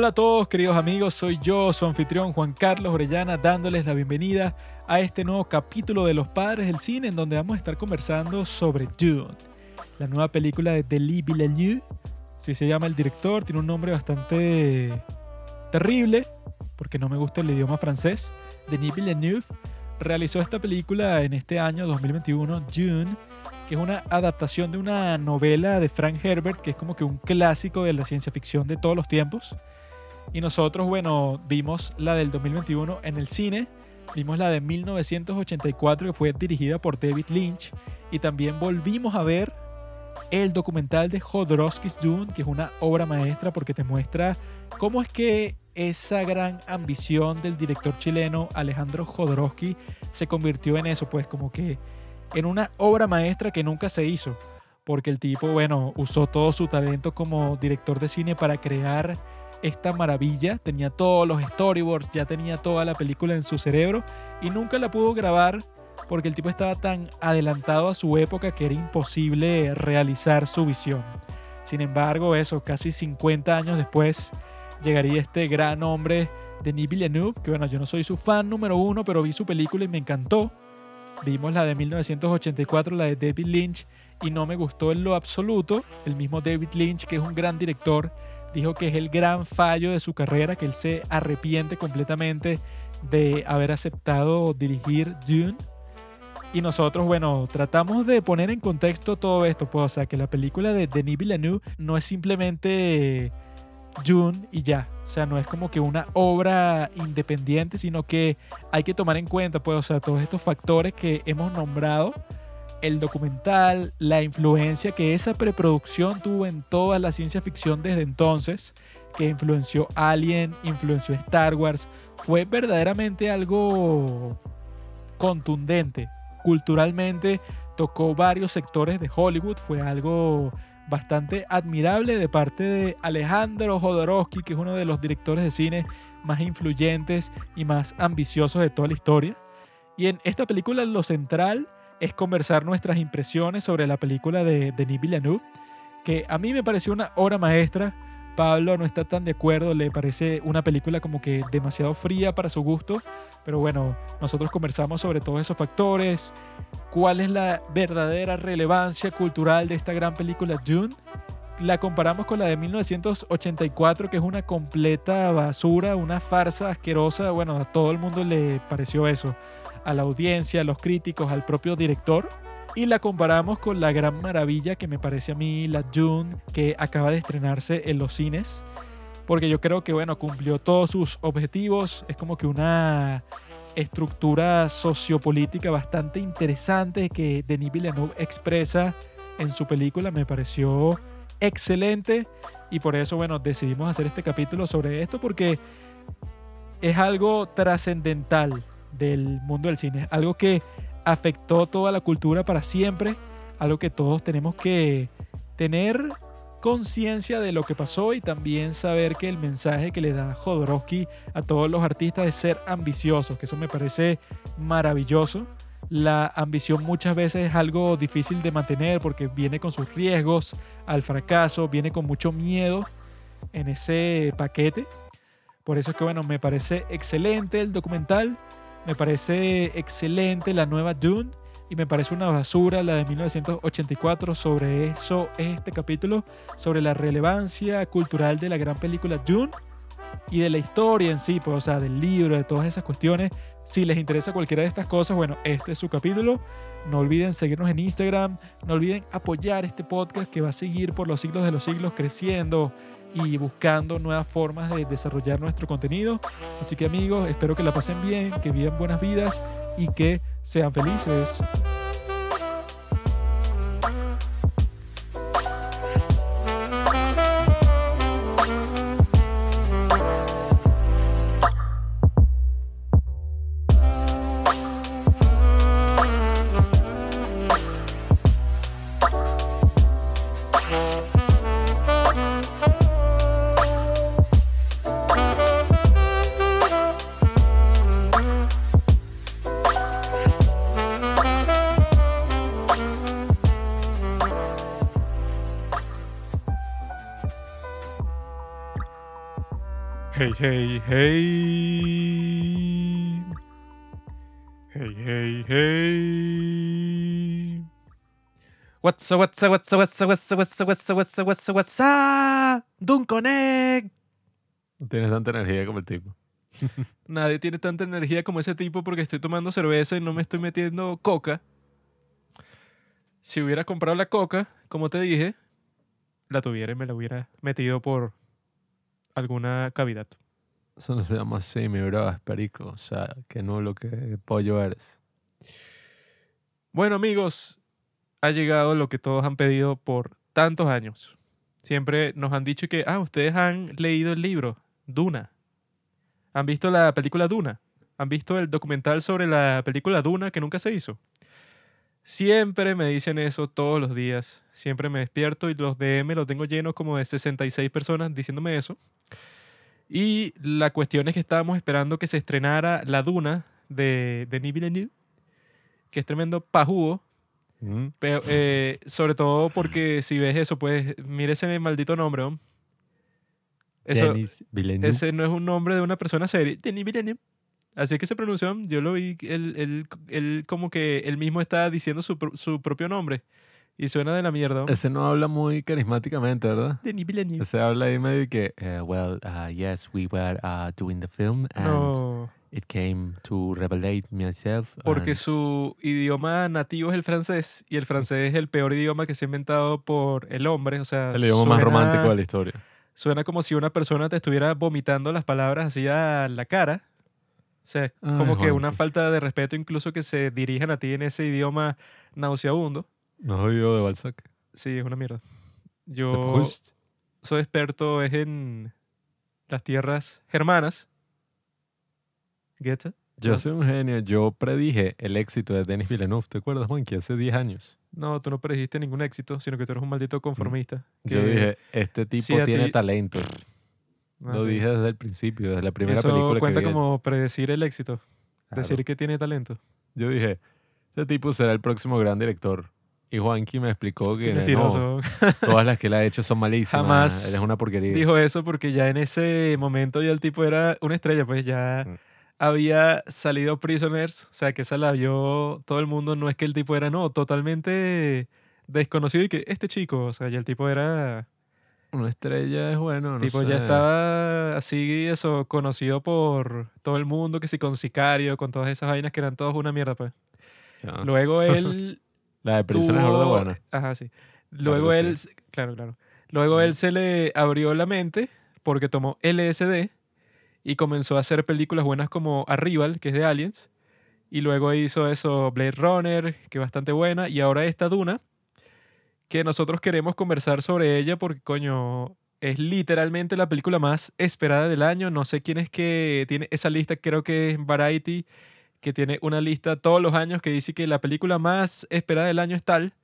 Hola a todos queridos amigos, soy yo, su anfitrión Juan Carlos Orellana, dándoles la bienvenida a este nuevo capítulo de Los Padres del Cine, en donde vamos a estar conversando sobre Dune, la nueva película de Denis Villeneuve. Si se llama el director, tiene un nombre bastante terrible, porque no me gusta el idioma francés. Denis Villeneuve realizó esta película en este año 2021, Dune, que es una adaptación de una novela de Frank Herbert, que es como que un clásico de la ciencia ficción de todos los tiempos. Y nosotros, bueno, vimos la del 2021 en el cine, vimos la de 1984 que fue dirigida por David Lynch y también volvimos a ver el documental de Jodorowsky's Dune, que es una obra maestra porque te muestra cómo es que esa gran ambición del director chileno Alejandro Jodorowsky se convirtió en eso, pues como que en una obra maestra que nunca se hizo, porque el tipo, bueno, usó todo su talento como director de cine para crear esta maravilla, tenía todos los storyboards, ya tenía toda la película en su cerebro y nunca la pudo grabar porque el tipo estaba tan adelantado a su época que era imposible realizar su visión. Sin embargo, eso, casi 50 años después, llegaría este gran hombre, Denis Villeneuve, que bueno, yo no soy su fan número uno, pero vi su película y me encantó. Vimos la de 1984, la de David Lynch, y no me gustó en lo absoluto. El mismo David Lynch, que es un gran director, dijo que es el gran fallo de su carrera, que él se arrepiente completamente de haber aceptado dirigir Dune. Y nosotros, bueno, tratamos de poner en contexto todo esto, pues, o sea, que la película de Denis Villeneuve no es simplemente Dune y ya. O sea, no es como que una obra independiente, sino que hay que tomar en cuenta, pues, o sea, todos estos factores que hemos nombrado el documental, la influencia que esa preproducción tuvo en toda la ciencia ficción desde entonces, que influenció Alien, influenció Star Wars, fue verdaderamente algo contundente. Culturalmente tocó varios sectores de Hollywood, fue algo bastante admirable de parte de Alejandro Jodorowsky, que es uno de los directores de cine más influyentes y más ambiciosos de toda la historia. Y en esta película lo central es conversar nuestras impresiones sobre la película de Denis Villeneuve, que a mí me pareció una obra maestra. Pablo no está tan de acuerdo, le parece una película como que demasiado fría para su gusto, pero bueno, nosotros conversamos sobre todos esos factores, cuál es la verdadera relevancia cultural de esta gran película Dune. La comparamos con la de 1984, que es una completa basura, una farsa asquerosa. Bueno, a todo el mundo le pareció eso a la audiencia, a los críticos, al propio director. Y la comparamos con la gran maravilla que me parece a mí, la June, que acaba de estrenarse en los cines. Porque yo creo que, bueno, cumplió todos sus objetivos. Es como que una estructura sociopolítica bastante interesante que Denis Villeneuve expresa en su película. Me pareció excelente. Y por eso, bueno, decidimos hacer este capítulo sobre esto porque es algo trascendental del mundo del cine. Algo que afectó toda la cultura para siempre. Algo que todos tenemos que tener conciencia de lo que pasó y también saber que el mensaje que le da Jodorowsky a todos los artistas es ser ambiciosos, que eso me parece maravilloso. La ambición muchas veces es algo difícil de mantener porque viene con sus riesgos al fracaso, viene con mucho miedo en ese paquete. Por eso es que bueno, me parece excelente el documental. Me parece excelente la nueva Dune y me parece una basura la de 1984. Sobre eso es este capítulo, sobre la relevancia cultural de la gran película Dune y de la historia en sí, pues, o sea, del libro, de todas esas cuestiones. Si les interesa cualquiera de estas cosas, bueno, este es su capítulo. No olviden seguirnos en Instagram, no olviden apoyar este podcast que va a seguir por los siglos de los siglos creciendo y buscando nuevas formas de desarrollar nuestro contenido. Así que amigos, espero que la pasen bien, que vivan buenas vidas y que sean felices. Hey, hey, hey. Hey, hey. What's up, what's up, what's up, what's up, what's up, what's up, what's up, what's up, what's up, what's up? Dun Connect. No tienes tanta energía como el tipo. Nadie tiene tanta energía como ese tipo porque estoy tomando cerveza y no me estoy metiendo coca. Si hubiera comprado la coca, como te dije, la tuviera y me la hubiera metido por alguna cavidad. Eso no se llama así, mi bro, es perico. O sea, que no lo que pollo eres. Bueno, amigos, ha llegado lo que todos han pedido por tantos años. Siempre nos han dicho que, ah, ustedes han leído el libro Duna. ¿Han visto la película Duna? ¿Han visto el documental sobre la película Duna que nunca se hizo? Siempre me dicen eso todos los días. Siempre me despierto y los DM los tengo llenos como de 66 personas diciéndome eso. Y la cuestión es que estábamos esperando que se estrenara La Duna de Denis Villeneuve, que es tremendo pajugo. Mm. Pero, eh, sobre todo porque si ves eso, pues mire ese maldito nombre. ¿no? Eso, ese no es un nombre de una persona seria. Denis Villeneuve. Así que se pronunció. Yo lo vi, él, él- él como que él mismo está diciendo su, su propio nombre. Y suena de la mierda. Ese no habla muy carismáticamente, ¿verdad? Denis Villeneuve. Ese habla ahí medio que, eh, well, uh, yes, we were uh, doing the film and No, it came to revelate myself. porque and- su idioma nativo es el francés y el francés es el peor idioma que se ha inventado por el hombre. O sea, el idioma más suena- romántico de la historia. Suena como si una persona te estuviera vomitando las palabras así a la cara. O sea, Ay, como que una falta de respeto incluso que se dirijan a ti en ese idioma nauseabundo. No jodido de Balzac. Sí, es una mierda. Yo soy experto es en las tierras germanas. ¿Goethe? Yo soy un genio. Yo predije el éxito de Denis Villeneuve. ¿Te acuerdas, Juanqui? Hace 10 años. No, tú no predijiste ningún éxito, sino que tú eres un maldito conformista. Mm. Yo que- dije, este tipo tiene ti- talento. Ah, Lo sí. dije desde el principio, desde la primera Eso película que cuenta vi. como predecir el éxito. Claro. Decir que tiene talento. Yo dije, este tipo será el próximo gran director. Y Juanqui me explicó que no, todas las que él ha hecho son malísimas. Jamás Eres una porquería. Dijo eso porque ya en ese momento ya el tipo era una estrella, pues ya Mm. había salido Prisoners, o sea que esa la vio todo el mundo, no es que el tipo era, no, totalmente desconocido y que este chico, o sea, ya el tipo era, Una estrella es bueno, no tipo ya sé. estaba así, eso, conocido por todo el mundo, que sí, con Sicario, con todas esas vainas que eran todas una mierda, pues. Ya. Luego él La de Prison es burda tuvo- buena. Ajá, sí. Luego él, claro, claro. Luego él se le abrió la mente porque tomó LSD y comenzó a hacer películas buenas como Arrival, que es de Aliens. Y luego hizo eso Blade Runner, que es bastante buena. Y ahora esta Duna, que nosotros queremos conversar sobre ella porque, coño, es literalmente la película más esperada del año. No sé quién es que tiene esa lista, creo que es Variety, que tiene una lista todos los años que dice que la película más esperada del año es tal.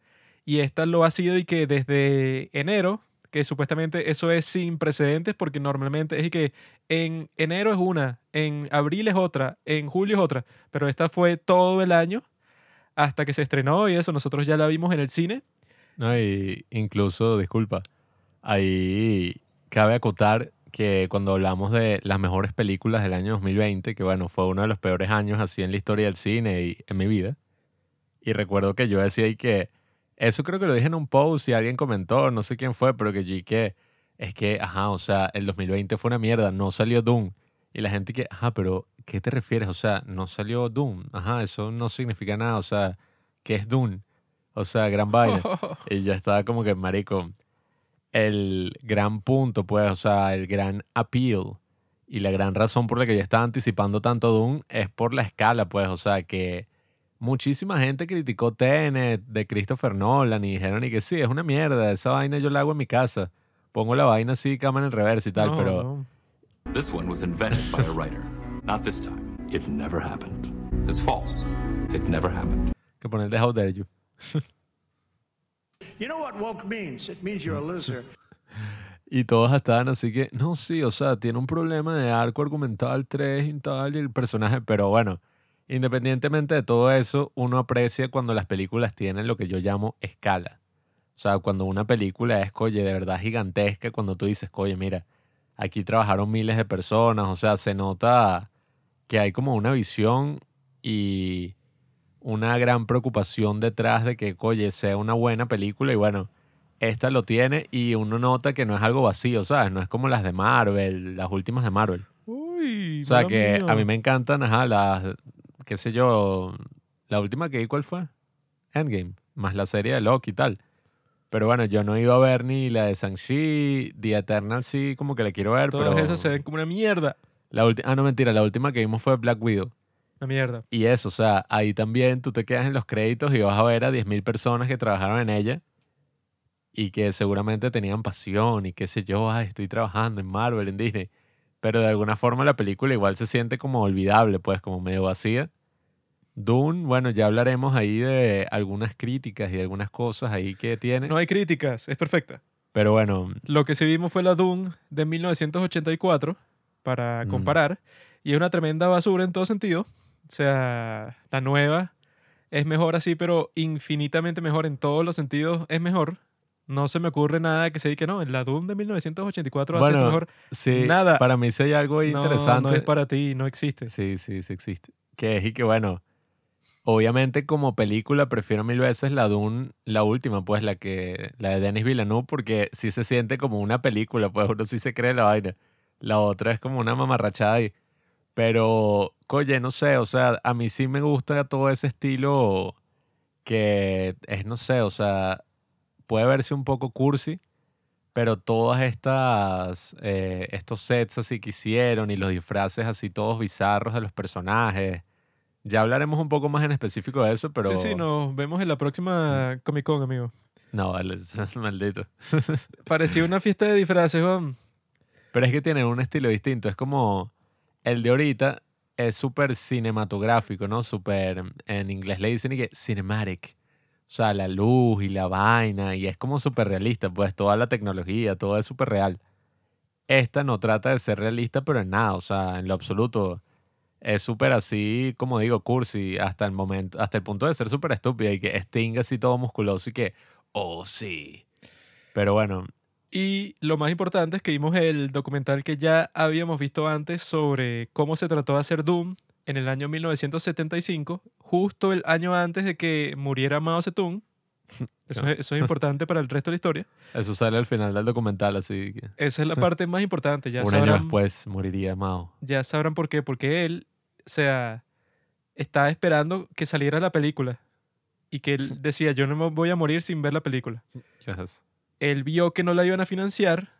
Y esta lo ha sido y que desde enero, que supuestamente eso es sin precedentes porque normalmente es que en enero es una, en abril es otra, en julio es otra, pero esta fue todo el año hasta que se estrenó y eso nosotros ya la vimos en el cine. No, y incluso, disculpa, ahí cabe acotar que cuando hablamos de las mejores películas del año 2020, que bueno, fue uno de los peores años así en la historia del cine y en mi vida, y recuerdo que yo decía ahí que, eso creo que lo dije en un post y alguien comentó, no sé quién fue, pero que yo y que, es que, ajá, o sea, el 2020 fue una mierda, no salió Doom. Y la gente que, ajá, pero ¿qué te refieres? O sea, no salió Doom. Ajá, eso no significa nada. O sea, ¿qué es Doom? O sea, gran vaina. Y yo estaba como que, marico, el gran punto, pues, o sea, el gran appeal y la gran razón por la que yo estaba anticipando tanto Doom es por la escala, pues, o sea, que muchísima gente criticó Tenet de Christopher Nolan y dijeron y que sí, es una mierda, esa vaina yo la hago en mi casa. Pongo la vaina así, cámara en reversa y tal, No, pero no. This one was invented by a writer. Not this time. It never happened. It's false. It never happened. que poner de How Dare You. You know what woke means? It means you're a loser. Y todos estaban así que, no, sí, o sea, tiene un problema de arco argumental 3 y tal, y el personaje, pero bueno, independientemente de todo eso, uno aprecia cuando las películas tienen lo que yo llamo escala. O sea, cuando una película es, oye, de verdad gigantesca, cuando tú dices, oye, mira, aquí trabajaron miles de personas, o sea, se nota que hay como una visión y una gran preocupación detrás de que, oye, sea una buena película y bueno, esta lo tiene y uno nota que no es algo vacío, ¿sabes? No es como las de Marvel, las últimas de Marvel. Uy, O sea, que mía. a mí me encantan, ajá, las, qué sé yo, la última que vi, ¿cuál fue? Endgame, más la serie de Loki y tal. Pero bueno, yo no iba a ver ni la de Shang-Chi, The Eternal sí, como que la quiero ver, Todas pero... esas se ven como una mierda. La ah, no, mentira, la última que vimos fue Black Widow. Una mierda. Y eso, o sea, ahí también tú te quedas en los créditos y vas a ver a 10.000 personas que trabajaron en ella y que seguramente tenían pasión y qué sé yo, ay, estoy trabajando en Marvel, en Disney. Pero de alguna forma la película igual se siente como olvidable, pues como medio vacía. Dune, bueno, ya hablaremos ahí de algunas críticas y de algunas cosas ahí que tiene. No hay críticas, es perfecta. Pero bueno, Lo que sí vimos fue la Doom de 1984, para Mm. comparar, y es una tremenda basura en todo sentido. O sea, la nueva es mejor así, pero infinitamente mejor en todos los sentidos es mejor. No se me ocurre nada que se diga que no, en la Doom de 1984 va a ser Bueno, mejor. sí, Nada. para mí sí hay algo No, interesante. no es para ti, no existe. Sí, sí, sí existe. Que es y que bueno, obviamente como película prefiero mil veces la Dune, la última, pues la que, la de Denis Villeneuve, porque sí se siente como una película, pues uno sí se cree la vaina. La otra es como una mamarrachada ahí. Pero, oye, no sé, o sea, a mí sí me gusta todo ese estilo que es, no sé, o sea, puede verse un poco cursi, pero todas estas, eh, estos sets así que hicieron y los disfraces así todos bizarros de los personajes. Ya hablaremos un poco más en específico de eso, pero... Sí, sí, nos vemos en la próxima Comic Con, amigo. No, vale, maldito. Parecía una fiesta de disfraces, Juan. Pero es que tienen un estilo distinto. Es como el de ahorita es súper cinematográfico, ¿no? Súper, en inglés le dicen que cinematic. O sea, la luz y la vaina. Y es como súper realista, pues toda la tecnología, todo es súper real. Esta no trata de ser realista, pero en nada, o sea, en lo absoluto. Es súper así, como digo, cursi, hasta el momento, hasta el punto de ser súper estúpida y que Sting así todo musculoso y que, oh sí. Pero bueno, Y lo más importante es que vimos el documental que ya habíamos visto antes sobre cómo se trató de hacer Doom en el año 1975, justo el año antes de que muriera Mao Zedong. Eso, es, eso es importante para el resto de la historia. eso sale al final del documental, así que... Esa es la parte más importante. Ya Un año sabrán, después moriría Mao. ya sabrán por qué. Porque él, o sea, estaba esperando que saliera la película. Y que él decía, yo no me voy a morir sin ver la película. Yes. Él vio que no la iban a financiar,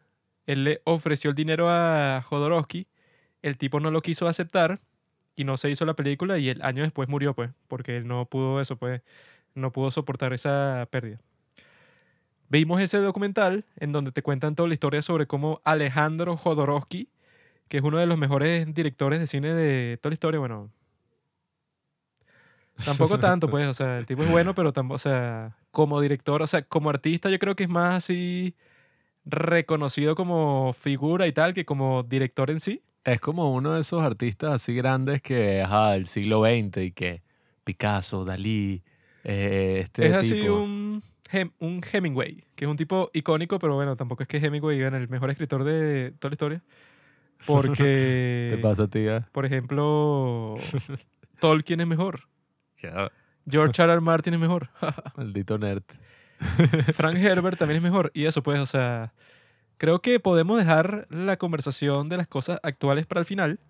él le ofreció el dinero a Jodorowsky, el tipo no lo quiso aceptar y no se hizo la película y el año después murió, pues, porque él no pudo eso, pues, no pudo soportar esa pérdida. Vimos ese documental en donde te cuentan toda la historia sobre cómo Alejandro Jodorowsky, que es uno de los mejores directores de cine de toda la historia, bueno, tampoco tanto, pues, o sea, el tipo es bueno, pero tampoco, o sea, como director, o sea, como artista yo creo que es más así reconocido como figura y tal que como director en sí. Es como uno de esos artistas así grandes que, ajá, del siglo XX y que Picasso, Dalí, eh, este es así tipo. un, Hem- un Hemingway, que es un tipo icónico, pero bueno, tampoco es que Hemingway gane el mejor escritor de toda la historia. Porque, ¿Te pasa, tía? por ejemplo, Tolkien es mejor. George R. R. Martin es mejor. Maldito nerd. Frank Herbert también es mejor. Y eso, pues, o sea, creo que podemos dejar la conversación de las cosas actuales para el final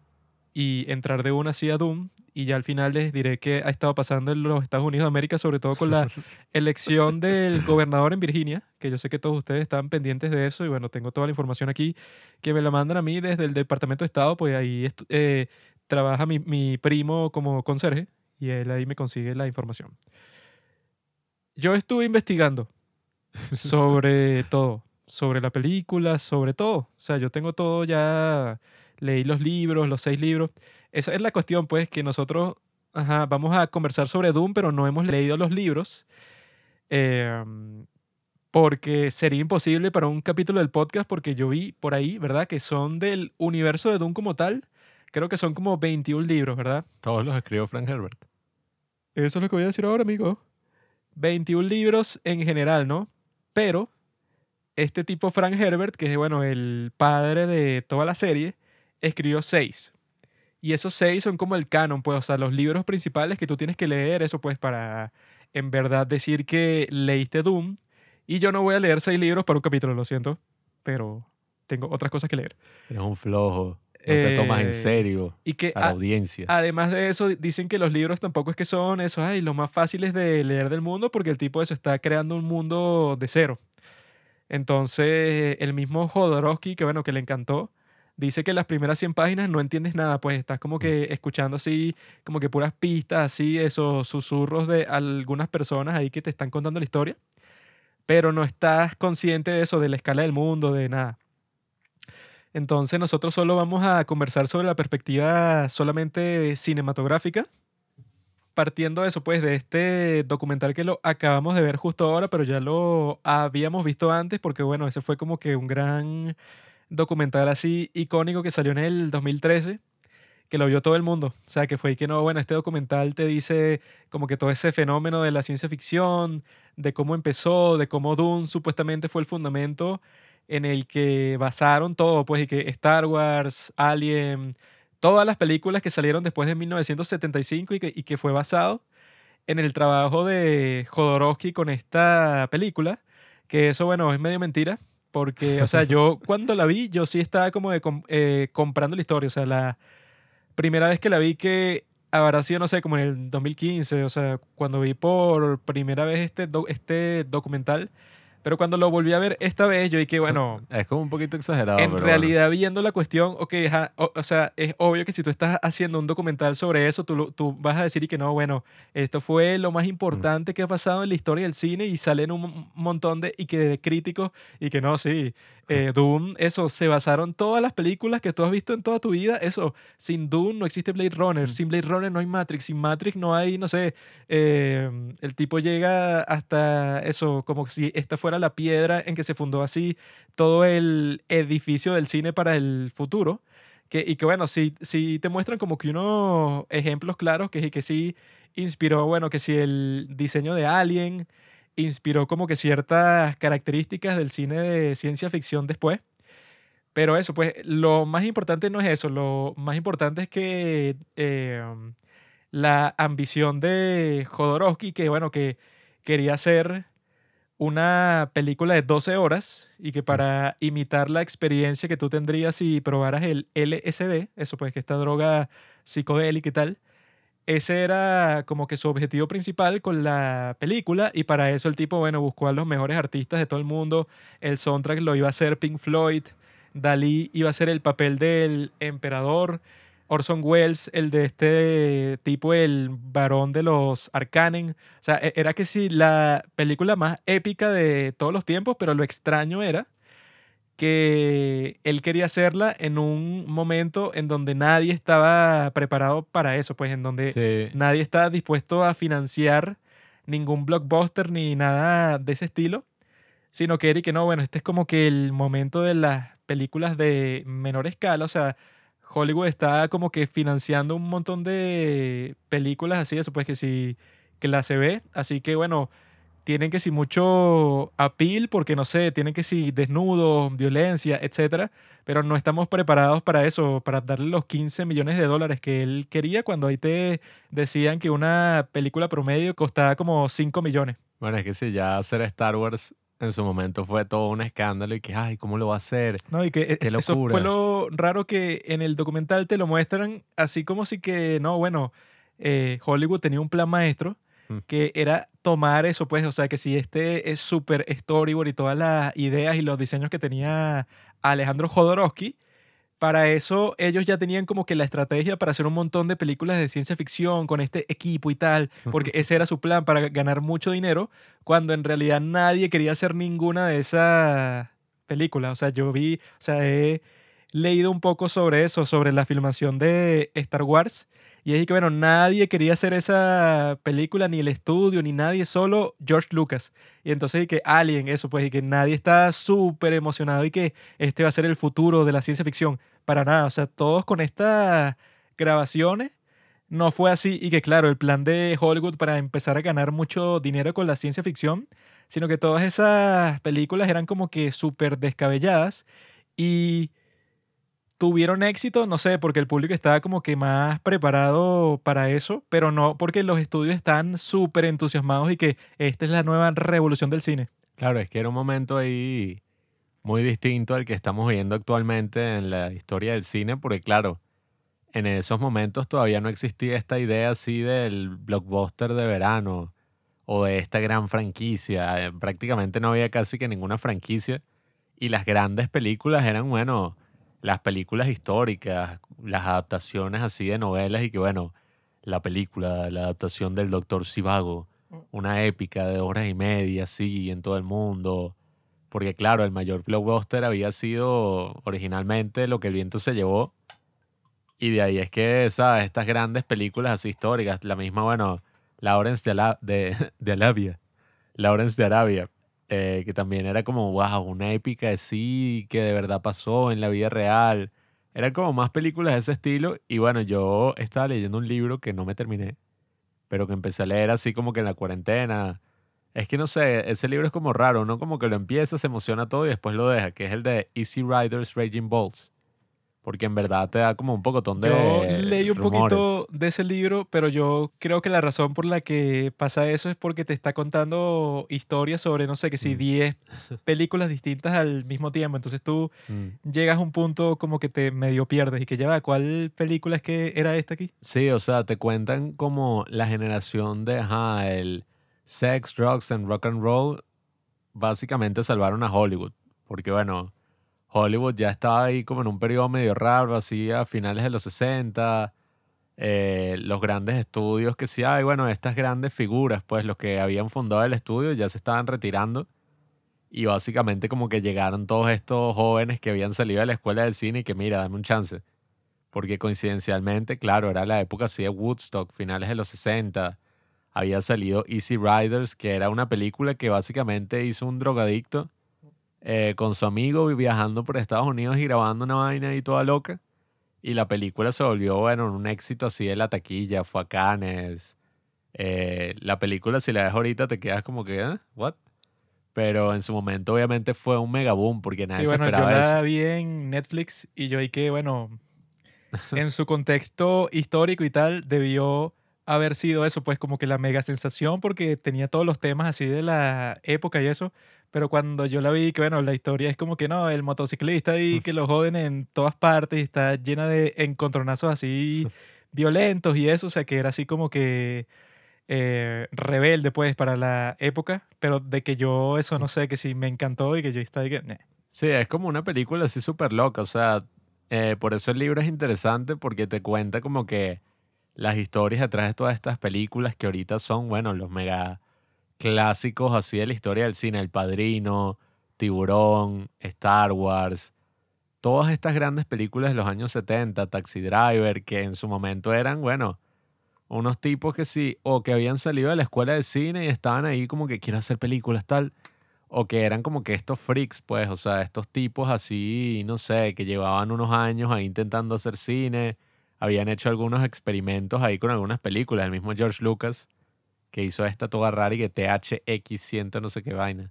y entrar de una así a Doom. Y ya al final les diré qué ha estado pasando en los Estados Unidos de América, sobre todo con la elección del gobernador en Virginia, que yo sé que todos ustedes están pendientes de eso. Y bueno, tengo toda la información aquí que me la mandan a mí desde el Departamento de Estado, pues ahí eh, trabaja mi, mi primo como conserje y él ahí me consigue la información. Yo estuve investigando sobre todo, sobre la película, sobre todo. O sea, yo tengo todo ya, leí los libros, los seis libros. Esa es la cuestión, pues, que nosotros ajá, vamos a conversar sobre Doom, pero no hemos leído los libros. eh, porque sería imposible para un capítulo del podcast, porque yo vi por ahí, ¿verdad? Que son del universo de Doom como tal. Creo que son como 21 libros, ¿verdad? Todos los escribió Frank Herbert. Eso es lo que voy a decir ahora, amigo. 21 libros en general, ¿no? Pero este tipo Frank Herbert, que es bueno, el padre de toda la serie, escribió seis. Y esos seis son como el canon, pues, o sea, los libros principales que tú tienes que leer, eso pues para en verdad decir que leíste Doom. Y yo no voy a leer seis libros para un capítulo, lo siento, pero tengo otras cosas que leer. Eres un flojo. No te tomas en Eh, serio Y que a la audiencia. Además de eso, dicen que los libros tampoco es que son esos, ay, los más fáciles de leer del mundo, porque el tipo eso está creando un mundo de cero. Entonces, el mismo Jodorowsky, que bueno, que le encantó, dice que las primeras 100 páginas no entiendes nada, pues estás como que escuchando así, como que puras pistas, así, esos susurros de algunas personas ahí que te están contando la historia, pero no estás consciente de eso, de la escala del mundo, de nada. Entonces nosotros solo vamos a conversar sobre la perspectiva solamente cinematográfica, partiendo de eso, pues, de este documental que lo acabamos de ver justo ahora, pero ya lo habíamos visto antes, porque bueno, ese fue como que un gran documental así icónico que salió en el 2013, que lo vio todo el mundo. O sea, que fue y que no, bueno, este documental te dice como que todo ese fenómeno de la ciencia ficción, de cómo empezó, de cómo Dune supuestamente fue el fundamento en el que basaron todo, pues, y que Star Wars, Alien, todas las películas que salieron después de 1975 y que, y que fue basado en el trabajo de Jodorowsky con esta película, que eso, bueno, es medio mentira, porque, o sea, yo cuando la vi, yo sí estaba como de eh, comprando la historia, o sea, la primera vez que la vi que habrá sido, no sé, como en el 2015, o sea, cuando vi por primera vez este, do- este documental, pero cuando lo volví a ver esta vez, yo dije, bueno, Es como un poquito exagerado. en pero bueno. realidad, viendo la cuestión, ok, ajá, o, o sea, es obvio que si tú estás haciendo un documental sobre eso, tú, tú vas a decir y que no, bueno, esto fue lo más importante que ha pasado en la historia del cine y salen un montón de, y que de críticos y que no, sí, eh, Doom, eso, se basaron todas las películas que tú has visto en toda tu vida, eso, sin Doom no existe Blade Runner, sin Blade Runner no hay Matrix, sin Matrix no hay, no sé, eh, el tipo llega hasta eso, como si esta fuera la piedra en que se fundó así todo el edificio del cine para el futuro. Que, y que bueno, sí, sí te muestran como que unos ejemplos claros que, que sí inspiró, bueno, que si el diseño de Alien inspiró como que ciertas características del cine de ciencia ficción después. Pero eso, pues lo más importante no es eso, lo más importante es que eh, la ambición de Jodorowsky, que bueno, que quería hacer una película de 12 horas y que para imitar la experiencia que tú tendrías si probaras el LSD, eso pues que esta droga psicodélica y tal, ese era como que su objetivo principal con la película y para eso el tipo, bueno, buscó a los mejores artistas de todo el mundo, el soundtrack lo iba a hacer Pink Floyd, Dalí iba a ser el papel del emperador, Orson Welles, el de este tipo, el varón de los Arcanen. O sea, e- era que sí, la película más épica de todos los tiempos, pero lo extraño era que él quería hacerla en un momento en donde nadie estaba preparado para eso, pues en donde Sí. nadie está dispuesto a financiar ningún blockbuster ni nada de ese estilo, sino que Eric, que no, bueno, este es como que el momento de las películas de menor escala, o sea, Hollywood está como que financiando un montón de películas así, eso pues que sí, que la se ve, así que bueno, tienen que si mucho appeal, porque no sé, tienen que si desnudos, violencia, etcétera, pero no estamos preparados para eso, para darle los 15 millones de dólares que él quería cuando ahí te decían que una película promedio costaba como 5 millones. Bueno, es que si ya hacer Star Wars en su momento fue todo un escándalo y que, ay, ¿cómo lo va a hacer? No, y que e- es- eso fue lo raro que en el documental te lo muestran así como si que, no, bueno, eh, Hollywood tenía un plan maestro Mm. que era tomar eso, pues, o sea, que si este es súper storyboard y todas las ideas y los diseños que tenía Alejandro Jodorowsky, para eso ellos ya tenían como que la estrategia para hacer un montón de películas de ciencia ficción con este equipo y tal, porque ese era su plan para ganar mucho dinero, cuando en realidad nadie quería hacer ninguna de esas películas. O sea, yo vi, o sea, he leído un poco sobre eso, sobre la filmación de Star Wars. Y es que, bueno, nadie quería hacer esa película, ni el estudio, ni nadie, solo George Lucas. Y entonces, y que Alien, eso, pues, y que nadie está súper emocionado y que este va a ser el futuro de la ciencia ficción. Para nada, o sea, todos con estas grabaciones no fue así. Y que, claro, el plan de Hollywood para empezar a ganar mucho dinero con la ciencia ficción sino que todas esas películas eran como que súper descabelladas y tuvieron éxito, no sé, porque el público estaba como que más preparado para eso, pero no porque los estudios están súper entusiasmados y que esta es la nueva revolución del cine. Claro, es que era un momento ahí muy distinto al que estamos viendo actualmente en la historia del cine, porque claro, en esos momentos todavía no existía esta idea así del blockbuster de verano o de esta gran franquicia. Eh, Prácticamente no había casi que ninguna franquicia y las grandes películas eran, bueno, las películas históricas, las adaptaciones así de novelas y que, bueno, la película, la adaptación del Doctor Sivago, una épica de horas y media, así, en todo el mundo. Porque, claro, el mayor blockbuster había sido originalmente lo que el viento se llevó. Y de ahí es que, ¿sabes? Estas grandes películas así históricas, la misma, bueno, Lawrence de, Ala- de, de Arabia, Lawrence de Arabia, eh, que también era como, wow, una épica así que de verdad pasó en la vida real. Eran como más películas de ese estilo. Y bueno, yo estaba leyendo un libro que no me terminé, pero que empecé a leer así como que en la cuarentena. Es que no sé, ese libro es como raro, ¿no? Como que lo empieza, se emociona todo y después lo deja, que es el de Easy Riders Raging Bulls. Porque en verdad te da como un pocotón de. Yo leí un rumores. poquito de ese libro, pero yo creo que la razón por la que pasa eso es porque te está contando historias sobre, no sé, que si Mm. 10 películas distintas al mismo tiempo. Entonces tú Mm. llegas a un punto como que te medio pierdes y que ya va, ¿cuál película es que era esta aquí? Sí, o sea, te cuentan como la generación de, ajá, el sex, drugs and rock and roll básicamente salvaron a Hollywood. Porque bueno, Hollywood ya estaba ahí como en un periodo medio raro, así a finales de los 60. eh, los grandes estudios que sí hay, bueno, estas grandes figuras, pues los que habían fundado el estudio ya se estaban retirando. Y básicamente como que llegaron todos estos jóvenes que habían salido de la escuela del cine y que mira, dame un chance. Porque coincidencialmente, claro, era la época así de Woodstock, finales de los 60. Había salido Easy Riders, que era una película que básicamente hizo un drogadicto eh, con su amigo viajando por Estados Unidos y grabando una vaina ahí toda loca. Y la película se volvió, bueno, un éxito así de la taquilla, fue a Cannes. Eh, la película, si la ves ahorita, te quedas como que, ¿eh? ¿What? Pero en su momento, obviamente, fue un mega boom porque nadie Sí, se bueno, yo esperaba eso. la vi en Netflix y yo vi que, bueno, en su contexto histórico y tal, debió haber sido eso, pues como que la mega sensación porque tenía todos los temas así de la época y eso. Pero cuando yo la vi, que bueno, la historia es como que no, el motociclista ahí que lo joden en todas partes y está llena de encontronazos así violentos y eso, o sea que era así como que eh, rebelde pues para la época, pero de que yo eso no sé, que sí me encantó y que yo estaba que... "Neh". Sí, es como una película así súper loca. O sea, eh, por eso el libro es interesante porque te cuenta como que las historias detrás de todas estas películas que ahorita son, bueno, los mega clásicos así de la historia del cine. El Padrino, Tiburón, Star Wars. Todas estas grandes películas de los años 70, Taxi Driver, que en su momento eran, bueno, unos tipos que sí, o que habían salido de la escuela de cine y estaban ahí como que quiero hacer películas tal o que eran como que estos freaks, pues, o sea, estos tipos así, no sé, que llevaban unos años ahí intentando hacer cine, habían hecho algunos experimentos ahí con algunas películas, el mismo George Lucas, que hizo esta toda rara y que THX 100 no sé qué vaina.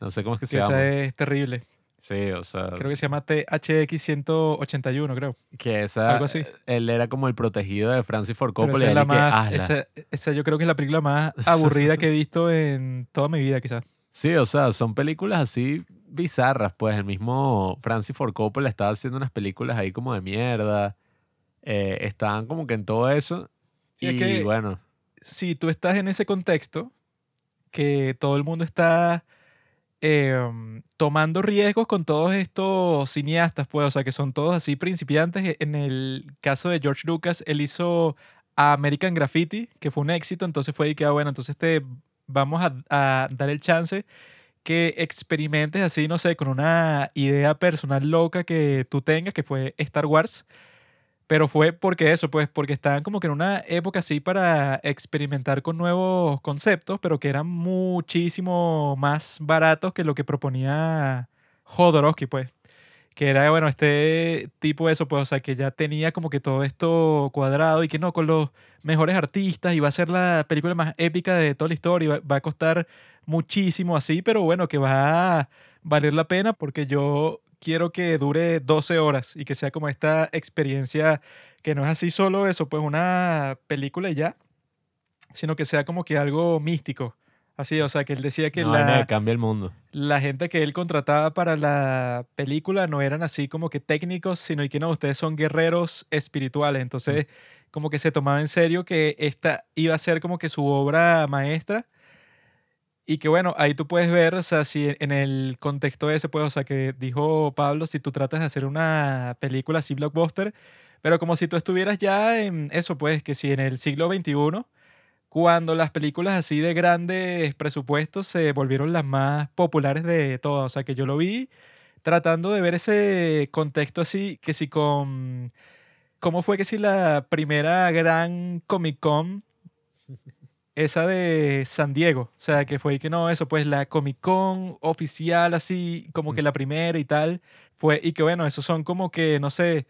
No sé cómo es que se Que esa llama. es terrible. Sí, o sea, Creo que se llama THX 181, creo. que esa, algo así. él era como el protegido de Francis Ford Coppola esa, es la que, más, "Hazla". esa, esa yo creo que es la película más aburrida que he visto en toda mi vida, quizás. Sí, o sea, son películas así bizarras, pues el mismo Francis Ford Coppola estaba haciendo unas películas ahí como de mierda, eh, estaban como que en todo eso Sí, y es que- bueno, Si tú estás en ese contexto, que todo el mundo está em, tomando riesgos con todos estos cineastas, pues, o sea, que son todos así principiantes. En el caso de George Lucas, él hizo American Graffiti, que fue un éxito, entonces fue ahí que, ah, bueno, entonces te vamos a, a dar el chance que experimentes así, no sé, con una idea personal loca que tú tengas, que fue Star Wars. Pero fue porque eso, pues, porque estaban como que en una época así para experimentar con nuevos conceptos, pero que eran muchísimo más baratos que lo que proponía Jodorowsky, pues. que era, bueno, este tipo eso, pues, o sea, que ya tenía como que todo esto cuadrado y que no, con los mejores artistas y va a ser la película más épica de toda la historia y va a costar muchísimo así, pero bueno, que va a valer la pena porque yo quiero que dure 12 horas y que sea como esta experiencia que no es así solo eso, pues una película y ya, sino que sea como que algo místico. Así, o sea, que él decía que vaina la, cambia el mundo. la gente que él contrataba para la película no eran así como que técnicos, sino y que no, ustedes son guerreros espirituales. Entonces, como que se tomaba en serio que esta iba a ser como que su obra maestra. Y que bueno, ahí tú puedes ver, o sea, si en- el contexto ese, pues, o sea, que dijo Pablo, si tú tratas de hacer una película así blockbuster, pero como si tú estuvieras ya en eso, pues, que si en el siglo XXI, cuando las películas así de grandes presupuestos se volvieron las más populares de todas. O sea, que yo lo vi tratando de ver ese contexto así, que si con... ¿Cómo fue que si la primera gran Comic Con, esa de San Diego? O sea, que fue que no, eso, pues la Comic Con oficial, así como que la primera y tal, fue, y que bueno, esos son como que, no sé,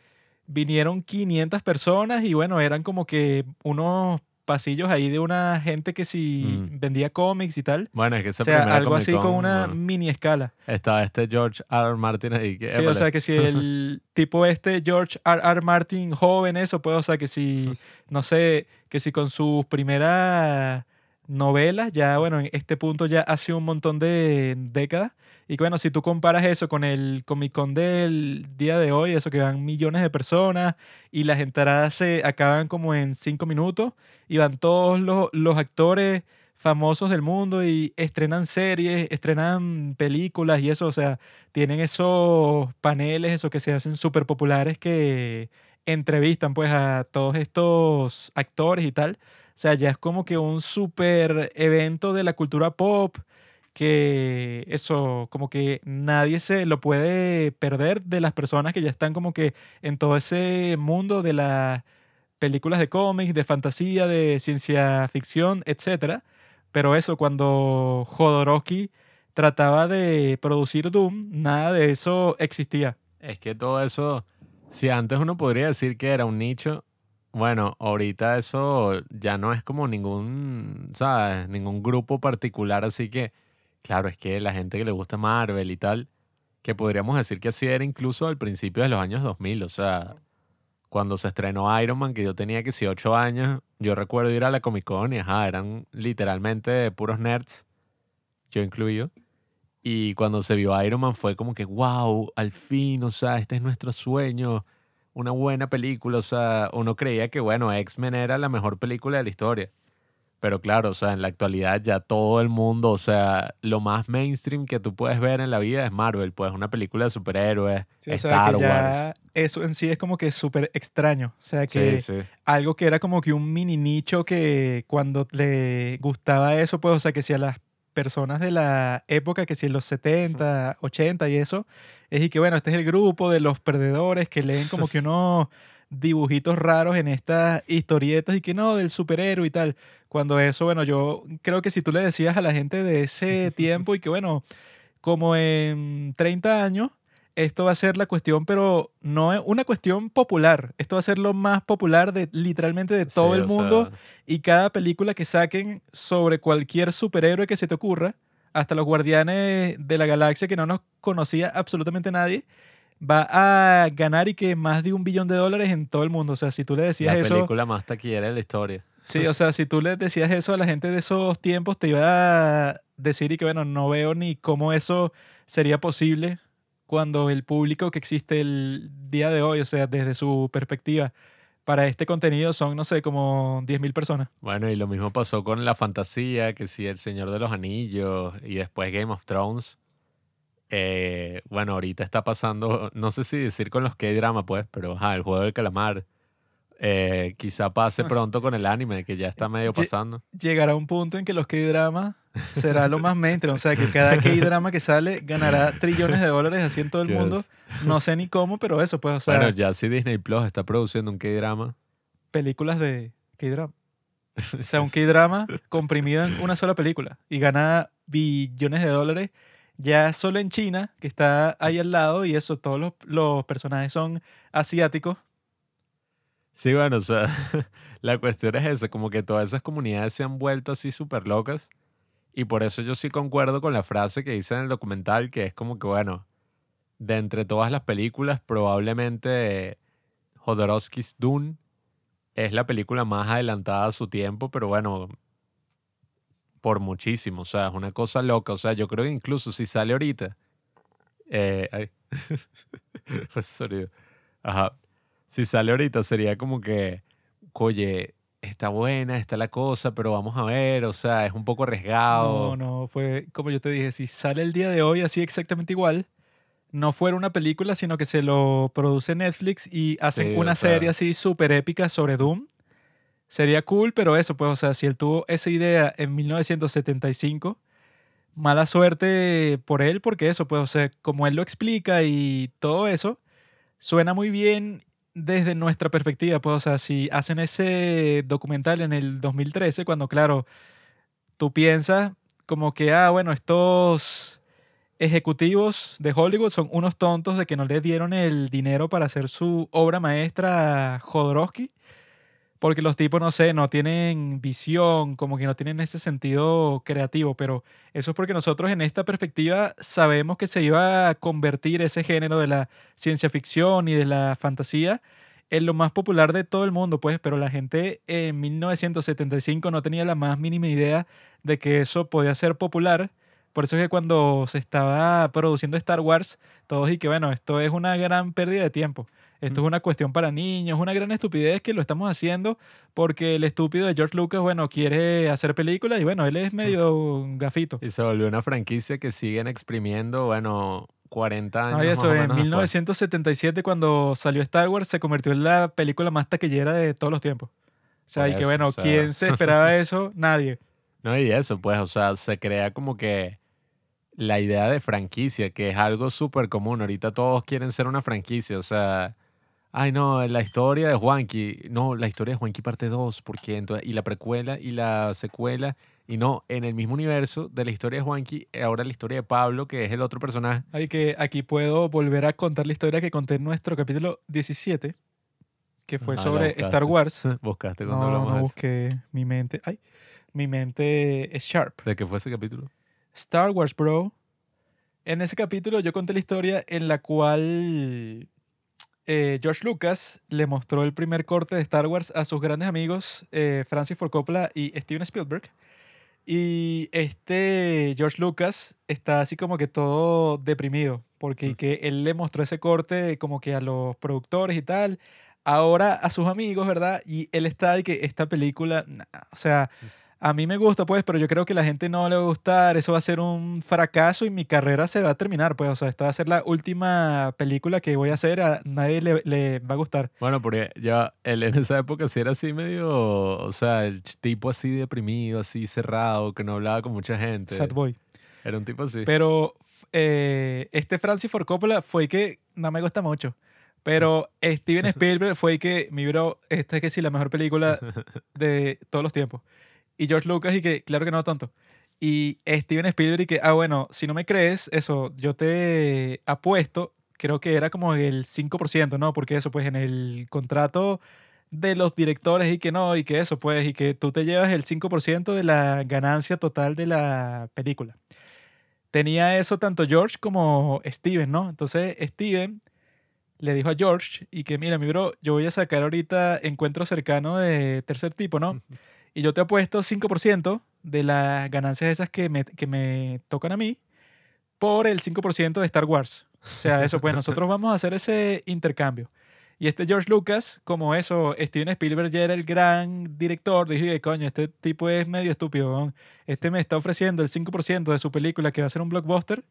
vinieron 500 personas y bueno, eran como que unos pasillos ahí de una gente que si Mm. vendía cómics y tal. Bueno, es que esa O sea, algo así con una bueno, mini escala. Estaba este George R. R. Martin ahí. Que, Sí, o sea, que si el tipo este George R. R. Martin joven, eso, pues, o sea, que si, no sé, que si con sus primeras novelas, ya, bueno, en este punto ya hace un montón de décadas. Y bueno, si tú comparas eso con el Comic Con del día de hoy, eso que van millones de personas y las entradas se acaban como en cinco minutos y van todos los, los actores famosos del mundo y estrenan series, estrenan películas y eso, o sea, tienen esos paneles, esos que se hacen súper populares que entrevistan pues a todos estos actores y tal. O sea, ya es como que un súper evento de la cultura pop que eso, como que nadie se lo puede perder de las personas que ya están como que en todo ese mundo de las películas de cómics, de fantasía, de ciencia ficción, etcétera. Pero eso, cuando Jodorowsky trataba de producir Doom, nada de eso existía. Es que todo eso, si antes uno podría decir que era un nicho, bueno, ahorita eso ya no es como ningún, ¿sabes? Ningún grupo particular, así que, claro, es que la gente que le gusta Marvel y tal, que podríamos decir que así era incluso al principio de los años 2000, o sea, cuando se estrenó Iron Man, que yo tenía que si 8 años, yo recuerdo ir a la Comic Con y ajá, eran literalmente puros nerds, yo incluido. Y cuando se vio Iron Man fue como que, wow, al fin, o sea, este es nuestro sueño, una buena película, o sea, uno creía que, bueno, X-Men era la mejor película de la historia. Pero claro, o sea, en la actualidad ya todo el mundo, o sea, lo más mainstream que tú puedes ver en la vida es Marvel, pues una película de superhéroes, Sí, o sea, Star que ya Wars. eso en sí es como que súper extraño. O sea, Sí, que sí. algo que era como que un mini nicho que cuando le gustaba eso, pues, o sea, que si a las personas de la época, que si en los 70, 80 y eso, es y que, bueno, este es el grupo de los perdedores que leen como que unos dibujitos raros en estas historietas y que no, del superhéroe y tal. Cuando eso, bueno, yo creo que si tú le decías a la gente de ese tiempo y que, bueno, como en 30 años, esto va a ser la cuestión, pero no es una cuestión popular. Esto va a ser lo más popular de literalmente de todo Sí, el mundo. sea, Y cada película que saquen sobre cualquier superhéroe que se te ocurra, hasta los guardianes de la galaxia que no nos conocía absolutamente nadie, va a ganar y que más de un billón de dólares en todo el mundo. O sea, si tú le decías la eso, película más taquillera de la historia. sí, o sea, si tú le decías eso a la gente de esos tiempos, te iba a decir y que bueno, no veo ni cómo eso sería posible cuando el público que existe el día de hoy, o sea, desde su perspectiva, para este contenido son, no sé, como 10.000 personas. Bueno, y lo mismo pasó con la fantasía, que sí, El Señor de los Anillos y después Game of Thrones. Eh, bueno, ahorita está pasando, no sé si decir con los K-drama, pues, pero ajá, el juego del calamar. Eh, quizá pase pronto con el anime, que ya está medio pasando. llegará un punto en que los K-drama será lo más mainstream. O sea, que cada K-drama que sale ganará trillones de dólares así en todo el mundo. No sé ni cómo, pero eso, pues, o sea, bueno, ya si Disney Plus está produciendo un K-drama. películas de K-drama. O sea, un K-drama comprimido en una sola película y gana billones de dólares Ya solo en China, que está ahí al lado, y eso, todos los, los personajes son asiáticos. Sí, bueno, o sea, la cuestión es esa, como que todas esas comunidades se han vuelto así súper locas. Y por eso yo sí concuerdo con la frase que dice en el documental, que es como que, bueno, de entre todas las películas, probablemente Jodorowsky's Dune es la película más adelantada a su tiempo, pero bueno, por muchísimo. O sea, es una cosa loca. O sea, yo creo que incluso si sale ahorita. Eh, ay. Ajá. Si sale ahorita sería como que, oye, está buena, está la cosa, pero vamos a ver. O sea, es un poco arriesgado. No, no, fue como yo te dije, si sale el día de hoy así exactamente igual, no fuera una película, sino que se lo produce Netflix y hacen Sí, una sea- serie así súper épica sobre Doom. Sería cool, pero eso, pues, o sea, si él tuvo esa idea en 1975, mala suerte por él, porque eso, pues, o sea, como él lo explica y todo eso, suena muy bien desde nuestra perspectiva, pues, o sea, si hacen ese documental en el 2013, cuando, claro, tú piensas como que, ah, bueno, estos ejecutivos de Hollywood son unos tontos de que no le dieron el dinero para hacer su obra maestra a Jodorowsky, porque los tipos, no sé, no tienen visión, como que no tienen ese sentido creativo, pero eso es porque nosotros en esta perspectiva sabemos que se iba a convertir ese género de la ciencia ficción y de la fantasía en lo más popular de todo el mundo, pues, pero la gente en 1975 no tenía la más mínima idea de que eso podía ser popular. Por eso es que cuando se estaba produciendo Star Wars, todos y que bueno, esto es una gran pérdida de tiempo. Esto es una cuestión para niños, una gran estupidez que lo estamos haciendo porque el estúpido de George Lucas, bueno, quiere hacer películas y bueno, él es medio gafito. Y se volvió una franquicia que siguen exprimiendo, bueno, 40 años. No, y más eso, o en menos después. 1977 cuando salió Star Wars se convirtió en la película más taquillera de todos los tiempos. O sea, y que eso, bueno, o sea. ¿quién se esperaba eso? Nadie. No, y eso, pues, o sea, se crea como que la idea de franquicia, que es algo súper común. Ahorita todos quieren ser una franquicia, o sea, ay, no, la historia de Juanqui, no, la historia de Juanqui parte 2, porque entonces, y la precuela y la secuela, y no, en el mismo universo de la historia de Juanqui, ahora la historia de Pablo, que es el otro personaje. Ay, que aquí puedo volver a contar la historia que conté en nuestro capítulo 17, que fue Ah, sobre. Star Wars. Buscaste cuando No, hablamos no de eso. busqué mi mente. Ay, mi mente es sharp. ¿De qué fue ese capítulo? Star Wars, bro. En ese capítulo yo conté la historia en la cual eh, George Lucas le mostró el primer corte de Star Wars a sus grandes amigos eh, Francis Ford Coppola y Steven Spielberg. Y este George Lucas está así como que todo deprimido, porque Mm. que él le mostró ese corte como que a los productores y tal, ahora a sus amigos, ¿verdad? Y él está de que esta película, nah, o sea, a mí me gusta pues, pero yo creo que la gente no le va a gustar, eso va a ser un fracaso y mi carrera se va a terminar, pues, o sea, esta va a ser la última película que voy a hacer, a nadie le, le va a gustar. Bueno, porque ya él en esa época sí era así medio, o sea, el tipo así deprimido, así cerrado, que no hablaba con mucha gente. Sad Boy. Era un tipo así. Pero eh, este Francis Ford Coppola fue que no me gusta mucho. Pero Steven Spielberg fue que, mi bro, esta es que sí, la mejor película de todos los tiempos. Y George Lucas y que, claro que no, tonto. Y Steven Spielberg y que, ah, bueno, si no me crees, eso, yo te apuesto, creo que era como el 5%, ¿no? Porque eso, pues en el contrato de los directores y que no, y que eso, pues, y que tú te llevas el 5% de la ganancia total de la película. Tenía eso tanto George como Steven, ¿no? Entonces Steven le dijo a George y que mira, mi bro, yo voy a sacar ahorita encuentro cercano de tercer tipo, ¿no? Y yo te apuesto 5% de las ganancias esas que me, que me tocan a mí por el 5% de Star Wars. O sea, eso, pues nosotros vamos a hacer ese intercambio. Y este George Lucas, como eso, Steven Spielberg ya era el gran director, dije, coño, este tipo es medio estúpido. Este me está ofreciendo el 5% de su película que va a ser un blockbuster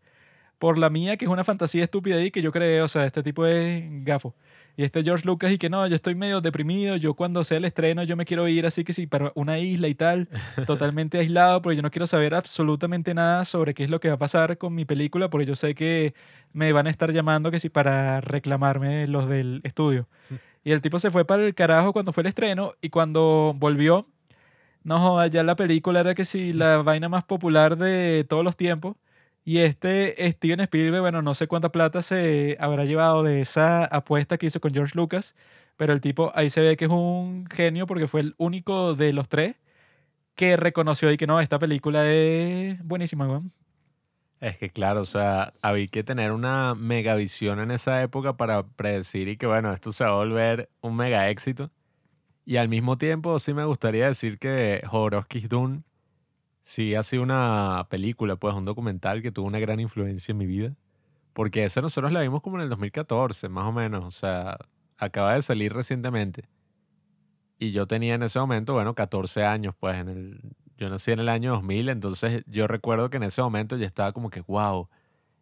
por la mía, que es una fantasía estúpida ahí que yo creo, o sea, este tipo es gafo. Y este George Lucas y que no, yo estoy medio deprimido, yo cuando sea el estreno yo me quiero ir así que sí, para una isla y tal, totalmente aislado, porque yo no quiero saber absolutamente nada sobre qué es lo que va a pasar con mi película, porque yo sé que me van a estar llamando que sí para reclamarme los del estudio. Y el tipo se fue para el carajo cuando fue el estreno y cuando volvió, no joda, ya la película era que sí, la vaina más popular de todos los tiempos. Y este Steven Spielberg, bueno, no sé cuánta plata se habrá llevado de esa apuesta que hizo con George Lucas, pero el tipo ahí se ve que es un genio porque fue el único de los tres que reconoció y que no, esta película es buenísima, weón. Es que claro, o sea, había que tener una mega visión en esa época para predecir y que bueno, esto se va a volver un mega éxito. Y al mismo tiempo sí me gustaría decir que Jodorowsky's Dune sí ha sido una película, pues un documental que tuvo una gran influencia en mi vida. Porque esa nosotros la vimos como en el 2014, más o menos. O sea, acaba de salir recientemente. Y yo tenía en ese momento, bueno, 14 años, pues en el, yo nací en el año 2000, entonces yo recuerdo que en ese momento ya estaba como que, wow,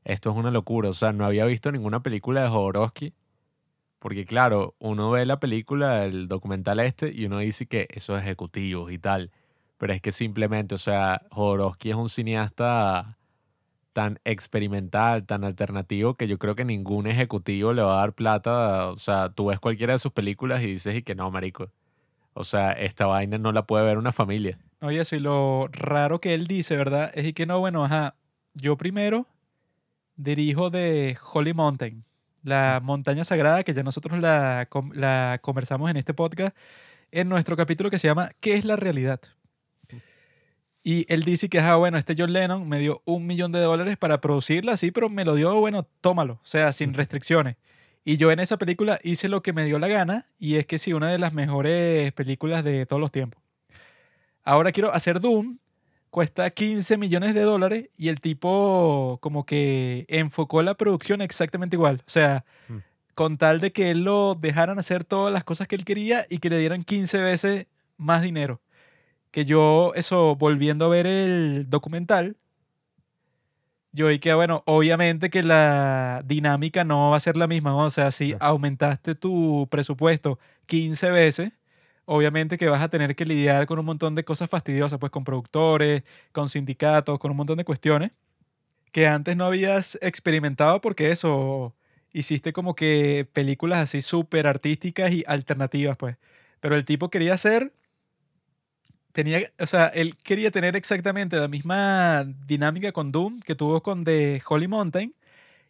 esto es una locura. O sea, no había visto ninguna película de Jodorowsky. Porque claro, uno ve la película, el documental este, y uno dice que eso es ejecutivo y tal. Pero es que simplemente, o sea, Jodorowsky es un cineasta tan experimental, tan alternativo, que yo creo que ningún ejecutivo le va a dar plata. O sea, tú ves cualquiera de sus películas y dices y que no, marico. O sea, esta vaina no la puede ver una familia. Oye, eso y lo raro que él dice, ¿verdad? Es y que no, bueno, ajá, yo primero dirijo de Holy Mountain, la montaña sagrada que ya nosotros la, la conversamos en este podcast, en nuestro capítulo que se llama ¿Qué es la realidad? Y él dice que, ah, bueno, este John Lennon me dio un millón de dólares para producirla, sí, pero me lo dio, bueno, tómalo, o sea, sin restricciones. Y yo en esa película hice lo que me dio la gana y es que sí, una de las mejores películas de todos los tiempos. Ahora quiero hacer Doom, cuesta 15 millones de dólares y el tipo como que enfocó la producción exactamente igual. O sea, Mm. con tal de que él lo dejaran hacer todas las cosas que él quería y que le dieran 15 veces más dinero. Que yo, eso, volviendo a ver el documental, yo vi que, bueno, obviamente que la dinámica no va a ser la misma. ¿no? O sea, si aumentaste tu presupuesto 15 veces, obviamente que vas a tener que lidiar con un montón de cosas fastidiosas, pues con productores, con sindicatos, con un montón de cuestiones que antes no habías experimentado porque eso, hiciste como que películas así súper artísticas y alternativas, pues. Pero el tipo quería hacer, tenía, o sea, él quería tener exactamente la misma dinámica con Doom que tuvo con The Holy Mountain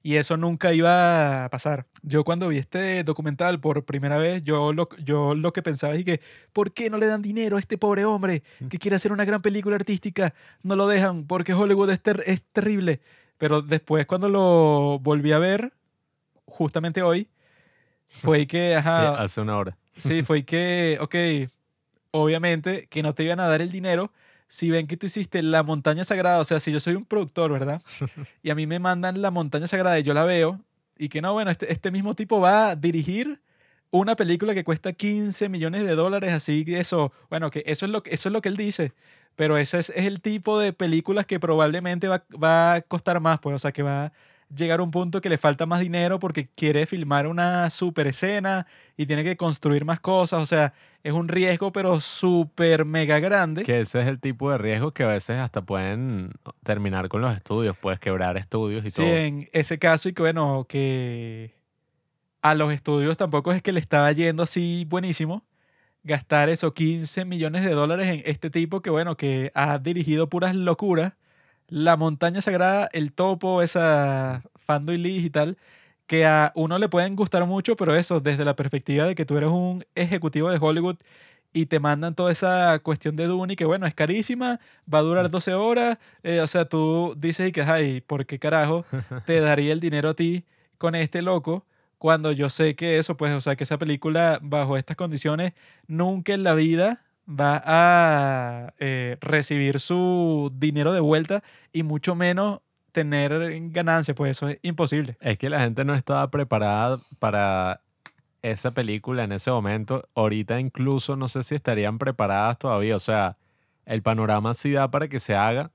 y eso nunca iba a pasar. Yo cuando vi este documental por primera vez, yo lo, yo lo que pensaba es que, ¿por qué no le dan dinero a este pobre hombre que quiere hacer una gran película artística? No lo dejan porque Hollywood es, ter- es terrible. Pero después cuando lo volví a ver, justamente hoy, fue que, Eh, ajá, Hace una hora. Sí, fue que, ok, obviamente que no te iban a dar el dinero si ven que tú hiciste la montaña sagrada, o sea, si yo soy un productor, ¿verdad? Y a mí me mandan la montaña sagrada y yo la veo, y que no, bueno, este, este mismo tipo va a dirigir una película que cuesta 15 millones de dólares, así que eso, bueno, que eso es lo, que- eso es lo que él dice, pero ese es, es el tipo de películas que probablemente va, va a costar más, pues, o sea, que va llegar a un punto que le falta más dinero porque quiere filmar una super escena y tiene que construir más cosas, o sea, es un riesgo pero súper mega grande. Que ese es el tipo de riesgo que a veces hasta pueden terminar con los estudios, puedes quebrar estudios y Sí, todo. en ese caso y que bueno, que a los estudios tampoco es que le estaba yendo así buenísimo gastar esos 15 millones de dólares en este tipo que bueno, que ha dirigido puras locuras. La montaña sagrada, el topo, esa Fando y Lee y tal, que a uno le pueden gustar mucho, pero eso desde la perspectiva de que tú eres un ejecutivo de Hollywood y te mandan toda esa cuestión de Dune y que bueno, es carísima, va a durar 12 horas, eh, o sea, tú dices y que, ay, ¿por qué carajo te daría el dinero a ti con este loco? Cuando yo sé que eso, pues, o sea, que esa película bajo estas condiciones nunca en la vida va a eh, recibir su dinero de vuelta y mucho menos tener ganancias, pues eso es imposible. Es que la gente no estaba preparada para esa película en ese momento. Ahorita incluso no sé si estarían preparadas todavía. O sea, el panorama sí da para que se haga,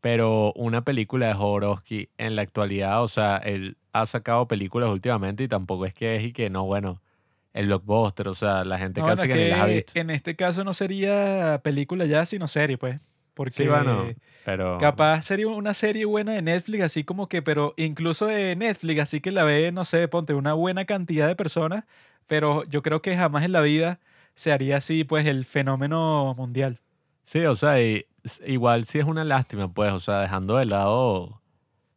pero una película de Jodorowsky en la actualidad, o sea, él ha sacado películas últimamente y tampoco es que es y que no, bueno, el blockbuster, o sea, la gente No, casi que, ni las ha que visto. en este caso no sería película ya, sino serie, pues. Porque Sí, bueno, pero... capaz sería una serie buena de Netflix, así como que, pero incluso de Netflix, así que la ve, no sé, ponte una buena cantidad de personas, pero yo creo que jamás en la vida se haría así, pues, el fenómeno mundial. Sí, o sea, y igual sí es una lástima, pues, o sea, dejando de lado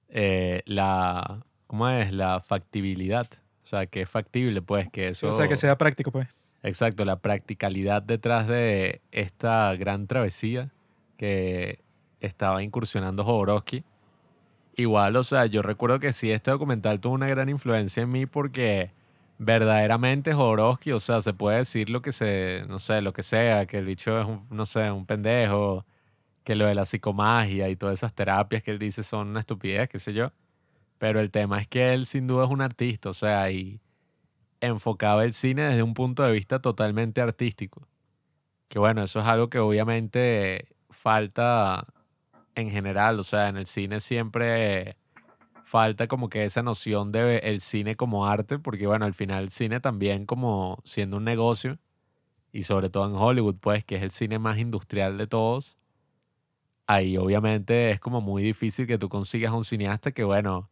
eh, la, ¿cómo es? La factibilidad. O sea, que es factible, pues, que eso... O sea, que sea práctico, pues. Exacto, la practicalidad detrás de esta gran travesía que estaba incursionando Jodorowsky. Igual, o sea, yo recuerdo que sí, este documental tuvo una gran influencia en mí porque verdaderamente Jodorowsky, o sea, se puede decir lo que se, no sé, lo que sea, que el bicho es un, no sé, un pendejo, que lo de la psicomagia y todas esas terapias que él dice son una estupidez, qué sé yo. Pero el tema es que él sin duda es un artista, o sea, y enfocaba el cine desde un punto de vista totalmente artístico. Que bueno, eso es algo que obviamente falta en general, o sea, en el cine siempre falta como que esa noción de el cine como arte, porque bueno, al final el cine también como siendo un negocio, y sobre todo en Hollywood, pues, que es el cine más industrial de todos, ahí obviamente es como muy difícil que tú consigas un cineasta que, bueno,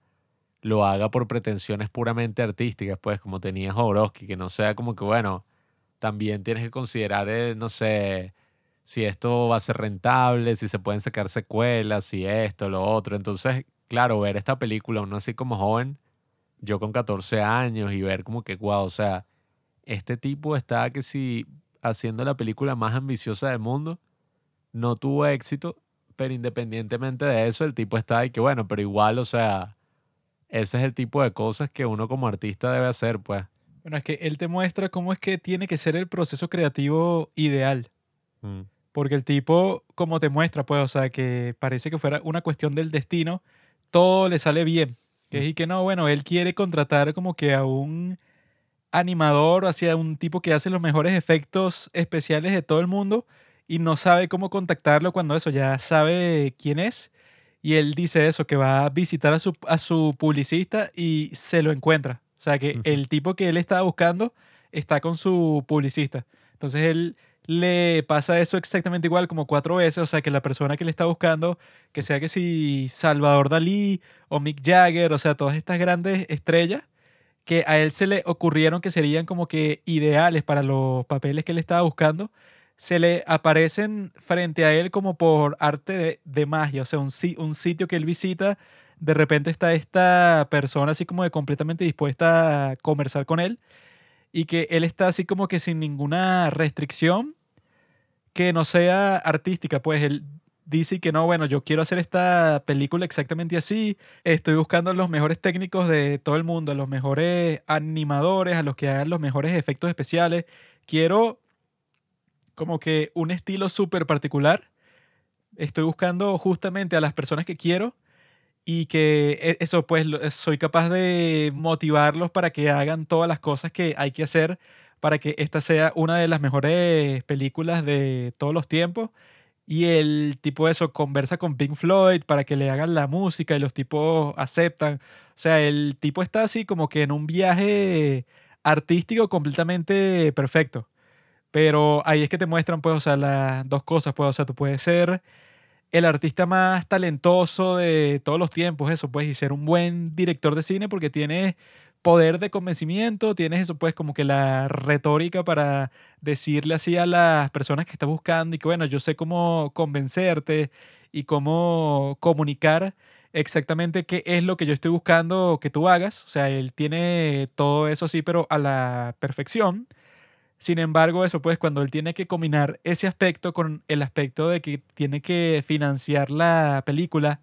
lo haga por pretensiones puramente artísticas, pues, como tenía Jodorowsky, que no sea como que, bueno, también tienes que considerar, eh, no sé, si esto va a ser rentable, si se pueden sacar secuelas, si esto, lo otro. Entonces, claro, ver esta película, uno así como joven, yo con 14 años y ver como que, wow, o sea, este tipo está que si haciendo la película más ambiciosa del mundo, no tuvo éxito, pero independientemente de eso, el tipo está ahí que, bueno, pero igual, o sea, ese es el tipo de cosas que uno como artista debe hacer, pues. Bueno, es que él te muestra cómo es que tiene que ser el proceso creativo ideal. Mm. Porque el tipo, como te muestra, pues, o sea, que parece que fuera una cuestión del destino, todo le sale bien. Que es y que no, bueno, él quiere contratar como que a un animador, o hacia un tipo que hace los mejores efectos especiales de todo el mundo y no sabe cómo contactarlo cuando eso ya sabe quién es. Y él dice eso, que va a visitar a su, a su publicista y se lo encuentra. O sea, que el tipo que él estaba buscando está con su publicista. Entonces él le pasa eso exactamente igual como cuatro veces, o sea que la persona que le está buscando, que sea que si Salvador Dalí o Mick Jagger, o sea, todas estas grandes estrellas, que a él se le ocurrieron que serían como que ideales para los papeles que él estaba buscando, se le aparecen frente a él como por arte de, magia, o sea, un, un sitio que él visita, de repente está esta persona así como de completamente dispuesta a conversar con él y que él está así como que sin ninguna restricción que no sea artística, pues él dice que no, bueno, yo quiero hacer esta película exactamente así, estoy buscando a los mejores técnicos de todo el mundo, a los mejores animadores, a los que hagan los mejores efectos especiales, quiero como que un estilo súper particular, estoy buscando justamente a las personas que quiero y que e- eso pues lo- soy capaz de motivarlos para que hagan todas las cosas que hay que hacer para que esta sea una de las mejores películas de todos los tiempos. Y el tipo eso conversa con Pink Floyd para que le hagan la música y los tipos aceptan. O sea, el tipo está así como que en un viaje artístico completamente perfecto. Pero ahí es que te muestran, pues, o sea, las dos cosas, pues, o sea, tú puedes ser el artista más talentoso de todos los tiempos, eso, pues, y ser un buen director de cine porque tienes poder de convencimiento, tienes eso, pues, como que la retórica para decirle así a las personas que estás buscando y que, bueno, yo sé cómo convencerte y cómo comunicar exactamente qué es lo que yo estoy buscando que tú hagas. O sea, él tiene todo eso así, pero a la perfección. Sin embargo, eso pues cuando él tiene que combinar ese aspecto con el aspecto de que tiene que financiar la película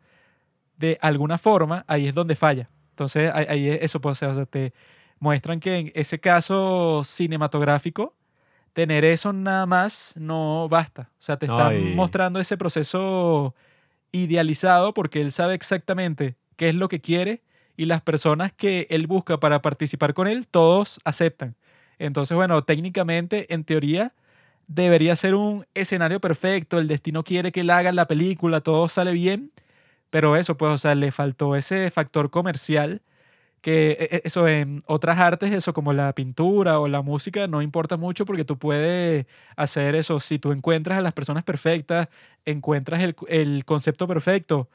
de alguna forma, ahí es donde falla. Entonces, ahí, es eso pues, o sea, te muestran que en ese caso cinematográfico, tener eso nada más no basta. O sea, te están mostrando ese proceso idealizado porque él sabe exactamente qué es lo que quiere y las personas que él busca para participar con él, todos aceptan. Entonces, bueno, técnicamente, en teoría, debería ser un escenario perfecto, el destino quiere que él haga la película, todo sale bien, pero eso, pues, o sea, le faltó ese factor comercial que e- e- eso en otras artes, eso como la pintura o la música, no importa mucho porque tú puedes hacer eso. Si tú encuentras a las personas perfectas, encuentras el, el concepto perfecto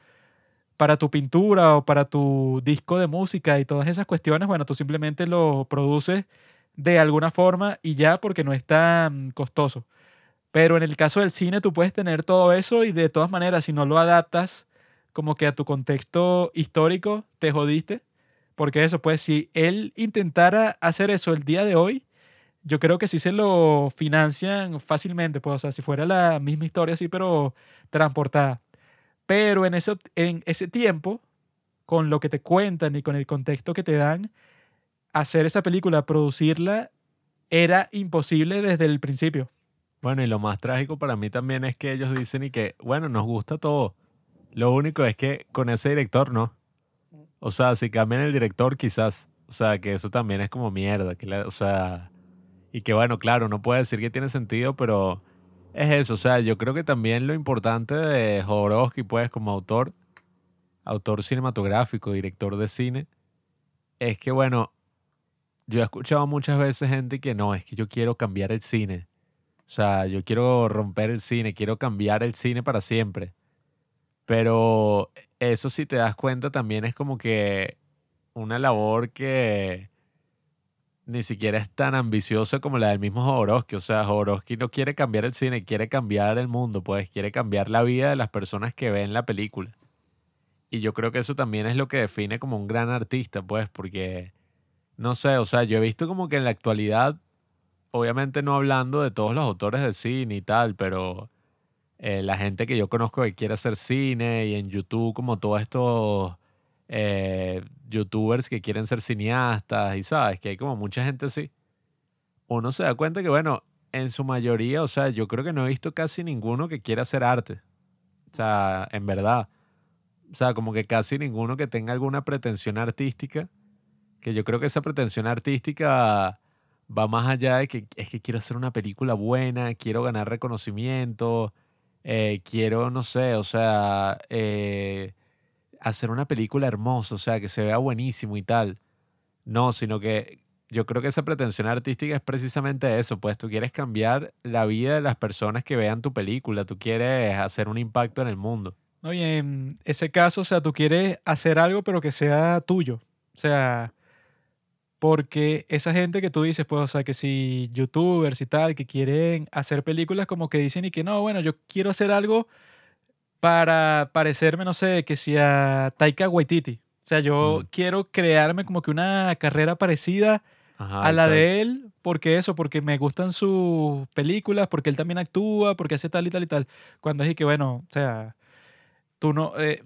para tu pintura o para tu disco de música y todas esas cuestiones, bueno, tú simplemente lo produces de alguna forma y ya porque no es tan costoso. Pero en el caso del cine tú puedes tener todo eso y de todas maneras, si no lo adaptas como que a tu contexto histórico, te jodiste. Porque eso, pues si él intentara hacer eso el día de hoy, yo creo que sí se lo financian fácilmente, pues, o sea, si fuera la misma historia así, pero transportada. Pero en ese, en ese tiempo, con lo que te cuentan y con el contexto que te dan, hacer esa película, producirla, era imposible desde el principio. Bueno, y lo más trágico para mí también es que ellos dicen y que, bueno, nos gusta todo. Lo único es que con ese director no. O sea, si cambian el director, quizás. O sea, que eso también es como mierda. Que o sea, y que bueno, claro, no puede decir que tiene sentido, pero es eso. O sea, yo creo que también lo importante de Jodorowsky, pues, como autor, autor cinematográfico, director de cine, es que, bueno, yo he escuchado muchas veces gente que no, es que yo quiero cambiar el cine. O sea, yo quiero romper el cine, quiero cambiar el cine para siempre. Pero eso si te das cuenta también es como que una labor que ni siquiera es tan ambiciosa como la del mismo Jodorowsky. O sea, Jodorowsky no quiere cambiar el cine, quiere cambiar el mundo, pues quiere cambiar la vida de las personas que ven la película. Y yo creo que eso también es lo que define como un gran artista, pues, porque, no sé, o sea, yo he visto como que en la actualidad, obviamente no hablando de todos los autores de cine y tal, pero eh, la gente que yo conozco que quiere hacer cine y en YouTube como todos estos eh, youtubers que quieren ser cineastas y sabes que hay como mucha gente así. Uno se da cuenta que, bueno, en su mayoría, o sea, yo creo que no he visto casi ninguno que quiera hacer arte. O sea, en verdad. O sea, como que casi ninguno que tenga alguna pretensión artística. Que yo creo que esa pretensión artística va más allá de que es que quiero hacer una película buena, quiero ganar reconocimiento, eh, quiero, no sé, o sea, eh, hacer una película hermosa, o sea, que se vea buenísimo y tal. No, sino que yo creo que esa pretensión artística es precisamente eso, pues tú quieres cambiar la vida de las personas que vean tu película, tú quieres hacer un impacto en el mundo. Oye, en ese caso, o sea, tú quieres hacer algo pero que sea tuyo. O sea, porque esa gente que tú dices, pues, o sea, que si youtubers y tal, que quieren hacer películas como que dicen y que no, bueno, yo quiero hacer algo para parecerme, no sé, que sea Taika Waititi. O sea, yo quiero crearme como que una carrera parecida a la de él, porque eso, porque me gustan sus películas, porque él también actúa, porque hace tal y tal y tal. Cuando es que, bueno, o sea, tú no, eh,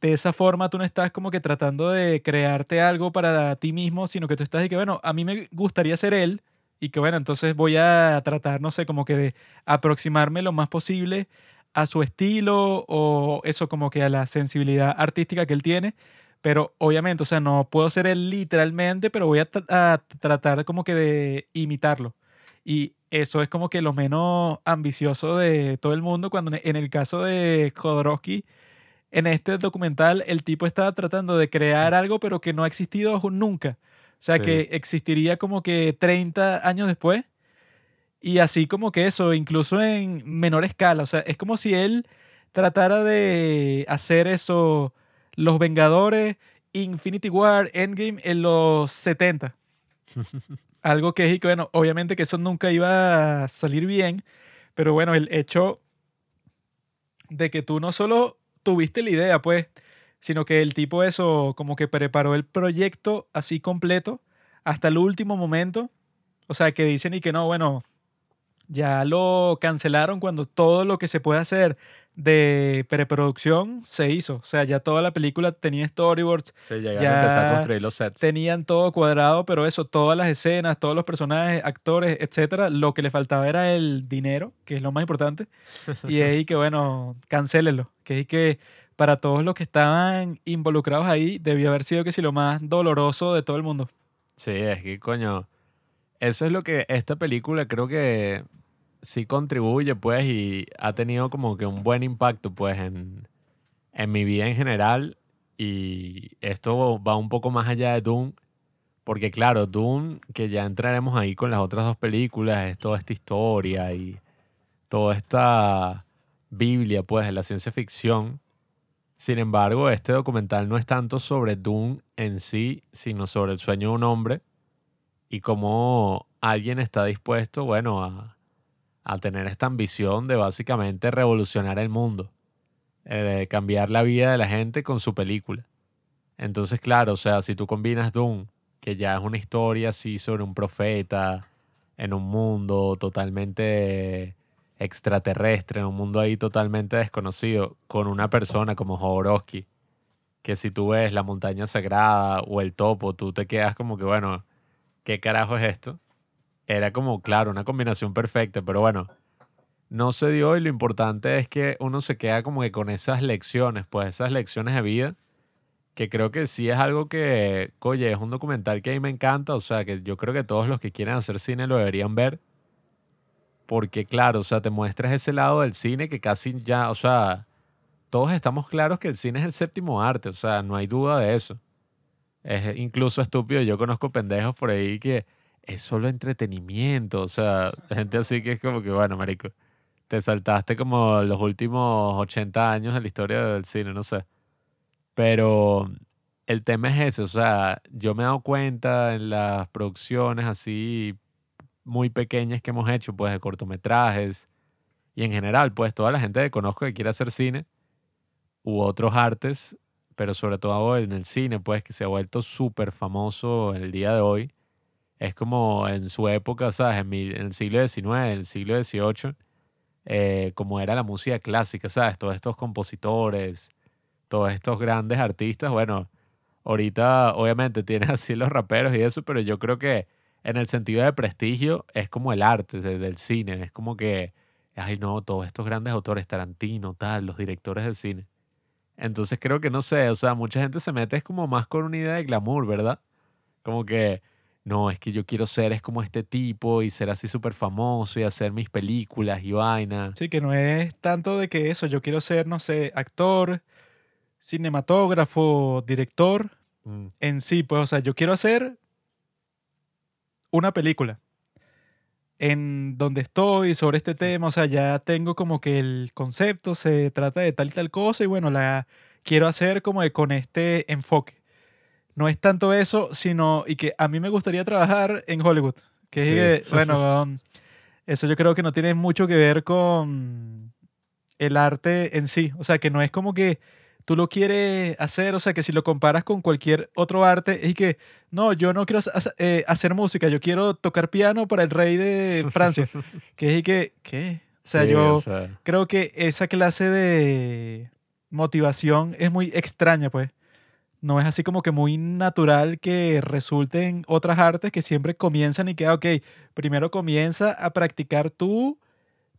de esa forma tú no estás como que tratando de crearte algo para ti mismo, sino que tú estás de que, bueno, a mí me gustaría ser él y que, bueno, entonces voy a tratar, no sé, como que de aproximarme lo más posible a su estilo o eso como que a la sensibilidad artística que él tiene. Pero obviamente, o sea, no puedo ser él literalmente, pero voy a, tratar como que de imitarlo. Y eso es como que lo menos ambicioso de todo el mundo, cuando en el caso de Jodorowsky, en este documental, el tipo estaba tratando de crear algo, pero que no ha existido nunca. O sea, que existiría como que 30 años después y así como que eso, incluso en menor escala. O sea, es como si él tratara de hacer eso, Los Vengadores, Infinity War, Endgame en los 70. Algo que es, que bueno, obviamente que eso nunca iba a salir bien, pero bueno, el hecho de que tú no solo tuviste la idea, pues, sino que el tipo eso como que preparó el proyecto así completo hasta el último momento. O sea, que dicen y que no, bueno, ya lo cancelaron cuando todo lo que se puede hacer de preproducción se hizo. O sea, ya toda la película tenía storyboards. ya a construir los sets. Tenían todo cuadrado, pero eso, todas las escenas, todos los personajes, actores, etcétera, lo que le faltaba era el dinero, que es lo más importante. Y ahí que, bueno, cancélenlo. Que es que para todos los que estaban involucrados ahí, debió haber sido que si lo más doloroso de todo el mundo. Sí, es que, coño, eso es lo que esta película creo que sí contribuye, pues, y ha tenido como que un buen impacto, pues, en, en mi vida en general. Y esto va un poco más allá de Doom, porque claro, Doom, que ya entraremos ahí con las otras dos películas, es toda esta historia y toda esta Biblia, pues, de la ciencia ficción. Sin embargo, este documental no es tanto sobre Doom en sí, sino sobre el sueño de un hombre y cómo alguien está dispuesto, bueno, a, tener esta ambición de básicamente revolucionar el mundo. eh, cambiar la vida de la gente con su película. Entonces, claro, o sea, si tú combinas Doom, que ya es una historia así sobre un profeta en un mundo totalmente extraterrestre, en un mundo ahí totalmente desconocido, con una persona como Jodorowsky, que si tú ves la montaña sagrada o el topo, tú te quedas como que, bueno, ¿qué carajo es esto? Era como, claro, una combinación perfecta, pero bueno, no se dio y lo importante es que uno se queda como que con esas lecciones, pues esas lecciones de vida, que creo que sí es algo que, oye, es un documental que a mí me encanta, o sea, que yo creo que todos los que quieren hacer cine lo deberían ver, porque claro, o sea, te muestras ese lado del cine que casi ya, o sea, todos estamos claros que el cine es el séptimo arte, o sea, no hay duda de eso. Es incluso estúpido, yo conozco pendejos por ahí que es solo entretenimiento, o sea, gente así que es como que, bueno, marico, te saltaste como los últimos 80 años de la historia del cine, no sé. Pero el tema es ese, o sea, yo me he dado cuenta en las producciones así muy pequeñas que hemos hecho, pues de cortometrajes y en general, pues toda la gente que conozco que quiere hacer cine u otros artes, pero sobre todo en el cine, pues que se ha vuelto súper famoso en el día de hoy. Es como en su época, ¿sabes? En, el siglo XIX, en el siglo XVIII, eh, como era la música clásica, ¿sabes? Todos estos compositores, todos estos grandes artistas, bueno, ahorita obviamente tienes así los raperos y eso, pero yo creo que en el sentido de prestigio es como el arte del cine, es como que, ay no, todos estos grandes autores, Tarantino, tal, los directores del cine. Entonces creo que no sé, o sea, mucha gente se mete es como más con una idea de glamour, ¿verdad? Como que, no, es que yo quiero ser, es como este tipo y ser así súper famoso y hacer mis películas y vaina. Sí, que no es tanto de que eso, yo quiero ser, no sé, actor, cinematógrafo, director Mm. en sí, pues, o sea, yo quiero hacer una película en donde estoy sobre este tema, o sea, ya tengo como que el concepto se trata de tal y tal cosa y bueno, la quiero hacer como de con este enfoque. No es tanto eso, sino y que a mí me gustaría trabajar en Hollywood, que es Sí. que, bueno, eso yo creo que no tiene mucho que ver con el arte en sí, o sea, que no es como que tú lo quieres hacer, o sea, que si lo comparas con cualquier otro arte, es que, no, yo no quiero hacer- eh, hacer música, yo quiero tocar piano para el rey de Francia. que es que, ¿qué? O sea, Sí, yo o sea, creo que esa clase de motivación es muy extraña, pues. No es así como que muy natural que resulte en otras artes que siempre comienzan y que, ok, primero comienza a practicar tú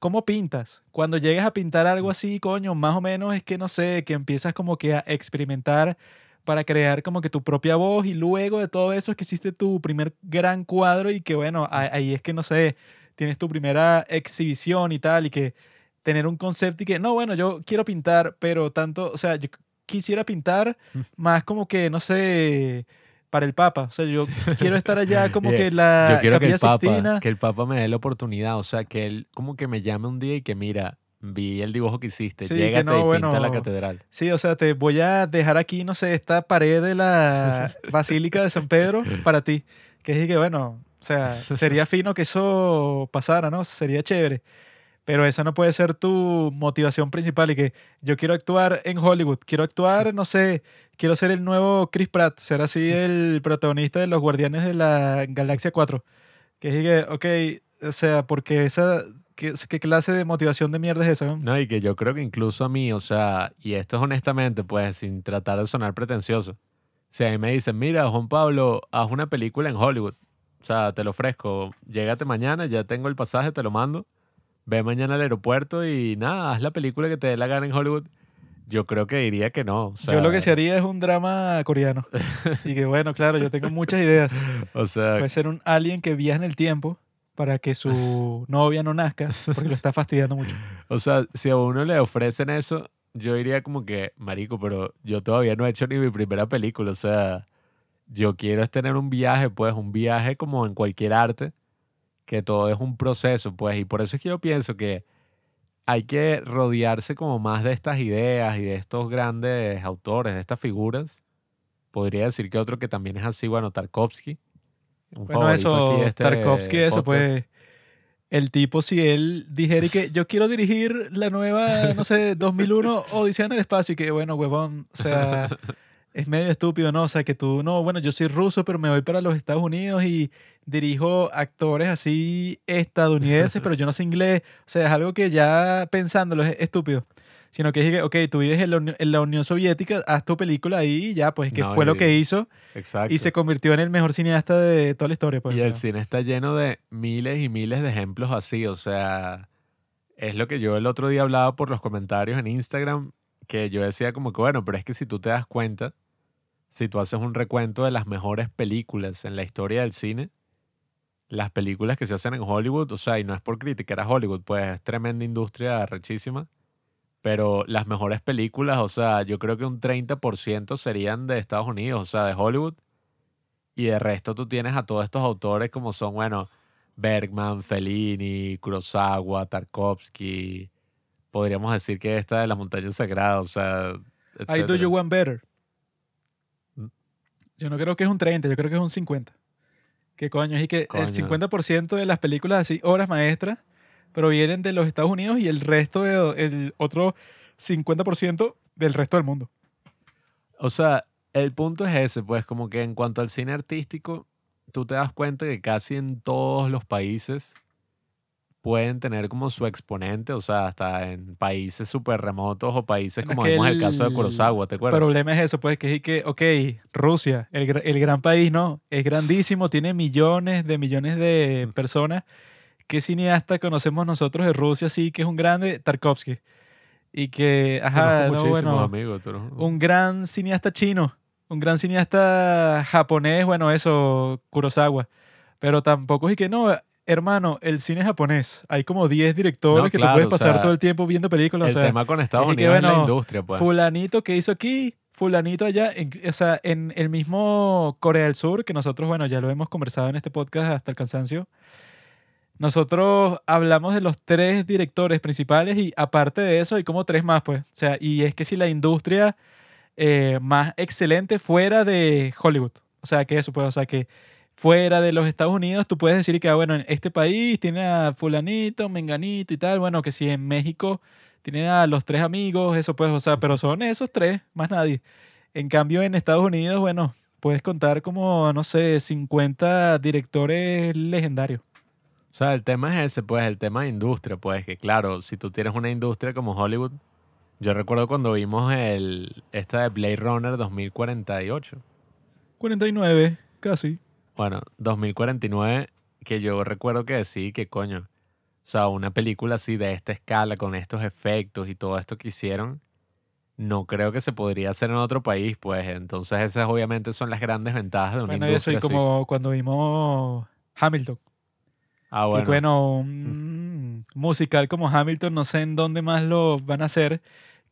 cómo pintas. Cuando llegues a pintar algo así, coño, más o menos es que, no sé, que empiezas como que a experimentar para crear como que tu propia voz y luego de todo eso es que hiciste tu primer gran cuadro y que, bueno, ahí es que, no sé, tienes tu primera exhibición y tal y que tener un concepto y que, no, bueno, yo quiero pintar, pero tanto, o sea, yo quisiera pintar más como que, no sé, para el Papa. O sea, yo quiero estar allá como Yeah. que la yo quiero que el, Papa, Sixtina. que el Papa me dé la oportunidad, o sea, que él como que me llame un día y que mira, vi el dibujo que hiciste, Sí, que llégate no, y pinta la bueno, catedral. Sí, o sea, te voy a dejar aquí, no sé, esta pared de la Basílica de San Pedro para ti. Que es que, bueno, o sea, sería fino que eso pasara, ¿no? Sería chévere. Pero esa no puede ser tu motivación principal y que yo quiero actuar en Hollywood, quiero actuar, no sé, quiero ser el nuevo Chris Pratt, ser así el protagonista de los Guardianes de la Galaxia 4. Que es que, ok, o sea, porque esa, ¿qué, qué clase de motivación de mierda es esa? no? No, y que yo creo que incluso a mí, o sea, y esto es honestamente, pues sin tratar de sonar pretencioso, si a mí me dicen, mira, Juan Pablo, haz una película en Hollywood, o sea, te lo ofrezco, llégate mañana, ya tengo el pasaje, te lo mando, ve mañana al aeropuerto y nada, haz la película que te dé la gana en Hollywood. Yo creo que diría que no. O sea, Yo lo que se haría es un drama coreano. y que bueno, claro, yo tengo muchas ideas. O sea, Puede ser un alien que viaja en el tiempo para que su novia no nazca, porque lo está fastidiando mucho. O sea, si a uno le ofrecen eso, yo diría como que, marico, pero yo todavía no he hecho ni mi primera película. O sea, yo quiero es tener un viaje, pues, un viaje como en cualquier arte, que todo es un proceso, pues. Y por eso es que yo pienso que hay que rodearse como más de estas ideas y de estos grandes autores, de estas figuras. Podría decir que otro que también es así, bueno, Tarkovsky. Un Bueno, eso, aquí este Tarkovsky, eso podcast. pues el tipo, si él dijera que yo quiero dirigir la nueva, no sé, 2001 Odisea en el espacio y que, bueno, huevón, o sea, es medio estúpido, ¿no? O sea, que tú, no, bueno, yo soy ruso, pero me voy para los Estados Unidos y dirijo actores así estadounidenses, pero yo no sé inglés. O sea, es algo que ya pensándolo es estúpido. Sino que dije, ok, tú vives en la, Uni- en la Unión Soviética, haz tu película ahí y ya, pues que No, fue lo que hizo Exacto. y se convirtió en el mejor cineasta de toda la historia. Pues, Y o el cine está lleno de miles y miles de ejemplos así, o sea, es lo que yo el otro día hablaba por los comentarios en Instagram, que yo decía como que, bueno, pero es que si tú te das cuenta, si tú haces un recuento de las mejores películas en la historia del cine, las películas que se hacen en Hollywood, o sea, y no es por criticar a Hollywood, pues es tremenda industria rechísima, pero las mejores películas, o sea, yo creo que un 30% serían de Estados Unidos, o sea, de Hollywood. Y de resto tú tienes a todos estos autores como son, bueno, Bergman, Fellini, Kurosawa, Tarkovsky. Podríamos decir que esta de la montaña sagrada, o sea, I do you one better. Yo no creo que es un 30, yo creo que es un 50. ¿Qué coño? Es y que Coño. el 50% de las películas así, obras maestras, provienen de los Estados Unidos y el resto, de, el otro 50% del resto del mundo. O sea, el punto es ese, pues como que en cuanto al cine artístico, tú te das cuenta que casi en todos los países pueden tener como su exponente, o sea, hasta en países súper remotos o países Bueno, como vimos el caso de el Kurosawa, ¿te El acuerdas? problema es eso, pues, que es que, ok, Rusia, el, el gran país, ¿no? Es grandísimo, tiene millones de millones de personas. ¿Qué cineasta conocemos nosotros de Rusia, sí, que es un grande? Tarkovsky. Y que, ajá, no, bueno, amigos. no- un gran cineasta chino, un gran cineasta japonés, bueno, eso, Kurosawa. Pero tampoco es que no, hermano, el cine japonés. Hay como 10 directores No, que claro, tú puedes o pasar sea, todo el tiempo viendo películas. el o sea, tema con Estados es que, Unidos es la bueno, industria, pues. fulanito que hizo aquí, fulanito allá, en- o sea, en el mismo Corea del Sur, que nosotros, bueno, ya lo hemos conversado en este podcast hasta el cansancio. Nosotros hablamos de los tres directores principales y aparte de eso hay como tres más, pues. O sea, y es que si la industria eh, más excelente fuera de Hollywood. O sea, que eso, pues, o sea, que fuera de los Estados Unidos tú puedes decir que, ah, bueno, en este país tiene a fulanito, menganito y tal. Bueno, que si en México tienen a los tres amigos, eso pues, o sea, pero son esos tres, más nadie. En cambio, en Estados Unidos, bueno, puedes contar como, no sé, 50 directores legendarios. O sea, el tema es ese, pues, el tema de industria, pues, que claro, si tú tienes una industria como Hollywood, yo recuerdo cuando vimos el, esta de Blade Runner 2048, 49, casi. Bueno, 2049, que yo recuerdo que sí, que coño, o sea, una película así de esta escala, con estos efectos y todo esto que hicieron, no creo que se podría hacer en otro país, pues, entonces esas obviamente son las grandes ventajas de una Bueno, industria y así. como cuando vimos Hamilton. Ah, Que, bueno, bueno, un musical como Hamilton, no sé en dónde más lo van a hacer,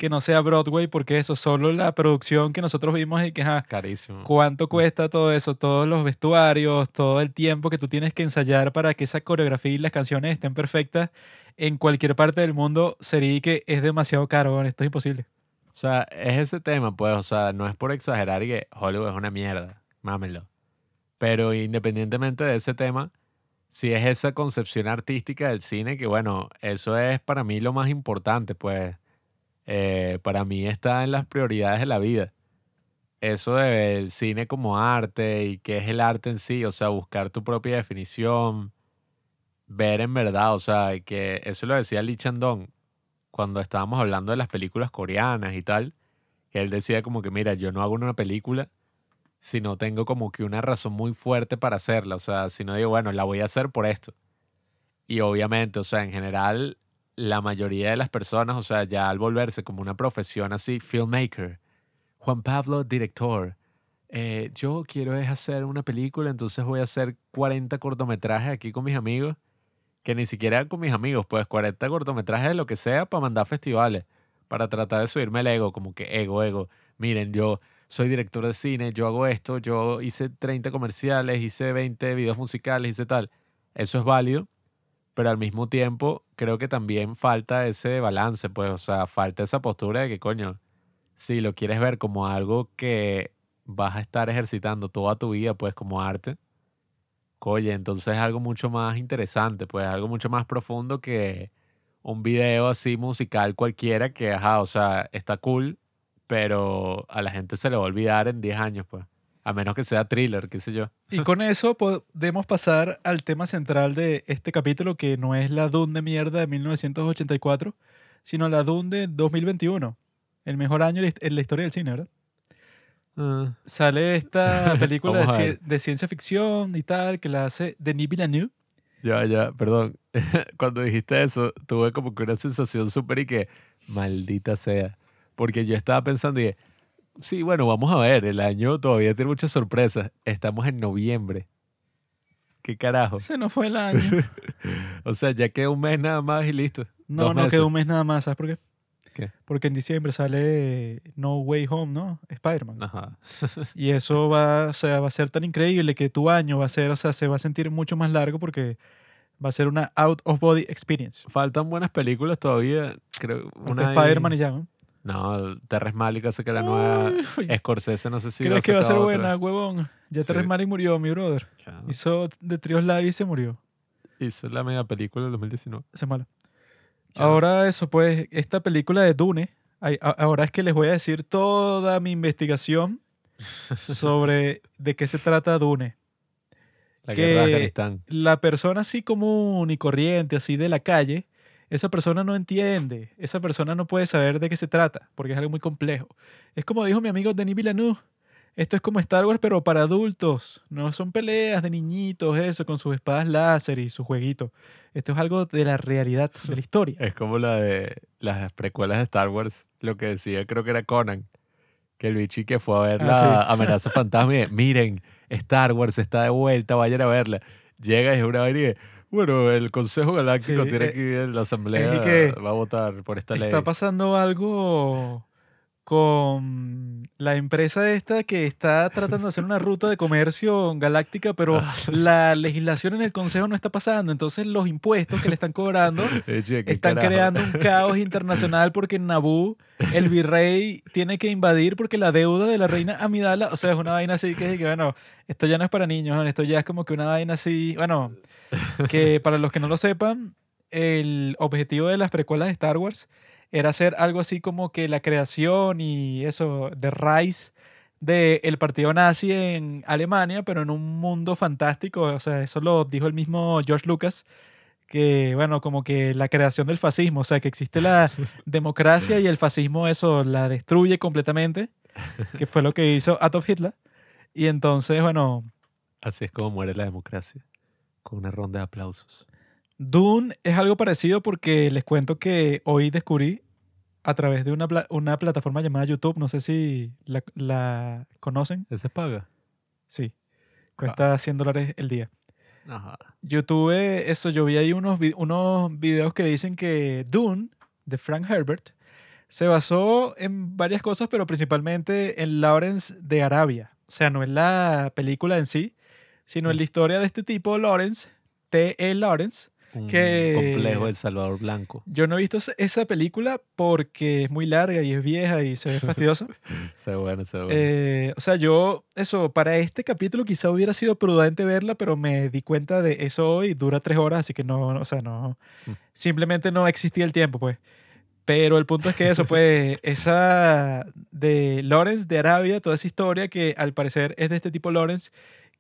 que no sea Broadway, porque eso, solo la producción que nosotros vimos y que, ajá, carísimo. ¿cuánto cuesta todo eso? Todos los vestuarios, todo el tiempo que tú tienes que ensayar para que esa coreografía y las canciones estén perfectas en cualquier parte del mundo, sería que es demasiado caro, bueno, esto es imposible. O sea, es ese tema, pues, o sea, no es por exagerar que Hollywood es una mierda, mámelo. Pero independientemente de ese tema, si es esa concepción artística del cine, que bueno, eso es para mí lo más importante, pues, eh, para mí está en las prioridades de la vida. Eso del cine como arte y qué es el arte en sí, o sea, buscar tu propia definición, ver en verdad, o sea, que eso lo decía Lee Chandong cuando estábamos hablando de las películas coreanas y tal, que él decía como que, mira, yo no hago una película si no tengo como que una razón muy fuerte para hacerla, o sea, si no digo, bueno, la voy a hacer por esto. Y obviamente, o sea, en general, la mayoría de las personas, o sea, ya al volverse como una profesión así, filmmaker, Juan Pablo, director, eh, yo quiero es hacer una película, entonces voy a hacer 40 cortometrajes aquí con mis amigos que ni siquiera con mis amigos, pues 40 cortometrajes de lo que sea para mandar festivales, para tratar de subirme el ego, como que ego, ego. Miren, yo soy director de cine, yo hago esto, yo hice 30 comerciales, hice 20 videos musicales, hice tal. Eso es válido, pero al mismo tiempo creo que también falta ese balance, pues, o sea, falta esa postura de que, coño, si lo quieres ver como algo que vas a estar ejercitando toda tu vida, pues, como arte, Oye, entonces es algo mucho más interesante, pues algo mucho más profundo que un video así musical cualquiera que, ajá, o sea, está cool, pero a la gente se le va a olvidar en 10 años, pues. A menos que sea thriller, qué sé yo. Y con eso podemos pasar al tema central de este capítulo, que no es la Dune de mierda de 1984, sino la Dune de 2021. El mejor año en la historia del cine, ¿verdad? Ah, Sale esta película de, ci- de ciencia ficción y tal, que la hace Denis Villeneuve. ya, ya, perdón. Cuando dijiste eso, tuve como que una sensación súper y que, maldita sea. Porque yo estaba pensando y dije, sí, bueno, vamos a ver, el año todavía tiene muchas sorpresas. Estamos en noviembre. ¿Qué carajo? Se nos fue el año. O sea, ya queda un mes nada más y listo. No, Dos no meses. quedó un mes nada más, ¿sabes por qué? ¿Qué? Porque en diciembre sale No Way Home, ¿no? Spider-Man. Ajá. Y eso va, o sea, va a ser tan increíble que tu año va a ser, o sea, se va a sentir mucho más largo porque va a ser una out of body experience. Faltan buenas películas todavía. Creo, Falta una Spider-Man y ya, ¿no? No, Terrence Malick hace que la nueva Uy, Scorsese no sé si ¿Crees que va a ser otra. buena, huevón? Ya Sí. Terrence Malick murió, mi brother. Hizo de Trios Live y se murió. Hizo la mega película del 2019. Ese es malo. Ya. Ahora eso, pues, esta película de Dune, ahora es que les voy a decir toda mi investigación sobre de qué se trata Dune. La que- guerra de Afganistán. La persona así común y corriente, así de la calle, esa persona no entiende, esa persona no puede saber de qué se trata, porque es algo muy complejo. Es como dijo mi amigo Denis Villeneuve, esto es como Star Wars, pero para adultos. No son peleas de niñitos, eso, con sus espadas láser y sus jueguitos. Esto es algo de la realidad, de la historia. Es como la de las precuelas de Star Wars. Lo que decía, creo que era Conan. Que el bichi que fue a ver Ah, la amenaza fantasma y dice, miren, Star Wars está de vuelta, vayan a verla. Llega y es una vaina bueno, el Consejo Galáctico Sí, tiene eh, que la asamblea y que va a votar por esta ley. Está pasando algo con la empresa esta que está tratando de hacer una ruta de comercio galáctica, pero Ah. la legislación en el Consejo no está pasando. Entonces los impuestos que le están cobrando Eh, che, ¿qué están carajo? creando un caos internacional porque en Naboo el virrey tiene que invadir porque la deuda de la reina Amidala, o sea, es una vaina así que, que, bueno, esto ya no es para niños, esto ya es como que una vaina así, bueno, que para los que no lo sepan, el objetivo de las precuelas de Star Wars era hacer algo así como que la creación y eso de raíz del partido nazi en Alemania, pero en un mundo fantástico, o sea, eso lo dijo el mismo George Lucas, que bueno, como que la creación del fascismo, o sea, que existe la democracia y el fascismo eso la destruye completamente, que fue lo que hizo Adolf Hitler. Y entonces, bueno, Así es como muere la democracia. Con una ronda de aplausos. Dune es algo parecido porque les cuento que hoy descubrí a través de una, pla- una plataforma llamada YouTube, no sé si la, la conocen, ¿Ese paga? sí, cuesta 100 dólares el día. Ajá. YouTube, eso, yo vi ahí unos, unos videos que dicen que Dune, de Frank Herbert, se basó en varias cosas, pero principalmente en Lawrence de Arabia. O sea, no en la película en sí, sino en la historia de este tipo, Lawrence, T.E. Lawrence. Un Que- complejo del Salvador Blanco. Yo no he visto esa- esa película porque es muy larga y es vieja y se ve fastidiosa. Se bueno, se bueno. Eh, o sea, yo, eso, para este capítulo quizá hubiera sido prudente verla, pero me di cuenta de eso hoy, dura tres horas, así que no, o sea, no, Mm. simplemente no existía el tiempo, pues. Pero el punto es que eso, pues, esa de Lawrence de Arabia, toda esa historia que al parecer es de este tipo Lawrence,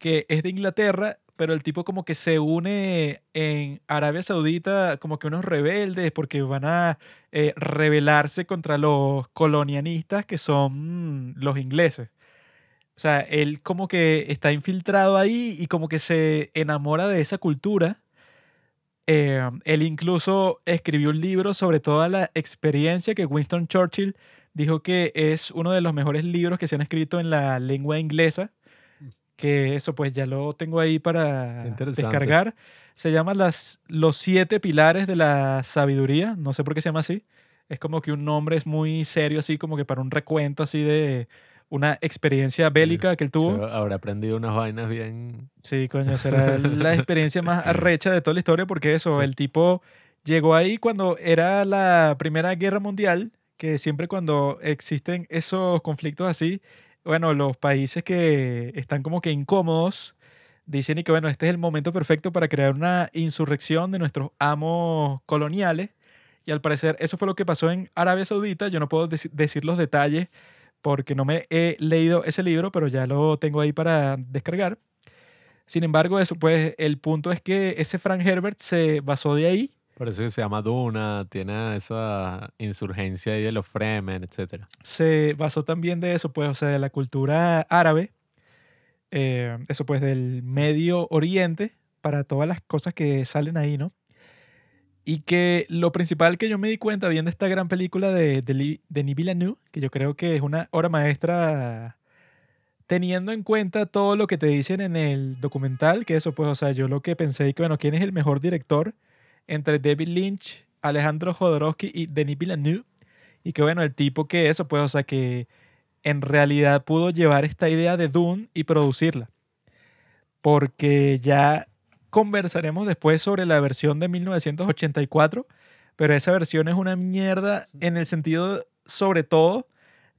que es de Inglaterra, pero el tipo como que se une en Arabia Saudita como que unos rebeldes porque van a eh, rebelarse contra los colonialistas que son los ingleses. O sea, él como que está infiltrado ahí y como que se enamora de esa cultura. Eh, él incluso escribió un libro sobre toda la experiencia que Winston Churchill dijo que es uno de los mejores libros que se han escrito en la lengua inglesa. Que eso pues ya lo tengo ahí para descargar. Se llama las, Los siete pilares de la sabiduría. No sé por qué se llama así. Es como que un nombre es muy serio, así como que para un recuento así de una experiencia bélica que él tuvo. Habrá aprendido unas vainas bien. Sí, coño, será la experiencia más arrecha de toda la historia porque eso, el tipo llegó ahí cuando era la Primera Guerra Mundial, que siempre cuando existen esos conflictos así, bueno, los países que están como que incómodos dicen y que bueno, este es el momento perfecto para crear una insurrección de nuestros amos coloniales. Y al parecer eso fue lo que pasó en Arabia Saudita. Yo no puedo deci- decir los detalles porque no me he leído ese libro, pero ya lo tengo ahí para descargar. Sin embargo, eso pues el punto es que ese Frank Herbert se basó de ahí Por eso que se llama Duna, tiene esa insurgencia ahí de los Fremen, etc. se basó también de eso, pues, o sea, de la cultura árabe, eh, eso pues del Medio Oriente, para todas las cosas que salen ahí, ¿no? Y que lo principal que yo me di cuenta viendo esta gran película de, de, Denis Villeneuve, que yo creo que es una obra maestra teniendo en cuenta todo lo que te dicen en el documental, que eso pues, o sea, yo lo que pensé y que, bueno, ¿quién es el mejor director entre David Lynch, Alejandro Jodorowsky y Denis Villeneuve? Y que bueno, el tipo que eso, pues, o sea, que en realidad pudo llevar esta idea de Dune y producirla. Porque ya conversaremos después sobre la versión de 1984, pero esa versión es una mierda en el sentido, sobre todo,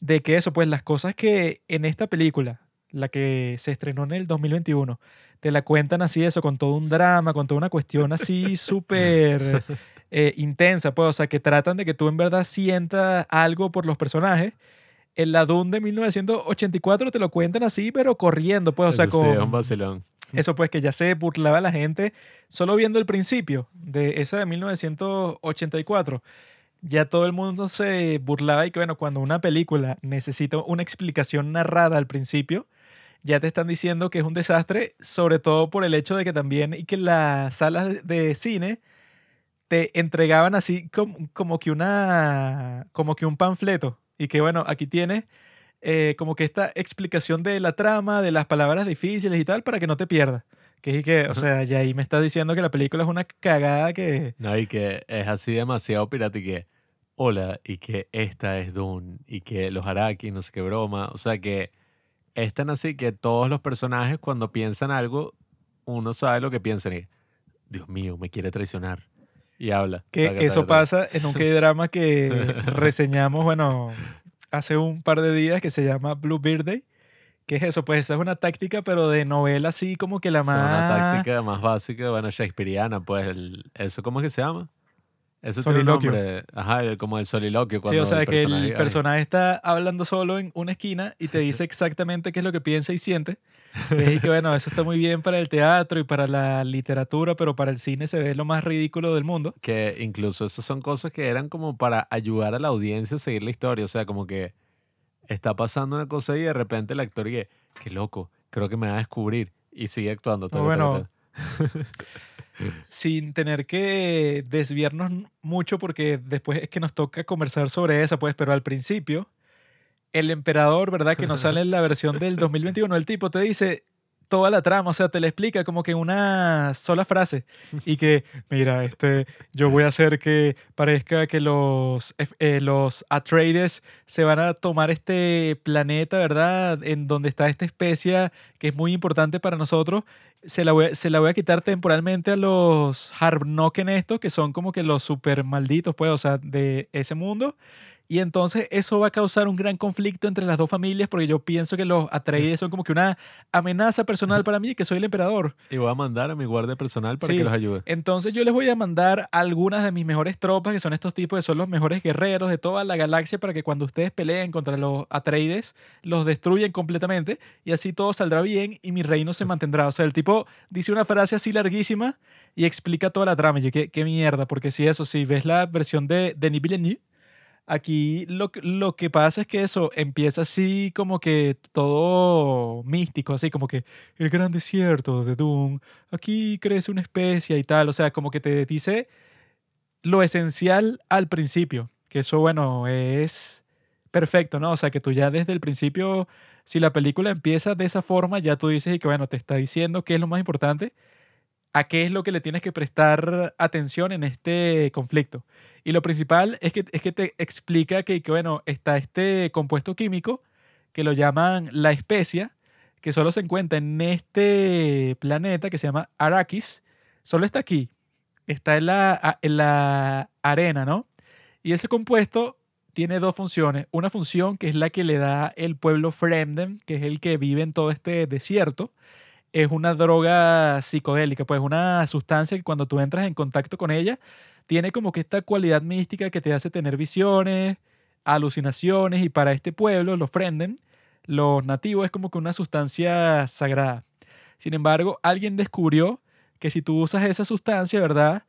de que eso, pues las cosas que en esta película, la que se estrenó en el 2021, te la cuentan así, eso, con todo un drama, con toda una cuestión así súper eh, intensa, pues, o sea, que tratan de que tú en verdad sientas algo por los personajes. En la Dune de 1984 te lo cuentan así, pero corriendo, pues, o sea, Eso sí, un con... vacilón. Eso pues que ya se burlaba la gente solo viendo el principio de esa de 1984. Ya todo el mundo se burlaba y que bueno, cuando una película necesita una explicación narrada al principio, ya te están diciendo que es un desastre, sobre todo por el hecho de que también y que las salas de- cine te entregaban así como, como que una como que un panfleto y que bueno, aquí tienes eh, como que esta explicación de la trama, de las palabras difíciles y tal, para que no te pierdas. Que es que, o sea, ya ahí me estás diciendo que la película es una cagada que... No, y que es así demasiado pirata y que, hola, y que esta es Dune, y que los Araki, no sé qué broma. O sea que es tan así que todos los personajes cuando piensan algo, uno sabe lo que piensan y, Dios mío, me quiere traicionar. Y habla. Que taca, eso taca, taca. pasa en un drama que reseñamos, bueno, hace un par de días que se llama Blue Birthday. Que es eso? Pues esa es una táctica, pero de novela así como que la más... una táctica más básica, bueno, shakespeariana, pues, el- ¿eso cómo es que se llama? Eso tiene un Soliloquio. nombre, ajá, el- como el soliloquio. Sí, Cuando o sea, que el ay, personaje está hablando solo en una esquina y te dice exactamente qué es lo que piensa y siente. Es que, bueno, eso está muy bien para el teatro y para la literatura, pero para el cine se ve lo más ridículo del mundo. que incluso esas son cosas que eran como para ayudar a la audiencia a seguir la historia. O sea, como que está pasando una cosa y de repente el actor dice, qué loco, creo que me va a descubrir. Y sigue actuando. taca, bueno, taca. Sin tener que desviarnos mucho, porque después es que nos toca conversar sobre esa, pues, pero al principio, el emperador, ¿verdad? Que nos sale en la versión del 2021, el tipo te dice toda la trama, o sea, te la explica como que en una sola frase y que, mira, este, yo voy a hacer que parezca que los, eh, los Atreides se van a tomar este planeta, ¿verdad? En donde está esta especie que es muy importante para nosotros, se la voy a, se la voy a quitar temporalmente a los Harnoken estos, que son como que los super malditos, pues, o sea, de ese mundo. Y entonces eso va a causar un gran conflicto entre las dos familias, porque yo pienso que los Atreides son como que una amenaza personal para mí, que soy el emperador. Y voy a mandar a mi guardia personal para Sí. que los ayude. Entonces yo les voy a mandar algunas de mis mejores tropas, que son estos tipos que son los mejores guerreros de toda la galaxia, para que cuando ustedes peleen contra los Atreides, los destruyen completamente y así todo saldrá bien y mi reino se mantendrá. O sea, el tipo dice una frase así larguísima y explica toda la trama. Y yo, qué, qué mierda, porque si eso, si ves la versión de Denis Villeneuve, Aquí lo, que- lo que pasa es que eso empieza así como que todo místico, así como que el gran desierto de Doom, aquí crece una especie y tal, o sea, como que te dice lo esencial al principio, que eso bueno es perfecto, ¿no? O sea, que tú ya desde el principio, si la película empieza de esa forma, ya tú dices y que bueno, te está diciendo qué es lo más importante, a qué es lo que le tienes que prestar atención en este conflicto. Y lo principal es que, es que te explica que, que, bueno, está este compuesto químico que lo llaman la especia, que solo se encuentra en este planeta que se llama Arrakis. Solo está aquí. Está en la, en la arena, ¿no? Y ese compuesto tiene dos funciones. Una función que es la que le da el pueblo Fremden, que es el que vive en todo este desierto. Es una droga psicodélica, pues una sustancia que cuando tú entras en contacto con ella, tiene como que esta cualidad mística que te hace tener visiones, alucinaciones, y para este pueblo, los Frenden, los nativos, es como que una sustancia sagrada. Sin embargo, alguien descubrió que si tú usas esa sustancia, ¿verdad?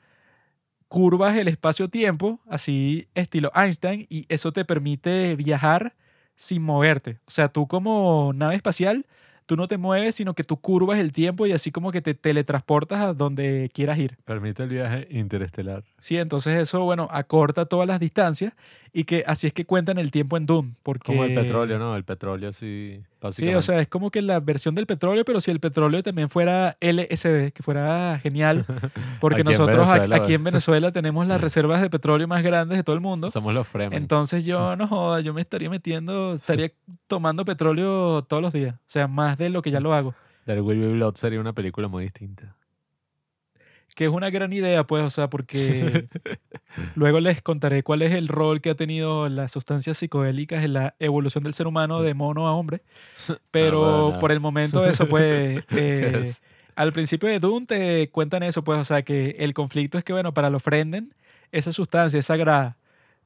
Curvas el espacio-tiempo, así estilo Einstein, y eso te permite viajar sin moverte. O sea, tú como nave espacial tú no te mueves, sino que tú curvas el tiempo y así como que te teletransportas a donde quieras ir. Permite el viaje interestelar. Sí, entonces eso, bueno, acorta todas las distancias y que así es que cuentan el tiempo en Doom. Porque... Como el petróleo, ¿no? El petróleo sí, Sí, o sea, es como que la versión del petróleo, pero si el petróleo también fuera LSD, que fuera genial, porque nosotros aquí en Venezuela tenemos las reservas de petróleo más grandes de todo el mundo. Somos los Fremen. Entonces yo, no joda, yo me estaría metiendo, estaría tomando petróleo todos los días, o sea, más de lo que ya lo hago. There Will Be Blood sería una película muy distinta que es una gran idea, pues, o sea, porque luego les contaré cuál es el rol que ha tenido las sustancias psicodélicas en la evolución del ser humano de mono a hombre. Pero por el momento eso, pues, eh, al principio de Dune te cuentan eso, pues, o sea, que el conflicto es que, bueno, para los Frenden, esa sustancia es sagrada,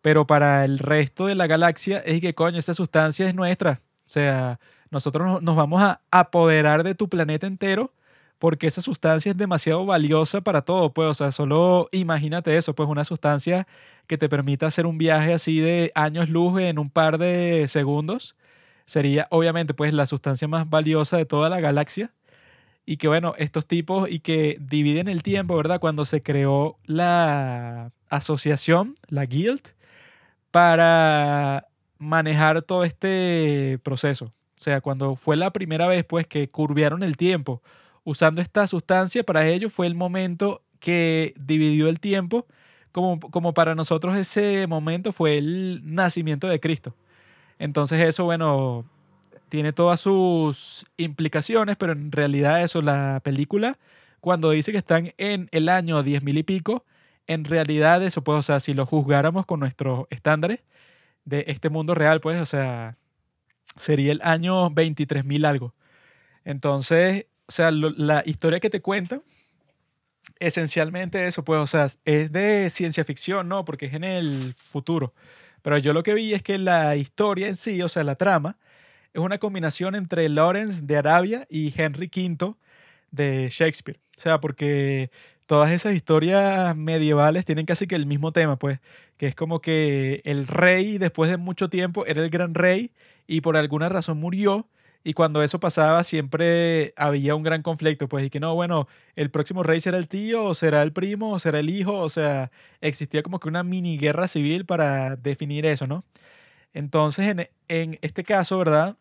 pero para el resto de la galaxia es que, coño, esa sustancia es nuestra. O sea, nosotros nos vamos a apoderar de tu planeta entero porque esa sustancia es demasiado valiosa para todo, pues, o sea, solo imagínate eso, pues una sustancia que te permita hacer un viaje así de años luz en un par de segundos, sería obviamente pues la sustancia más valiosa de toda la galaxia. Y que bueno, estos tipos y que dividen el tiempo, ¿verdad? Cuando se creó la asociación, la guild, para manejar todo este proceso. O sea, cuando fue la primera vez pues que curvearon el tiempo usando esta sustancia, para ellos fue el momento que dividió el tiempo, como, como para nosotros ese momento fue el nacimiento de Cristo. Entonces eso, bueno, tiene todas sus implicaciones, pero en realidad eso, la película, cuando dice que están en el año 10.000 y pico, en realidad eso, pues, o sea, si lo juzgáramos con nuestros estándares de este mundo real, pues, o sea, sería el año 23.000 algo. Entonces, o sea, la historia que te cuenta, esencialmente eso, pues, o sea, es de ciencia ficción, ¿no? Porque es en el futuro. Pero yo lo que vi es que la historia en sí, o sea, la trama, es una combinación entre Lawrence de Arabia y Henry V de Shakespeare. O sea, porque todas esas historias medievales tienen casi que el mismo tema, pues, que es como que el rey después de mucho tiempo era el gran rey y por alguna razón murió y cuando eso pasaba, siempre había un gran conflicto, pues, y que no, bueno, el próximo rey será el tío, o será el primo, o será el hijo, o sea, existía como que una mini guerra civil para definir eso, ¿no? Entonces, en, este caso, ¿verdad?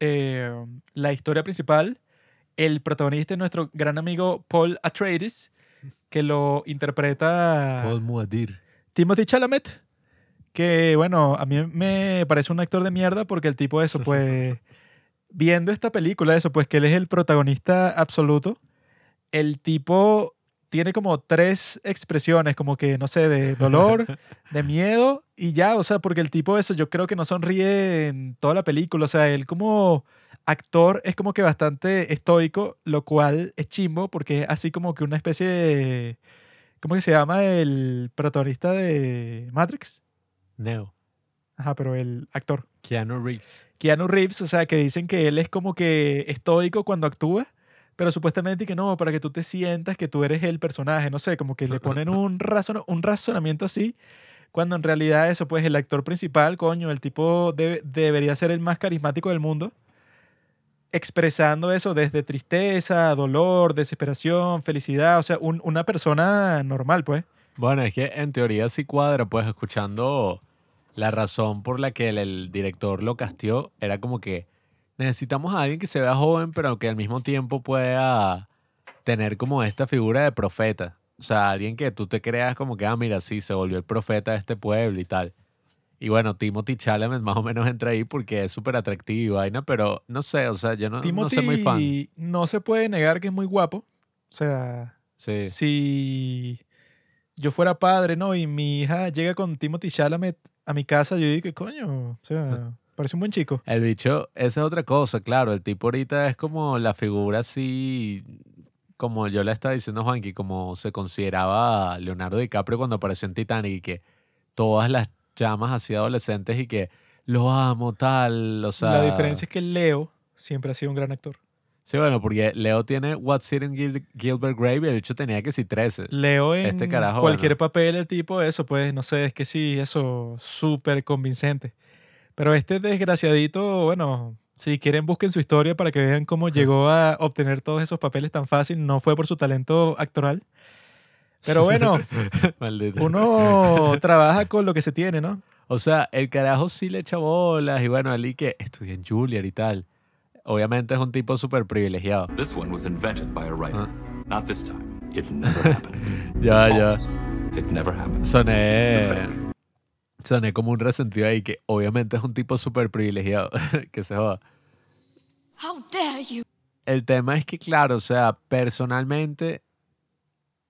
Eh, la historia principal, el protagonista es nuestro gran amigo Paul Atreides, que lo interpreta... Paul Muadir. Timothy Chalamet, que bueno, a mí me parece un actor de mierda porque el tipo eso, pues viendo esta película, eso, pues que él es el protagonista absoluto, el tipo tiene como tres expresiones, como que, no sé, de dolor, de miedo y ya, o sea, porque el tipo eso yo creo que no sonríe en toda la película, o sea, él como actor es como que bastante estoico, lo cual es chimbo porque es así como que una especie de... ¿Cómo que se llama el protagonista de Matrix? Neo. Ajá, pero el actor. Keanu Reeves. Keanu Reeves, o sea, que dicen que él es como que estoico cuando actúa, pero supuestamente que no, para que tú te sientas que tú eres el personaje, no sé, como que le ponen un, razon un razonamiento así, cuando en realidad eso, pues el actor principal, coño, el tipo debería ser el más carismático del mundo, expresando eso desde tristeza, dolor, desesperación, felicidad, o sea, una persona normal, pues. Bueno, es que en teoría sí cuadra, pues escuchando la razón por la que el, director lo castió era como que necesitamos a alguien que se vea joven, pero que al mismo tiempo pueda tener como esta figura de profeta. O sea, alguien que tú te creas como que, ah, mira, sí, se volvió el profeta de este pueblo y tal. Y bueno, Timothy Chalamet más o menos entra ahí porque es súper atractivo y vaina, pero no sé, o sea, yo no, no soy muy fan. no se puede negar que es muy guapo. O sea, sí. si yo fuera padre, ¿no? Y mi hija llega con Timothy Chalamet a mi casa, yo ¿qué coño? O sea, Parece un buen chico. El bicho, esa es otra cosa, claro. El tipo ahorita es como la figura así, como yo le estaba diciendo a Juanqui, como se consideraba Leonardo DiCaprio cuando apareció en Titanic y que todas las llamas así adolescentes y que lo amo, tal, o sea... La diferencia es que Leo siempre ha sido un gran actor. Sí, bueno, porque Leo tiene What's It in Gil- Gilbert Grape y el bicho tenía que sí 13. Leo en Este carajo, cualquier bueno. papel, el tipo, eso, pues, no sé, es que sí, eso, súper convincente. Pero este desgraciadito, bueno, si quieren busquen su historia para que vean cómo llegó a obtener todos esos papeles tan fácil, no fue por su talento actoral. Pero bueno, uno trabaja con lo que se tiene, ¿no? O sea, el carajo sí le echa bolas y bueno, y que estudia en Juilliard y tal. Obviamente es un tipo súper privilegiado. This one was invented by a writer. Huh? Not this time. It never happened. Ya, ya. false. It never happened. Soné, soné como un resentido ahí que obviamente es un tipo súper privilegiado. que se joda. How dare you? El tema es que, claro, o sea, personalmente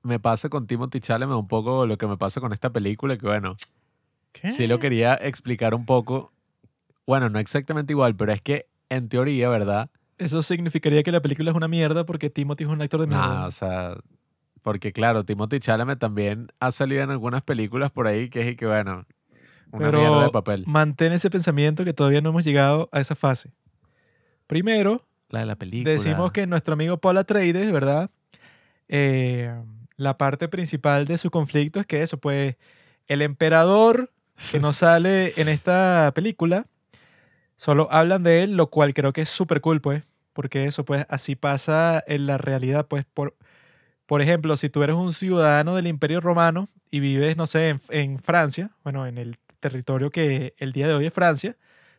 me pasa con Timothy Chalamet un poco lo que me pasa con esta película, que bueno, sí lo quería explicar un poco. Bueno, no exactamente igual, pero es que en teoría, ¿verdad? Eso significaría que la película es una mierda porque Timothy es un actor de mierda. No, o sea, porque claro, Timothy Chalamet también ha salido en algunas películas por ahí que es y que bueno, una Pero mierda de papel. mantén ese pensamiento que todavía no hemos llegado a esa fase. Primero, La de la película. decimos que nuestro amigo Paul Atreides, ¿verdad? Eh, la parte principal de su conflicto es que eso, pues, el emperador que no sale en esta película, solo hablan de él, lo cual creo que es súper cool, pues, porque eso, pues, así pasa en la realidad, pues, por, por ejemplo, si tú eres un ciudadano del Imperio Romano y vives, no sé, en, en Francia, bueno, en el territorio que el día de hoy es Francia,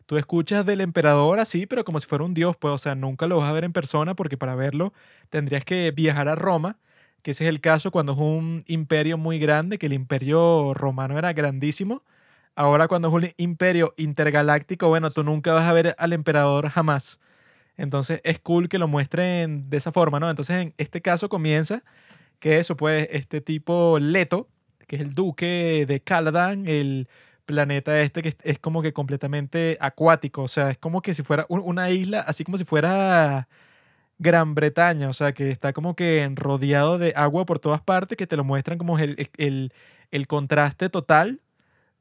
tú escuchas del emperador así, pero como si fuera un dios, pues, o sea, nunca lo vas a ver en persona porque para verlo tendrías que viajar a Roma, que ese es el caso cuando es un imperio muy grande, que el imperio romano era grandísimo. Ahora cuando es un imperio intergaláctico, bueno, tú nunca vas a ver al emperador jamás. Entonces es cool que lo muestren de esa forma, ¿no? Entonces en este caso comienza que eso, pues, este tipo Leto, que es el duque de Caladan, el planeta este que es- como que completamente acuático, o sea, es como que si fuera un- una isla, así como si fuera Gran Bretaña, o sea, que está como que rodeado de agua por todas partes, que te lo muestran como el- el- el contraste total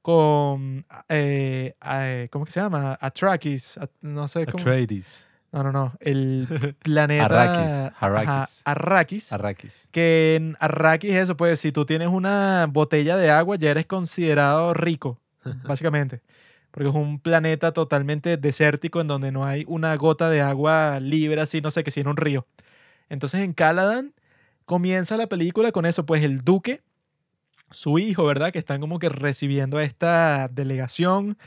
con, eh, eh, ¿cómo que se llama? Atrakis, at- no sé cómo. Atreides. No, no, no, el planeta... Arrakis, Ajá, Arrakis. Arrakis. Arrakis. Que en Arrakis eso, pues si tú tienes una botella de agua ya eres considerado rico, básicamente. Porque es un planeta totalmente desértico en donde no hay una gota de agua libre así, no sé, que si en un río. Entonces en Caladan comienza la película con eso, pues el duque, su hijo, ¿verdad? Que están como que recibiendo esta delegación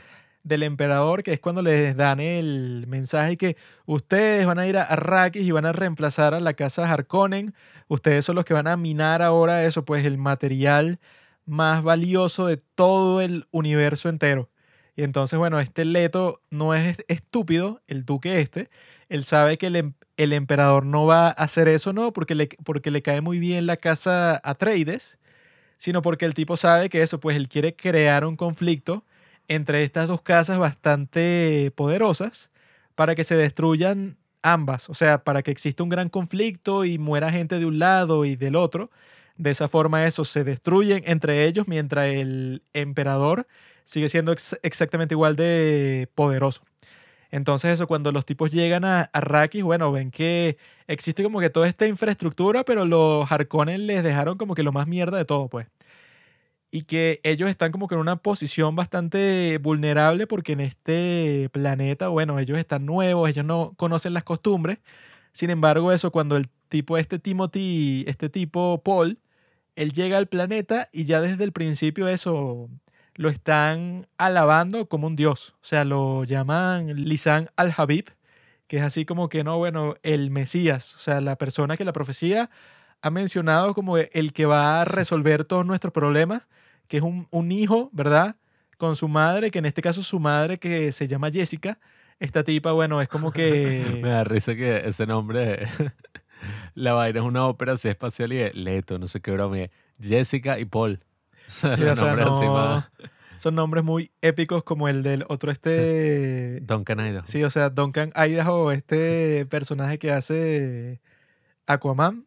del emperador, que es cuando les dan el mensaje que ustedes van a ir a Arrakis y van a reemplazar a la casa Harkonnen. Ustedes son los que van a minar ahora eso, pues el material más valioso de todo el universo entero. Y entonces, bueno, este Leto no es est- estúpido, el duque este. Él sabe que el, em- el emperador no va a hacer eso, no porque le, porque le cae muy bien la casa Atreides, sino porque el tipo sabe que eso, pues él quiere crear un conflicto entre estas dos casas bastante poderosas para que se destruyan ambas, o sea, para que exista un gran conflicto y muera gente de un lado y del otro. De esa forma eso se destruyen entre ellos mientras el emperador sigue siendo ex- exactamente igual de poderoso. Entonces eso, cuando los tipos llegan a Arrakis, bueno, ven que existe como que toda esta infraestructura, pero los Harkonnen les dejaron como que lo más mierda de todo, pues. Y que ellos están como que en una posición bastante vulnerable porque en este planeta, bueno, ellos están nuevos, ellos no conocen las costumbres. Sin embargo, eso cuando el tipo, este Timothy, este tipo Paul, él llega al planeta y ya desde el principio eso lo están alabando como un dios. O sea, lo llaman Lisan al-Habib, que es así como que, no, bueno, el Mesías, o sea, la persona que la profecía ha mencionado como el que va a resolver todos nuestros problemas, que es un, un hijo, ¿verdad? Con su madre, que en este caso su madre, que se llama Jessica. Esta tipa, bueno, es como Me que... da risa que ese nombre, la vaina es una ópera así espacial y de Leto, no sé qué broma, Jessica y Paul. Sí, o sea, no, Son nombres muy épicos como el del otro este... Duncan Idaho. Sí, o sea, Duncan Idaho, este personaje que hace Aquaman.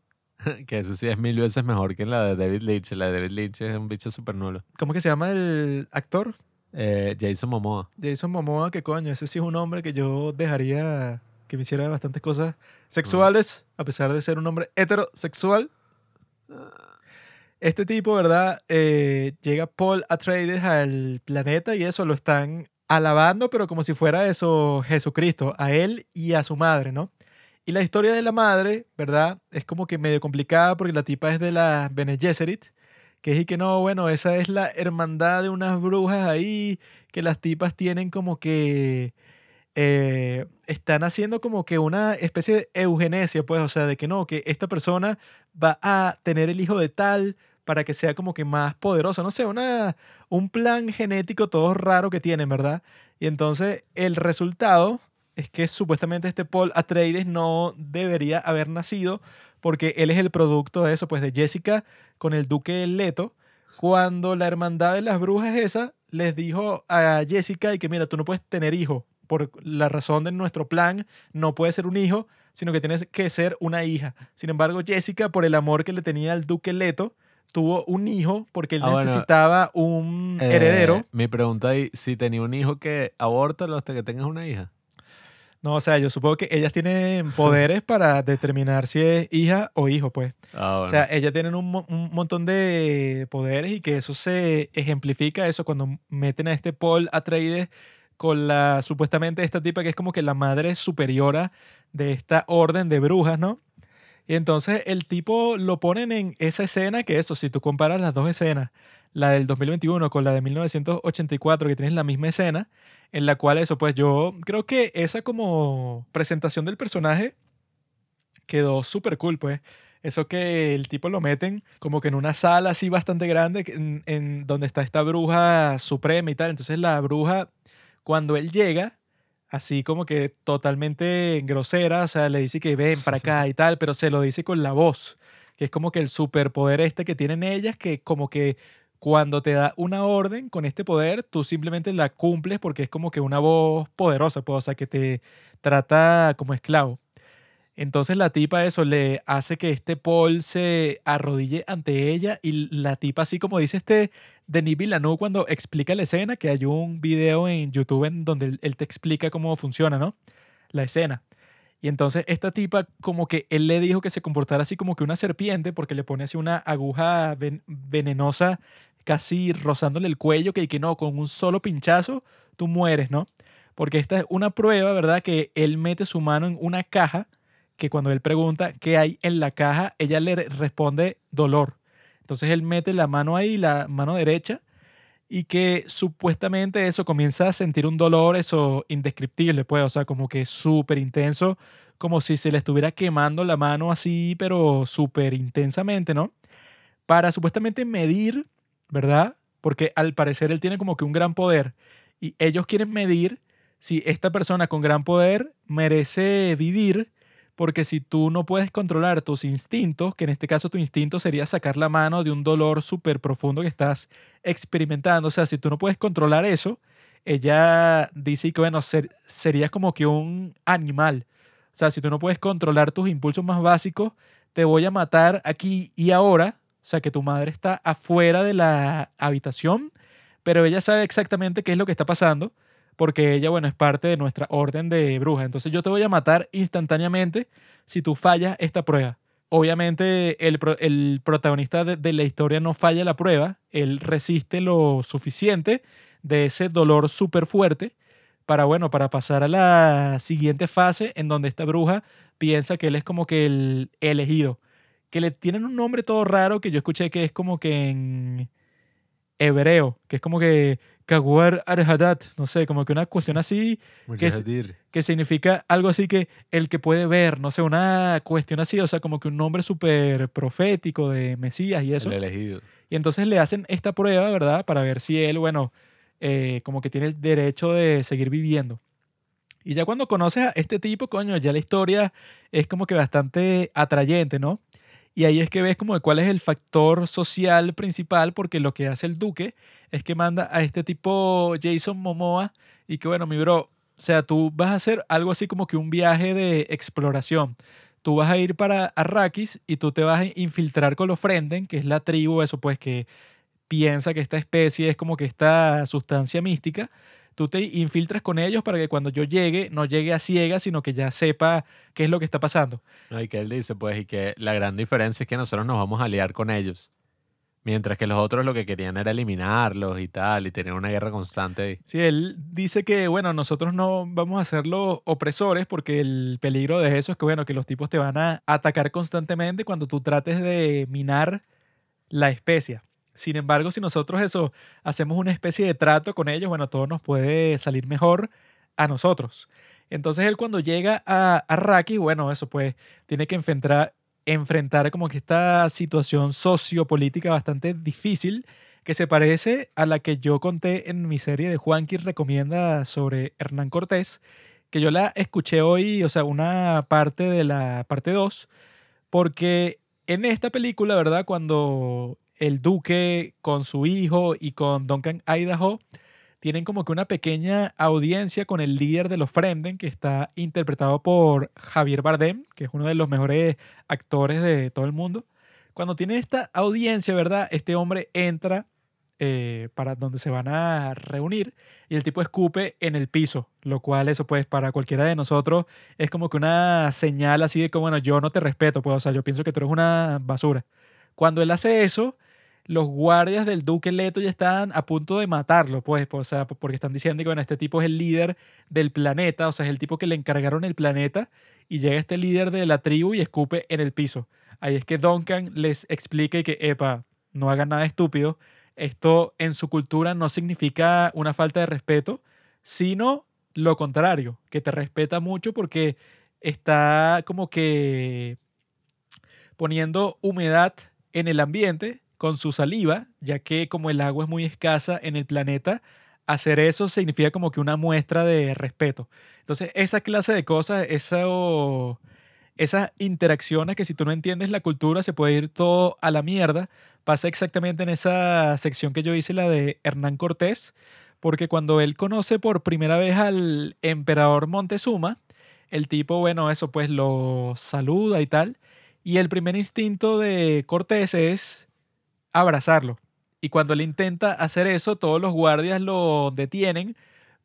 Que eso sí es mil veces mejor que la de David Lynch. La de David Lynch es un bicho súper nulo. ¿Cómo que se llama el actor? Eh, Jason Momoa. Jason Momoa, que coño, ese sí es un hombre que yo dejaría que me hiciera bastantes cosas sexuales, a pesar de ser un hombre heterosexual. Este tipo, ¿verdad? Eh, llega Paul Atreides al planeta y eso lo están alabando, pero como si fuera eso Jesucristo, a él y a su madre, ¿no? Y la historia de la madre, ¿verdad? Es como que medio complicada porque la tipa es de la Bene Gesserit, que es y que no, bueno, esa es la hermandad de unas brujas ahí, que las tipas tienen como que eh, están haciendo como que una especie de eugenesia, pues, o sea, de que no, que esta persona va a tener el hijo de tal para que sea como que más poderosa, no sé, una, un plan genético todo raro que tienen, ¿verdad? Y entonces el resultado es que supuestamente este Paul Atreides no debería haber nacido porque él es el producto de eso, pues de Jessica con el duque Leto, cuando la hermandad de las brujas esa les dijo a Jessica y que mira, tú no puedes tener hijo, por la razón de nuestro plan, no puede ser un hijo, sino que tienes que ser una hija. Sin embargo, Jessica, por el amor que le tenía al duque Leto, tuvo un hijo porque él Ah, bueno. necesitaba un Eh, heredero. Mi pregunta es si tenía un hijo que abórtalo hasta que tengas una hija. No, o sea, yo supongo que ellas tienen poderes para determinar si es hija o hijo, pues. Ah, O sea, ellas tienen un, mo- un montón de poderes y que eso se ejemplifica eso cuando meten a este Paul Atreides con la supuestamente esta tipa que es como que la madre superiora de esta orden de brujas, ¿no? Y entonces el tipo lo ponen en esa escena que eso, si tú comparas las dos escenas, la del 2021 con la de 1984, que tienes la misma escena, en la cual eso, pues yo creo que esa como presentación del personaje quedó súper cool, pues. Eso que el tipo lo meten como que en una sala así bastante grande en, en donde está esta bruja suprema y tal. Entonces la bruja, cuando él llega, así como que totalmente grosera, o sea, le dice que ven para acá y tal, pero se lo dice con la voz, que es como que el superpoder este que tienen ellas, que como que cuando te da una orden con este poder, tú simplemente la cumples porque es como que una voz poderosa, pues, o sea, que te trata como esclavo. Entonces la tipa eso le hace que este Paul se arrodille ante ella y la tipa así como dice este Denis Villeneuve cuando explica la escena, que hay un video en YouTube en donde él, te explica cómo funciona, ¿no? La escena. Y entonces esta tipa como que él le dijo que se comportara así como que una serpiente porque le pone así una aguja ven- venenosa casi rozándole el cuello que, que no, con un solo pinchazo tú mueres, ¿no? Porque esta es una prueba, ¿verdad? Que él mete su mano en una caja que cuando él pregunta qué hay en la caja, ella le re- responde dolor. Entonces él mete la mano ahí, la mano derecha, y que supuestamente eso comienza a sentir un dolor, eso indescriptible, pues, o sea, como que súper intenso, como si se le estuviera quemando la mano así, pero súper intensamente, ¿no? Para supuestamente medir, ¿verdad? Porque al parecer él tiene como que un gran poder, y ellos quieren medir si esta persona con gran poder merece vivir porque si tú no puedes controlar tus instintos, que en este caso tu instinto sería sacar la mano de un dolor súper profundo que estás experimentando, o sea, si tú no puedes controlar eso, ella dice que, bueno, ser- serías como que un animal. O sea, si tú no puedes controlar tus impulsos más básicos, te voy a matar aquí y ahora. O sea, que tu madre está afuera de la habitación, pero ella sabe exactamente qué es lo que está pasando porque ella, bueno, es parte de nuestra orden de brujas. Entonces yo te voy a matar instantáneamente si tú fallas esta prueba. Obviamente el, el protagonista de, de la historia no falla la prueba, él resiste lo suficiente de ese dolor súper fuerte para, bueno, para pasar a la siguiente fase en donde esta bruja piensa que él es como que el elegido, que le tienen un nombre todo raro que yo escuché que es como que en hebreo, que es como que Kawar Arhadat, no sé, como que una cuestión así Que significa algo así que el que puede ver, no sé, una cuestión así, o sea, como que un nombre súper profético de Mesías y eso. El elegido. Y entonces le hacen esta prueba, ¿verdad? Para ver si él, bueno, eh, como que tiene el derecho de seguir viviendo. Y ya cuando conoces a este tipo, coño, ya la historia es como que bastante atrayente, ¿no? Y ahí es que ves como de cuál es el factor social principal, porque lo que hace el duque es que manda a este tipo Jason Momoa y que bueno, mi bro, o sea, tú vas a hacer algo así como que un viaje de exploración. Tú vas a ir para Arrakis y tú te vas a infiltrar con los Frenden, que es la tribu, eso pues que piensa que esta especie es como que esta sustancia mística tú te infiltras con ellos para que cuando yo llegue, no llegue a ciegas, sino que ya sepa qué es lo que está pasando. No, y que él dice, pues, y que la gran diferencia es que nosotros nos vamos a aliar con ellos. Mientras que los otros lo que querían era eliminarlos y tal, y tener una guerra constante ahí. Sí, él dice que, bueno, nosotros no vamos a ser los opresores porque el peligro de eso es que, bueno, que los tipos te van a atacar constantemente cuando tú trates de minar la especia. Sin embargo, si nosotros eso hacemos una especie de trato con ellos, bueno, todo nos puede salir mejor a nosotros. Entonces él cuando llega a Arrakis, bueno, eso pues tiene que enfrentar, enfrentar como que esta situación sociopolítica bastante difícil que se parece a la que yo conté en mi serie de Juanqui recomienda sobre Hernán Cortés, que yo la escuché hoy, o sea, una parte de la parte 2, porque en esta película, ¿verdad? Cuando el duque con su hijo y con Duncan Idaho tienen como que una pequeña audiencia con el líder de los Frenden, que está interpretado por Javier Bardem, que es uno de los mejores actores de todo el mundo. Cuando tiene esta audiencia, ¿verdad? Este hombre entra eh, para donde se van a reunir y el tipo escupe en el piso, lo cual eso pues para cualquiera de nosotros es como que una señal así de que, bueno, yo no te respeto, pues, o sea, yo pienso que tú eres una basura. Cuando él hace eso, los guardias del duque Leto ya están a punto de matarlo, pues, o sea, porque están diciendo que bueno, este tipo es el líder del planeta, o sea, es el tipo que le encargaron el planeta y llega este líder de la tribu y escupe en el piso. Ahí es que Duncan les explica que, epa, no hagan nada estúpido, esto en su cultura no significa una falta de respeto, sino lo contrario, que te respeta mucho porque está como que poniendo humedad en el ambiente con su saliva, ya que como el agua es muy escasa en el planeta, hacer eso significa como que una muestra de respeto. Entonces, esa clase de cosas, eso, esas interacciones que si tú no entiendes la cultura se puede ir todo a la mierda, pasa exactamente en esa sección que yo hice, la de Hernán Cortés, porque cuando él conoce por primera vez al emperador Montezuma, el tipo, bueno, eso pues lo saluda y tal, y el primer instinto de Cortés es abrazarlo. Y cuando él intenta hacer eso, todos los guardias lo detienen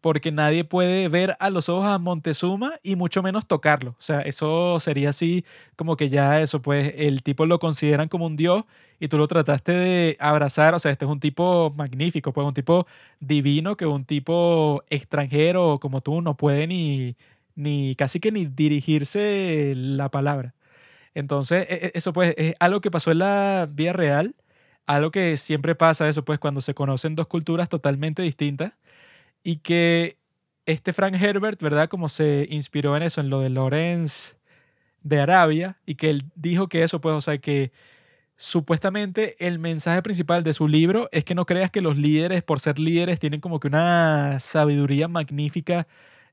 porque nadie puede ver a los ojos a Montezuma y mucho menos tocarlo. O sea, eso sería así como que ya eso, pues el tipo lo consideran como un dios y tú lo trataste de abrazar. O sea, este es un tipo magnífico, pues un tipo divino que un tipo extranjero como tú no puede ni, ni casi que ni dirigirse la palabra. Entonces, e, e, eso pues es algo que pasó en la vida real algo que siempre pasa eso, pues cuando se conocen dos culturas totalmente distintas y que este Frank Herbert, ¿verdad? Como se inspiró en eso, en lo de Lorenz de Arabia y que él dijo que eso, pues, o sea, que supuestamente el mensaje principal de su libro es que no creas que los líderes, por ser líderes, tienen como que una sabiduría magnífica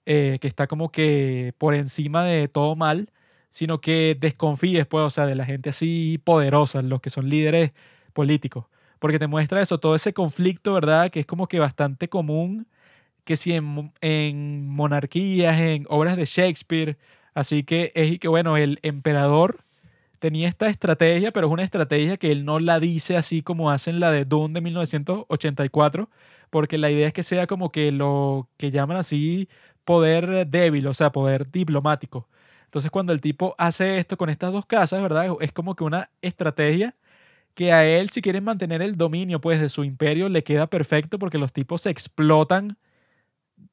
eh, que está como que por encima de todo mal, sino que desconfíes, pues, o sea, de la gente así poderosa, los que son líderes político, porque te muestra eso, todo ese conflicto, ¿verdad? Que es como que bastante común, que si en, en monarquías, en obras de Shakespeare, así que es y que bueno, el emperador tenía esta estrategia, pero es una estrategia que él no la dice así como hacen la de Dune de 1984, porque la idea es que sea como que lo que llaman así poder débil, o sea, poder diplomático. Entonces, cuando el tipo hace esto con estas dos casas, ¿verdad? Es como que una estrategia que a él, si quieren mantener el dominio pues, de su imperio, le queda perfecto porque los tipos se explotan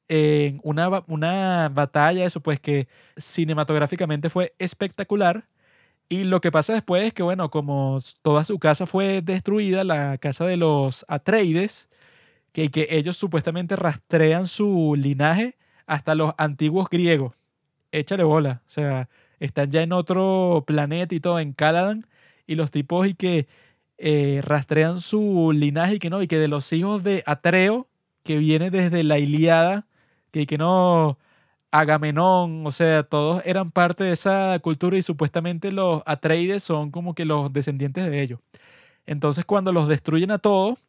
en una, una batalla, eso pues que cinematográficamente fue espectacular. Y lo que pasa después es que, bueno, como toda su casa fue destruida, la casa de los Atreides, que, que ellos supuestamente rastrean su linaje hasta los antiguos griegos. Échale bola. O sea, están ya en otro planeta y todo, en Caladan, y los tipos y que eh, rastrean su linaje y que no, y que de los hijos de Atreo, que viene desde la Iliada, que, que no, Agamenón, o sea, todos eran parte de esa cultura y supuestamente los Atreides son como que los descendientes de ellos. Entonces cuando los destruyen a todos,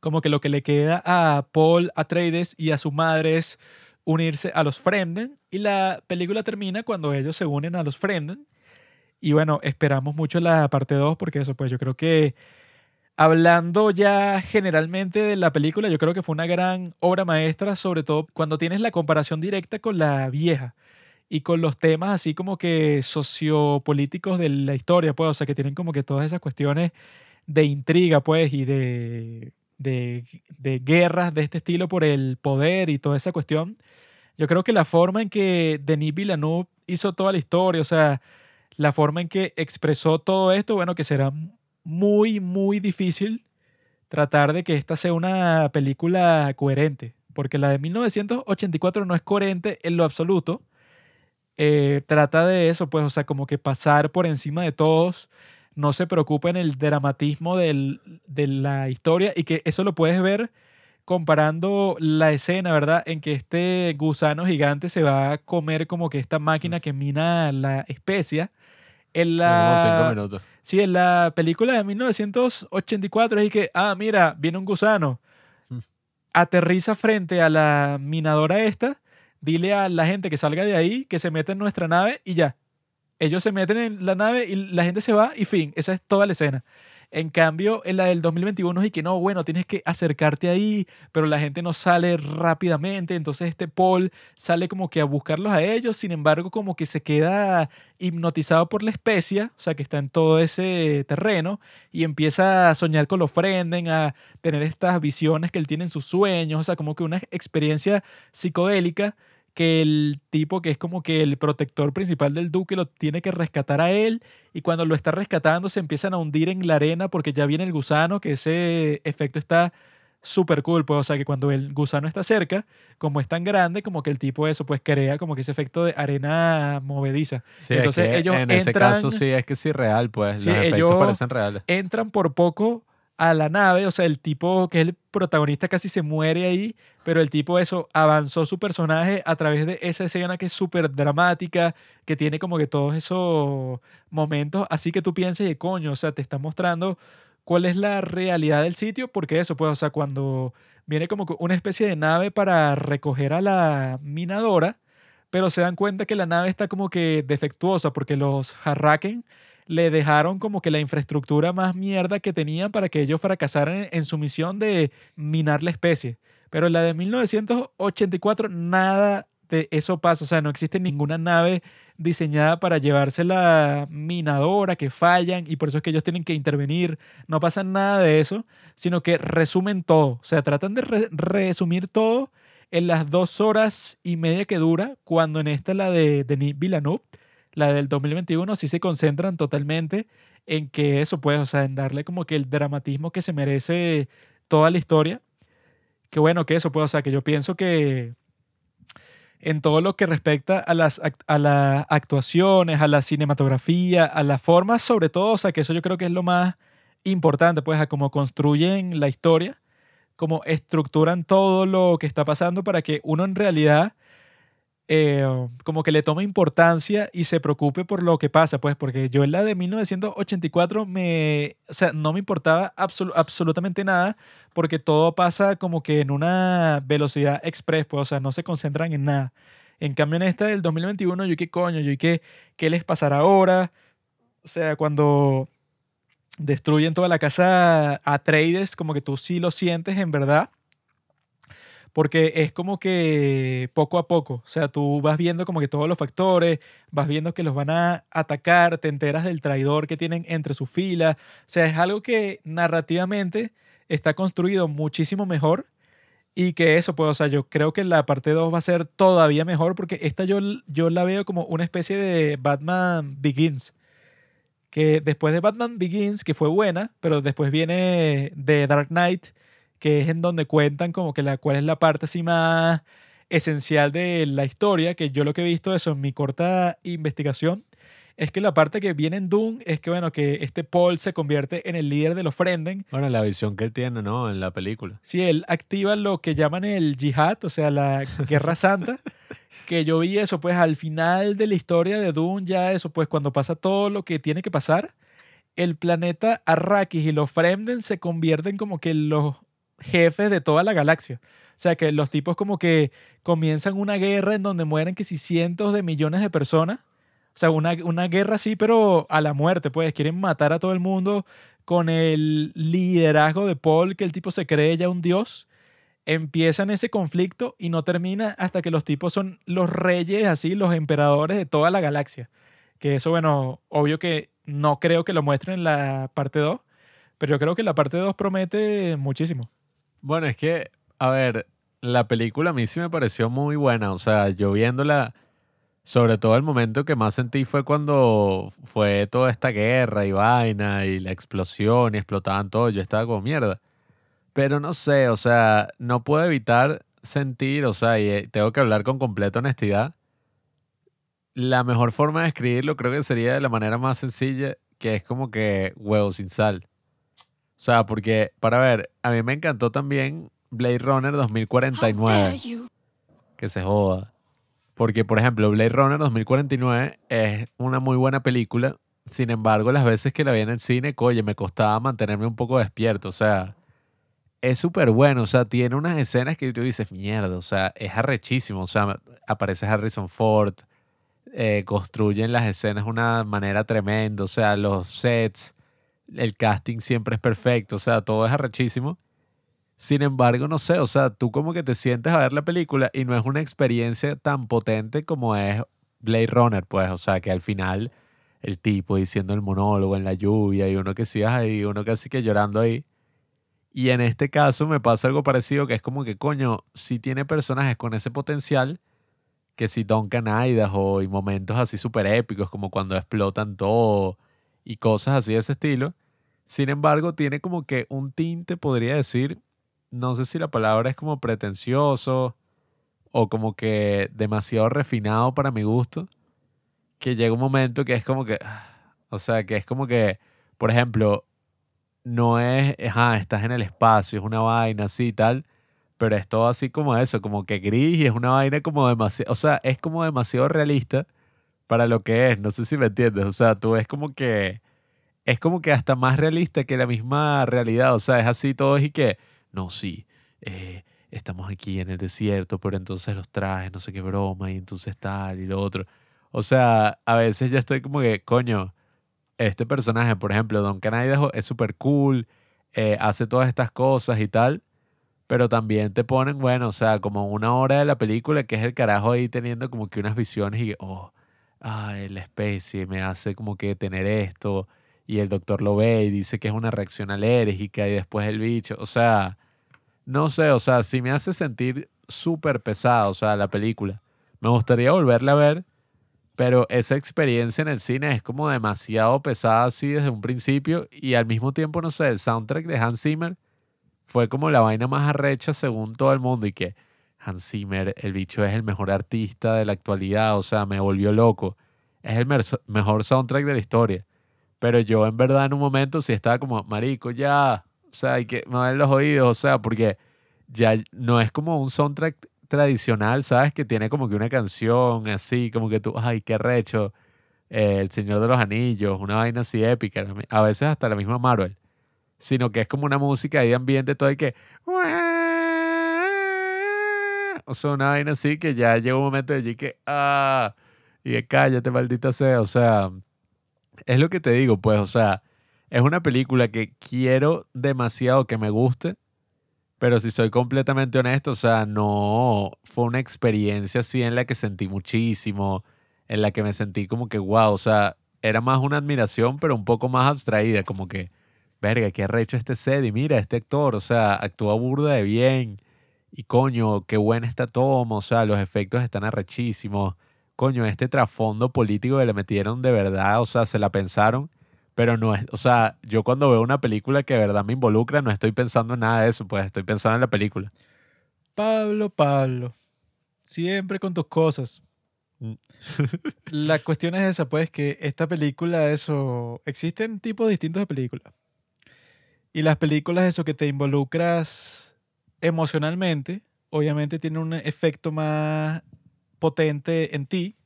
como que lo que le queda a Paul Atreides y a su madre es unirse a los Fremden y la película termina cuando ellos se unen a los Fremden. Y bueno, esperamos mucho la parte 2 porque eso pues yo creo que hablando ya generalmente de la película, yo creo que fue una gran obra maestra, sobre todo cuando tienes la comparación directa con la vieja y con los temas así como que sociopolíticos de la historia, pues, o sea, que tienen como que todas esas cuestiones de intriga, pues, y de, de, de guerras de este estilo por el poder y toda esa cuestión. Yo creo que la forma en que Denis Villeneuve hizo toda la historia, o sea, la forma en que expresó todo esto, bueno, que será muy, muy difícil tratar de que esta sea una película coherente, porque la de 1984 no es coherente en lo absoluto. Eh, trata de eso, pues, o sea, como que pasar por encima de todos, no se preocupa en el dramatismo del, de la historia y que eso lo puedes ver comparando la escena, ¿verdad? En que este gusano gigante se va a comer como que esta máquina que mina la especia. En la, minutos. Sí, en la película de 1984 es que, ah, mira, viene un gusano, Mm. aterriza frente a la minadora esta, dile a la gente que salga de ahí, que se meta en nuestra nave y ya. Ellos se meten en la nave y la gente se va y fin, esa es toda la escena. En cambio, en la del 2021 es que no, bueno, tienes que acercarte ahí, pero la gente no sale rápidamente, entonces este Paul sale como que a buscarlos a ellos, sin embargo, como que se queda hipnotizado por la especia, o sea, que está en todo ese terreno, y empieza a soñar con los Frenden, a tener estas visiones que él tiene en sus sueños, o sea, como que una experiencia psicodélica que el tipo que es como que el protector principal del duque lo tiene que rescatar a él y cuando lo está rescatando se empiezan a hundir en la arena porque ya viene el gusano, que ese efecto está súper cool, pues, o sea que cuando el gusano está cerca, como es tan grande, como que el tipo eso pues crea como que ese efecto de arena movediza. Sí, Entonces es que ellos en ese entran- caso sí es que sí real, pues Sí, los efectos ellos- parecen reales. entran por poco a la nave, o sea, el tipo que es el protagonista casi se muere ahí, pero el tipo eso avanzó su personaje a través de esa escena que es súper dramática, que tiene como que todos esos momentos, así que tú piensas y coño, o sea, te está mostrando cuál es la realidad del sitio, porque eso, pues, o sea, cuando viene como una especie de nave para recoger a la minadora, pero se dan cuenta que la nave está como que defectuosa, porque los Harraken le dejaron como que la infraestructura más mierda que tenían para que ellos fracasaran en, su misión de minar la especie. Pero en la de 1984 nada de eso pasa, o sea, no existe ninguna nave diseñada para llevarse la minadora, que fallan y por eso es que ellos tienen que intervenir. No pasa nada de eso, sino que resumen todo, o sea, tratan de re- resumir todo en las dos horas y media que dura, cuando en esta, la de Denis la del 2021, sí se concentran totalmente en que eso, pues, o sea, en darle como que el dramatismo que se merece toda la historia. Que bueno, que eso, pues, o sea, que yo pienso que en todo lo que respecta a las, a las actuaciones, a la cinematografía, a las formas, sobre todo, o sea, que eso yo creo que es lo más importante, pues, a cómo construyen la historia, cómo estructuran todo lo que está pasando para que uno en realidad eh, como que le tome importancia y se preocupe por lo que pasa, pues, porque yo en la de 1984 me, o sea, no me importaba absolu- absolutamente nada, porque todo pasa como que en una velocidad express, pues, o sea, no se concentran en nada. En cambio, en esta del 2021, yo qué coño, yo qué, qué les pasará ahora, o sea, cuando destruyen toda la casa a Atreides, como que tú sí lo sientes en verdad porque es como que poco a poco, o sea, tú vas viendo como que todos los factores, vas viendo que los van a atacar, te enteras del traidor que tienen entre sus filas, o sea, es algo que narrativamente está construido muchísimo mejor y que eso, pues, o sea, yo creo que la parte 2 va a ser todavía mejor porque esta yo, yo la veo como una especie de Batman Begins, que después de Batman Begins, que fue buena, pero después viene The Dark Knight, que es en donde cuentan como que la cuál es la parte así más esencial de la historia, que yo lo que he visto eso en mi corta investigación, es que la parte que viene en Doom es que, bueno, que este Paul se convierte en el líder de los Frenden. Bueno, la visión que él tiene, ¿no? En la película. Si él activa lo que llaman el yihad, o sea, la guerra santa, que yo vi eso, pues al final de la historia de Dune, ya eso, pues cuando pasa todo lo que tiene que pasar, el planeta Arrakis y los Fremden se convierten como que los jefes de toda la galaxia. O sea, que los tipos como que comienzan una guerra en donde mueren que si cientos de millones de personas. O sea, una, una guerra así, pero a la muerte, pues quieren matar a todo el mundo con el liderazgo de Paul, que el tipo se cree ya un dios empiezan ese conflicto y no termina hasta que los tipos son los reyes, así, los emperadores de toda la galaxia. Que eso, bueno, obvio que no creo que lo muestren en la parte 2, pero yo creo que la parte 2 promete muchísimo. Bueno, es que, a ver, la película a mí sí me pareció muy buena. O sea, yo viéndola, sobre todo el momento que más sentí fue cuando fue toda esta guerra y vaina y la explosión y explotaban todo. Yo estaba como mierda. Pero no sé, o sea, no puedo evitar sentir, o sea, y eh, tengo que hablar con completa honestidad. La mejor forma de escribirlo creo que sería de la manera más sencilla, que es como que huevo sin sal. O sea, porque, para ver, a mí me encantó también Blade Runner How 2049. dare you? Que se joda. Porque, por ejemplo, Blade Runner 2049 es una muy buena película. Sin embargo, las veces que la vi en el cine, coye, me costaba mantenerme un poco despierto. O sea, es súper bueno. O sea, tiene unas escenas que tú dices, mierda. O sea, es arrechísimo. O sea, aparece Harrison Ford. eh, construyen las escenas de una manera tremenda. O sea, los sets, el casting siempre es perfecto. O sea, todo es arrechísimo. Sin embargo, no sé, o sea, tú como que te sientes a ver la película y no es una experiencia tan potente como es Blade Runner, pues, o sea, que al final el tipo diciendo el monólogo en la lluvia y uno que sí ahí, uno casi que llorando ahí. Y en este caso me pasa algo parecido, que es como que, coño, si tiene personajes con ese potencial, que si Duncan Idaho y momentos así súper épicos, como cuando explotan todo y cosas así de ese estilo. Sin embargo, tiene como que un tinte, podría decir, no sé si la palabra es como pretencioso o como que demasiado refinado para mi gusto, que llega un momento que es como que, ah, o sea, que es como que, por ejemplo, no es, ajá, estás en el espacio, es una vaina así y tal, pero es todo así como eso, como que gris y es una vaina como demasiado, o sea, es como demasiado realista para lo que es, no sé si me entiendes, o sea, tú es como que, es como que hasta más realista que la misma realidad, o sea, es así todo y que, no, sí, eh, estamos aquí en el desierto, pero entonces los trajes, no sé qué broma, y entonces tal y lo otro. O sea, a veces ya estoy como que, coño, este personaje, por ejemplo, Don Idaho es súper cool, eh, hace todas estas cosas y tal, pero también te ponen, bueno, o sea, como una hora de la película que es el carajo ahí teniendo como que unas visiones y oh, ay, la especie me hace como que tener esto, y el doctor lo ve y dice que es una reacción alérgica y después el bicho, o sea, no sé, o sea, sí me hace sentir súper pesado, o sea, la película. Me gustaría volverla a ver, pero esa experiencia en el cine es como demasiado pesada así desde un principio y al mismo tiempo, no sé, el soundtrack de Hans Zimmer fue como la vaina más arrecha según todo el mundo y que Hans Zimmer, el bicho es el mejor artista de la actualidad, o sea, me volvió loco. Es el mejor soundtrack de la historia. Pero yo en verdad en un momento sí estaba como, marico, ya, o sea, hay que mover los oídos, o sea, porque ya no es como un soundtrack tradicional, ¿sabes? Que tiene como que una canción así, como que tú, ay, qué recho, eh, El Señor de los Anillos, una vaina así épica, a veces hasta la misma Marvel, sino que es como una música ahí de ambiente, todo y que... O una vaina así que ya llega un momento allí que, ah, y que cállate, maldita sea, o sea, es lo que te digo, pues, o sea, es una película que quiero demasiado que me guste, pero si soy completamente honesto, o sea, no fue una experiencia así en la que sentí muchísimo, en la que me sentí como que, wow, o sea, era más una admiración, pero un poco más abstraída, como que, verga, qué arrecho este set, y mira, este actor, o sea, actúa burda de bien, y coño, qué buena esta toma, o sea, los efectos están arrechísimos, coño, este trasfondo político que le metieron de verdad, o sea, se la pensaron, pero no es, o sea, yo cuando veo una película que de verdad me involucra, no estoy pensando en nada de eso, pues estoy pensando en la película. Pablo, Pablo, siempre con tus cosas. Mm. La cuestión es esa, pues, que esta película, eso, existen tipos distintos de películas. Y las películas, eso, que te involucras emocionalmente, obviamente tienen un efecto más potente en ti.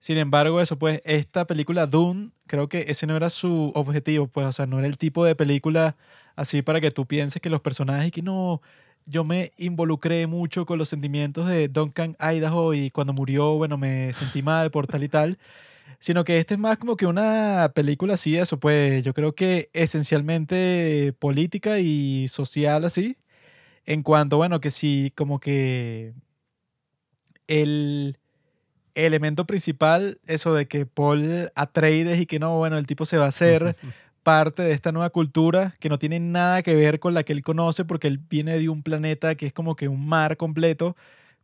Sin embargo, eso, pues, esta película Dune, creo que ese no era su objetivo, pues, o sea, no era el tipo de película así para que tú pienses que los personajes y que no, yo me involucré mucho con los sentimientos de Duncan Idaho y cuando murió, bueno, me sentí mal por tal y tal, sino que este es más como que una película así, eso, pues, yo creo que esencialmente política y social así, en cuanto, bueno, que sí, como que el elemento principal, eso de que Paul Atreides y que no, bueno, el tipo se va a hacer parte de esta nueva cultura que no tiene nada que ver con la que él conoce porque él viene de un planeta que es como que un mar completo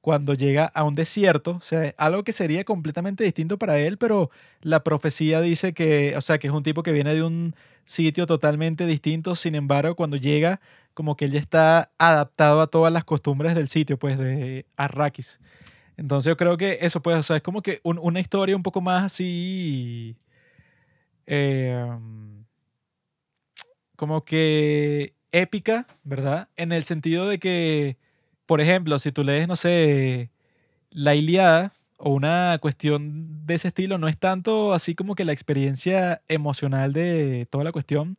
cuando llega a un desierto, o sea, algo que sería completamente distinto para él, pero la profecía dice que, o sea, que es un tipo que viene de un sitio totalmente distinto, sin embargo, cuando llega, como que él ya está adaptado a todas las costumbres del sitio, pues, de Arrakis. Entonces yo creo que eso, pues, o sea, es como que un- una historia un poco más así, eh, como que épica, ¿verdad? En el sentido de que, por ejemplo, si tú lees, no sé, la Iliada o una cuestión de ese estilo, no es tanto así como que la experiencia emocional de toda la cuestión.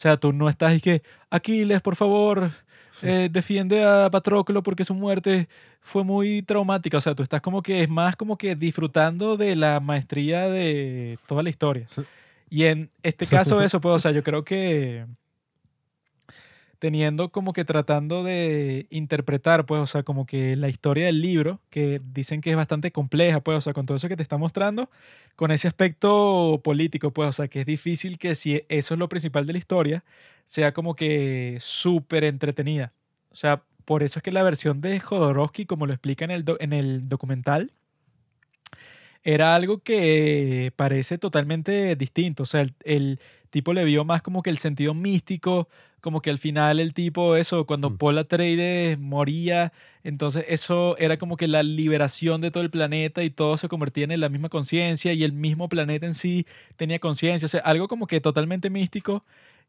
O sea, tú no estás y que, Aquiles, por favor, eh, defiende a Patroclo porque su muerte fue muy traumática. O sea, tú estás como que es más como que disfrutando de la maestría de toda la historia. Y en este caso eso, pues, o sea, yo creo que teniendo como que tratando de interpretar, pues, o sea, como que la historia del libro, que dicen que es bastante compleja, pues, o sea, con todo eso que te está mostrando, con ese aspecto político, pues, o sea, que es difícil que si eso es lo principal de la historia, sea como que súper entretenida. O sea, por eso es que la versión de Jodorowsky, como lo explica en el, en el documental, era algo que parece totalmente distinto. O sea, el, el tipo le vio más como que el sentido místico, como que al final el tipo, eso, cuando Mm. Paul Atreides moría, entonces eso era como que la liberación de todo el planeta y todo se convertía en la misma conciencia y el mismo planeta en sí tenía conciencia. O sea, algo como que totalmente místico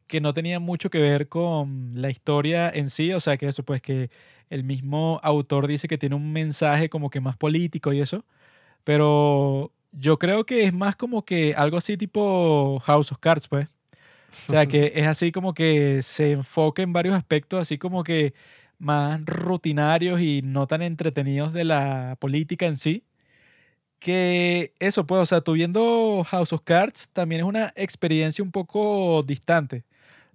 que no tenía mucho que ver con la historia en sí. O sea, que eso, pues que el mismo autor dice que tiene un mensaje como que más político y eso. Pero yo creo que es más como que algo así tipo House of Cards, pues. O sea, que es así como que se enfoca en varios aspectos, así como que más rutinarios y no tan entretenidos de la política en sí. Que eso, pues, o sea, tú viendo House of Cards también es una experiencia un poco distante.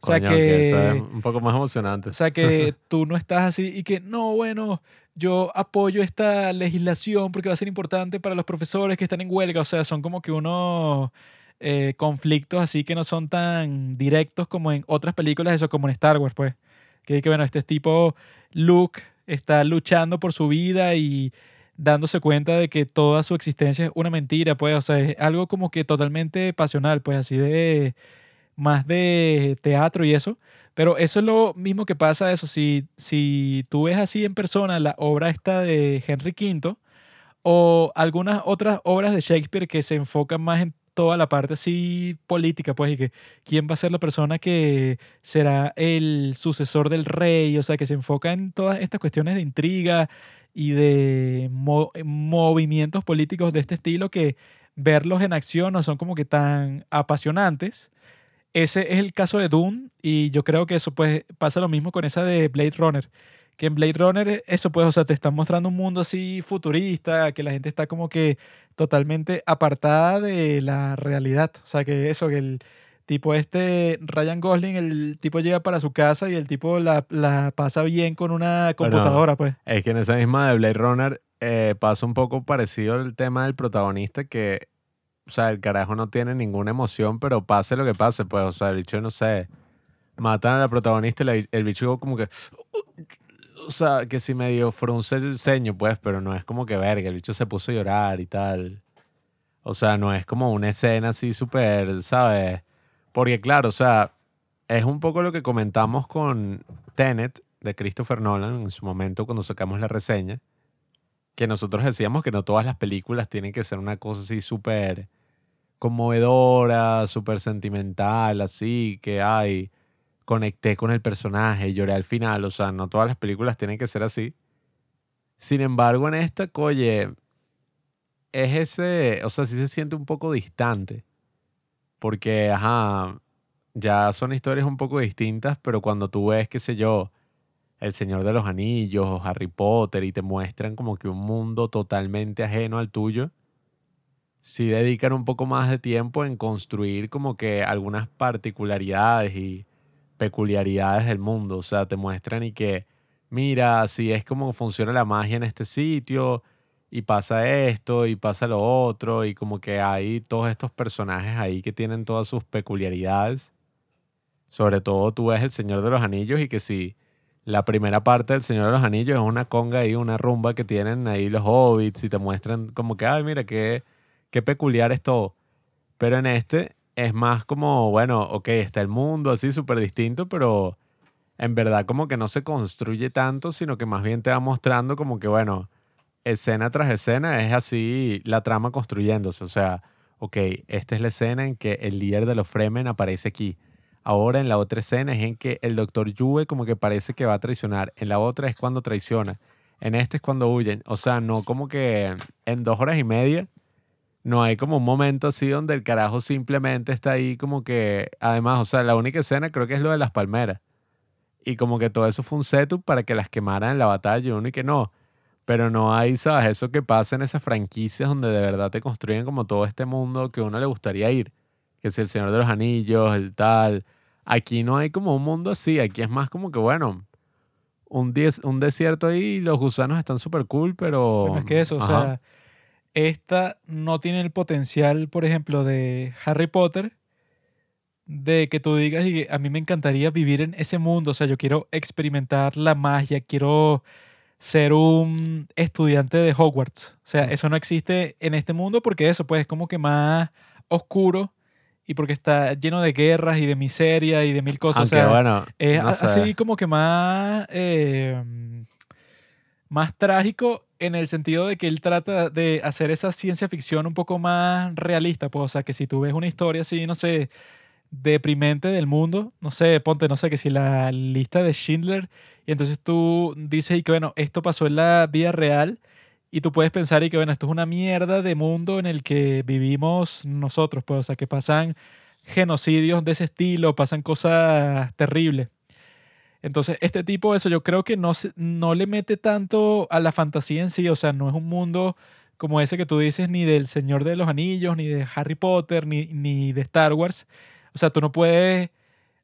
O sea, Coño, que eso es que, un poco más emocionante. o sea, que tú no estás así y que, no, bueno, yo apoyo esta legislación porque va a ser importante para los profesores que están en huelga. O sea, son como que unos eh, conflictos así que no son tan directos como en otras películas, eso como en Star Wars, pues. Que, que bueno, este tipo, Luke, está luchando por su vida y dándose cuenta de que toda su existencia es una mentira, pues. O sea, es algo como que totalmente pasional, pues, así de más de teatro y eso. Pero eso es lo mismo que pasa eso. Si, si tú ves así en persona la obra esta de Henry V o algunas otras obras de Shakespeare que se enfocan más en toda la parte así política, pues, y que quién va a ser la persona que será el sucesor del rey, o sea, que se enfoca en todas estas cuestiones de intriga y de mo- movimientos políticos de este estilo que verlos en acción no son como que tan apasionantes. Ese es el caso de Dune y yo creo que eso pues pasa lo mismo con esa de Blade Runner. Que en Blade Runner eso pues, o sea, te están mostrando un mundo así futurista, que la gente está como que totalmente apartada de la realidad. O sea, que eso, que el tipo este, Ryan Gosling, el tipo llega para su casa y el tipo la, la pasa bien con una computadora, pues. Es que en esa misma de Blade Runner eh, pasa un poco parecido el tema del protagonista que, o sea, el carajo no tiene ninguna emoción, pero pase lo que pase, pues, o sea, el bicho, no sé, matan a la protagonista y la- el bicho como que, o sea, que si medio frunce el ceño, pues, pero no es como que verga, el bicho se puso a llorar y tal. O sea, no es como una escena así súper, ¿sabes? Porque claro, o sea, es un poco lo que comentamos con Tenet de Christopher Nolan en su momento cuando sacamos la reseña, que nosotros decíamos que no todas las películas tienen que ser una cosa así súper conmovedora, súper sentimental, así, que ay, conecté con el personaje, lloré al final, o sea, no todas las películas tienen que ser así. Sin embargo, en esta, oye, es ese, o sea, sí se siente un poco distante. Porque, ajá, ya son historias un poco distintas, pero cuando tú ves, qué sé yo, El Señor de los Anillos o Harry Potter y te muestran como que un mundo totalmente ajeno al tuyo, sí dedican un poco más de tiempo en construir como que algunas particularidades y peculiaridades del mundo. O sea, te muestran y que, mira, así es como funciona la magia en este sitio y pasa esto y pasa lo otro y como que hay todos estos personajes ahí que tienen todas sus peculiaridades. Sobre todo tú ves El Señor de los Anillos y que si la primera parte del Señor de los Anillos es una conga y una rumba que tienen ahí los hobbits y te muestran como que, ay, mira, qué, qué peculiar es todo. Pero en este es más como, bueno, ok, está el mundo así súper distinto, pero en verdad como que no se construye tanto, sino que más bien te va mostrando como que, bueno, escena tras escena es así la trama construyéndose. O sea, ok, esta es la escena en que el líder de los Fremen aparece aquí. Ahora en la otra escena es en que el doctor Yue como que parece que va a traicionar. En la otra es cuando traiciona. En este es cuando huyen. O sea, no como que en dos horas y media no hay como un momento así donde el carajo simplemente está ahí como que, además, o sea, la única escena creo que es lo de las palmeras. Y como que todo eso fue un setup para que las quemaran en la batalla uno y que no. Pero no hay, ¿sabes? Eso que pasa en esas franquicias donde de verdad te construyen como todo este mundo que a uno le gustaría ir. Que es el Señor de los Anillos, el tal. Aquí no hay como un mundo así. Aquí es más como que, bueno, un, un desierto ahí y los gusanos están súper cool, pero... Bueno, es que eso, o sea, esta no tiene el potencial, por ejemplo, de Harry Potter, de que tú digas, y a mí me encantaría vivir en ese mundo, o sea, yo quiero experimentar la magia, quiero ser un estudiante de Hogwarts. O sea, eso no existe en este mundo porque eso, pues, es como que más oscuro y porque está lleno de guerras y de miseria y de mil cosas. o sea, bueno, es así como que más, eh, más trágico en el sentido de que él trata de hacer esa ciencia ficción un poco más realista. Pues, o sea, que si tú ves una historia así, no sé, deprimente del mundo, no sé, ponte, no sé, que si la lista de Schindler, y entonces tú dices y que bueno, esto pasó en la vida real, y tú puedes pensar y que bueno, esto es una mierda de mundo en el que vivimos nosotros, pues, o sea, que pasan genocidios de ese estilo, pasan cosas terribles. Entonces, este tipo, eso yo creo que no, no le mete tanto a la fantasía en sí, o sea, no es un mundo como ese que tú dices, ni del Señor de los Anillos, ni de Harry Potter, ni, ni de Star Wars, o sea, tú no puedes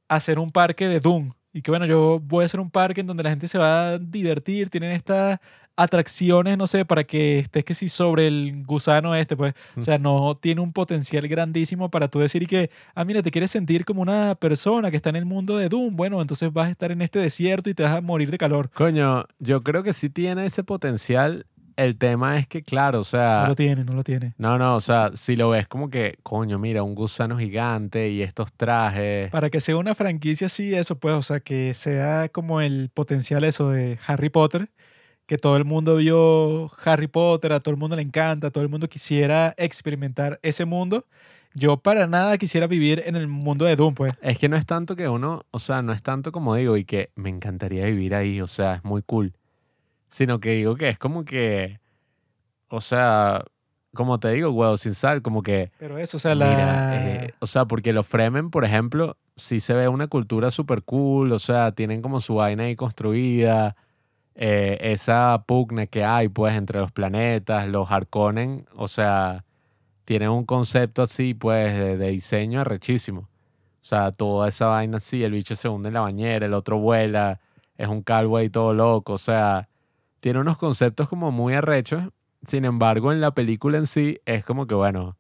hacer un parque de Doom. Y que bueno, yo voy a hacer un parque en donde la gente se va a divertir, tienen estas atracciones, no sé, para que estés que si sobre el gusano este, pues, o sea, no tiene un potencial grandísimo para tú decir que, ah, mira, te quieres sentir como una persona que está en el mundo de Doom, bueno, entonces vas a estar en este desierto y te vas a morir de calor. Coño, yo creo que sí tiene ese potencial el tema es que, claro, o sea. No lo tiene, no lo tiene. No, no, o sea, si lo ves como que, coño, mira, un gusano gigante y estos trajes. Para que sea una franquicia así, eso pues, o sea, que sea como el potencial eso de Harry Potter, que todo el mundo vio Harry Potter, a todo el mundo le encanta, a todo el mundo quisiera experimentar ese mundo. Yo para nada quisiera vivir en el mundo de Doom, pues. Es que no es tanto que uno, o sea, no es tanto como digo, y que me encantaría vivir ahí, o sea, es muy cool sino que digo que es como que, o sea, como te digo, huevo sin sal, como que... Pero eso, o sea, la... Eh, o sea, porque los Fremen, por ejemplo, sí se ve una cultura súper cool, o sea, tienen como su vaina ahí construida, eh, esa pugna que hay, pues, entre los planetas, los Harkonnen, o sea, tienen un concepto así, pues, de, diseño arrechísimo. O sea, toda esa vaina así, el bicho se hunde en la bañera, el otro vuela, es un calvo todo loco, o sea tiene unos conceptos como muy arrechos. Sin embargo, en la película en sí es como que, bueno,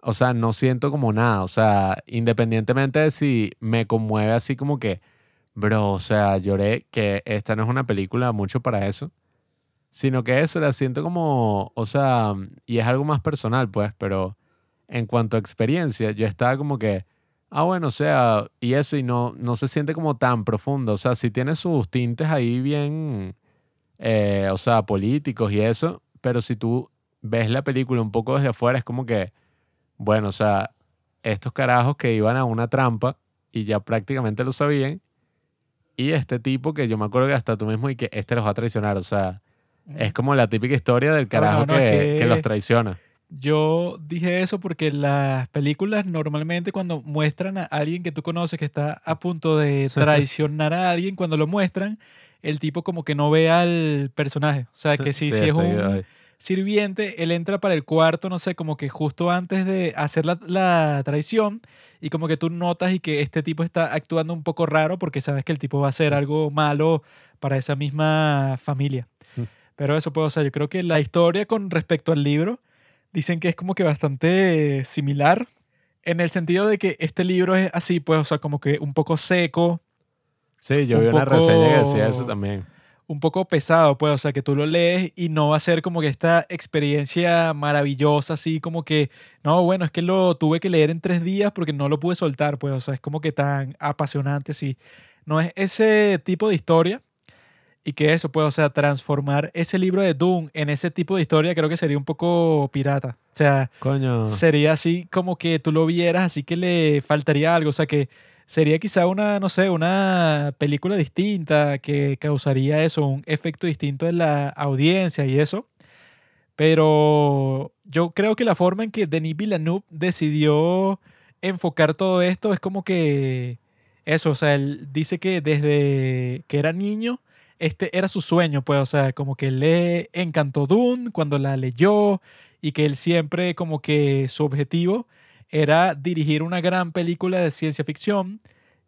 o sea, no siento como nada. O sea, independientemente de si me conmueve así como que, bro, o sea, lloré, que esta no es una película mucho para eso. Sino que eso la siento como, o sea, y es algo más personal, pues, pero en cuanto a experiencia, yo estaba como que, ah, bueno, o sea, y eso, y no, no se siente como tan profundo. O sea, sí tiene sus tintes ahí bien eh, o sea, políticos y eso, pero si tú ves la película un poco desde afuera, es como que, bueno, o sea, estos carajos que iban a una trampa y ya prácticamente lo sabían, y este tipo que yo me acuerdo que hasta tú mismo y que este los va a traicionar, o sea, es como la típica historia del carajo que, que, los traiciona. yo dije eso porque las películas normalmente cuando muestran a alguien que tú conoces que está a punto de traicionar a alguien, cuando lo muestran, el tipo como que no ve al personaje. O sea, que si, si es un ahí. sirviente, él entra para el cuarto, no sé, como que justo antes de hacer la, la traición y como que tú notas y que este tipo está actuando un poco raro porque sabes que el tipo va a hacer algo malo para esa misma familia. Pero eso puedo ser, yo creo que la historia con respecto al libro dicen que es como que bastante similar en el sentido de que este libro es así, pues, o sea, como que un poco seco, Sí, yo vi una poco- reseña que decía eso también. Un poco pesado, pues, o sea, que tú lo lees y no va a ser como que esta experiencia maravillosa, así como que, no, bueno, es que lo tuve que leer en tres días porque no lo pude soltar, pues, o sea, es como que tan apasionante, sí. No es ese tipo de historia y que eso, pues, o sea, transformar ese libro de Doom en ese tipo de historia creo que sería un poco pirata. O sea, Coño. sería así como que tú lo vieras, así que le faltaría algo. O sea, que sería quizá una, no sé, una película distinta que causaría eso, un efecto distinto en la audiencia y eso. Pero yo creo que la forma en que Denis Villeneuve decidió enfocar todo esto es como que eso, o sea, él dice que desde que era niño, este era su sueño, pues, o sea, como que le encantó Dune cuando la leyó y que él siempre como que su objetivo era dirigir una gran película de ciencia ficción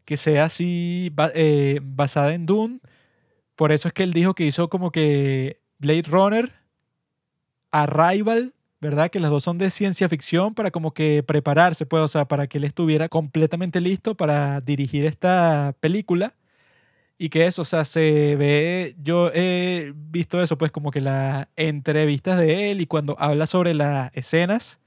que sea así eh, basada en Dune. Por eso es que él dijo que hizo como que Blade Runner, Arrival, ¿verdad? Que las dos son de ciencia ficción para como que prepararse, pues, o sea, para que él estuviera completamente listo para dirigir esta película. Y que eso, o sea, se ve, yo he visto eso, pues como que las entrevistas de él y cuando habla sobre las escenas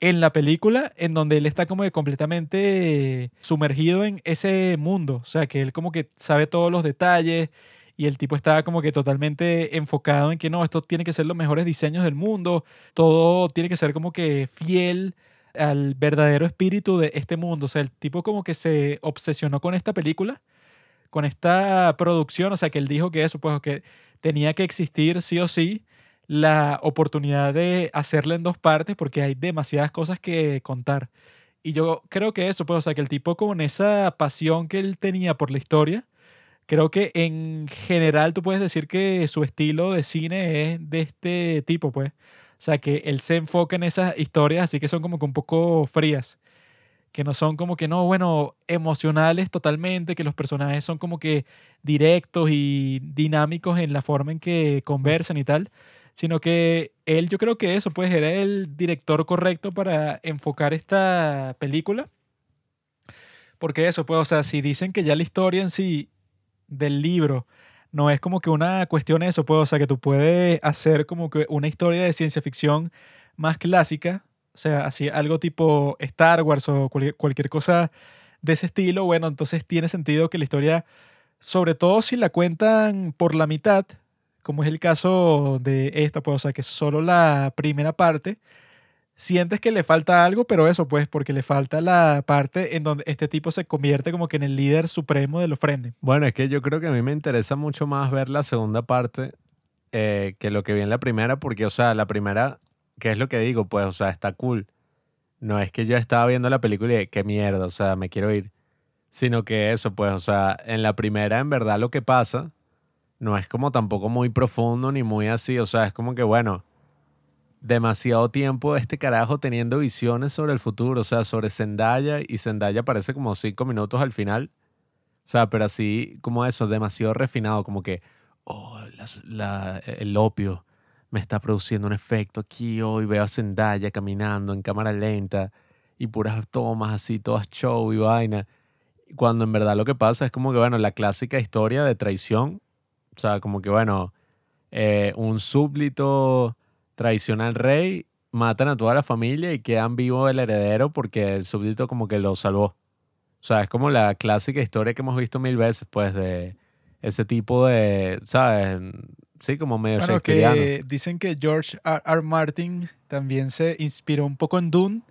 en la película, en donde él está como que completamente sumergido en ese mundo, o sea, que él como que sabe todos los detalles y el tipo está como que totalmente enfocado en que no, esto tiene que ser los mejores diseños del mundo, todo tiene que ser como que fiel al verdadero espíritu de este mundo, o sea, el tipo como que se obsesionó con esta película con esta producción, o sea, que él dijo que eso, pues, que tenía que existir sí o sí la oportunidad de hacerla en dos partes porque hay demasiadas cosas que contar. Y yo creo que eso, pues, o sea, que el tipo con esa pasión que él tenía por la historia, creo que en general tú puedes decir que su estilo de cine es de este tipo, pues. O sea, que él se enfoca en esas historias así que son como que un poco frías que no son como que no, bueno, emocionales totalmente, que los personajes son como que directos y dinámicos en la forma en que conversan y tal, sino que él yo creo que eso pues era el director correcto para enfocar esta película. Porque eso, pues, o sea, si dicen que ya la historia en sí del libro no es como que una cuestión eso, pues, o sea, que tú puedes hacer como que una historia de ciencia ficción más clásica, o sea, así algo tipo Star Wars o cualquier, cualquier cosa de ese estilo, bueno, entonces tiene sentido que la historia, sobre todo si la cuentan por la mitad, como es el caso de esta, pues, o sea, que solo la primera parte, sientes que le falta algo, pero eso, pues, porque le falta la parte en donde este tipo se convierte como que en el líder supremo de los Fremen. Bueno, es que yo creo que a mí me interesa mucho más ver la segunda parte eh, que lo que vi en la primera, porque, o sea, la primera, ¿qué es lo que digo? Pues, o sea, está cool. No es que yo estaba viendo la película y qué mierda, o sea, me quiero ir. Sino que eso, pues, o sea, en la primera, en verdad, lo que pasa no es como tampoco muy profundo ni muy así, o sea, es como que, bueno, demasiado tiempo este carajo teniendo visiones sobre el futuro, o sea, sobre Zendaya, y Zendaya aparece como cinco minutos al final. O sea, pero así como eso, demasiado refinado, como que, oh, las- la- el opio me está produciendo un efecto aquí hoy, veo a Zendaya caminando en cámara lenta y puras tomas así, todas show y vaina. Cuando en verdad lo que pasa es como que, bueno, la clásica historia de traición, o sea, como que, bueno, eh, un súbdito traiciona al rey, matan a toda la familia y quedan vivo el heredero porque el súbdito como que lo salvó. O sea, es como la clásica historia que hemos visto mil veces, pues, de ese tipo de, ¿sabes? Sí, como medio Bueno, que dicen que George R. R. Martin también se inspiró un poco en Dune,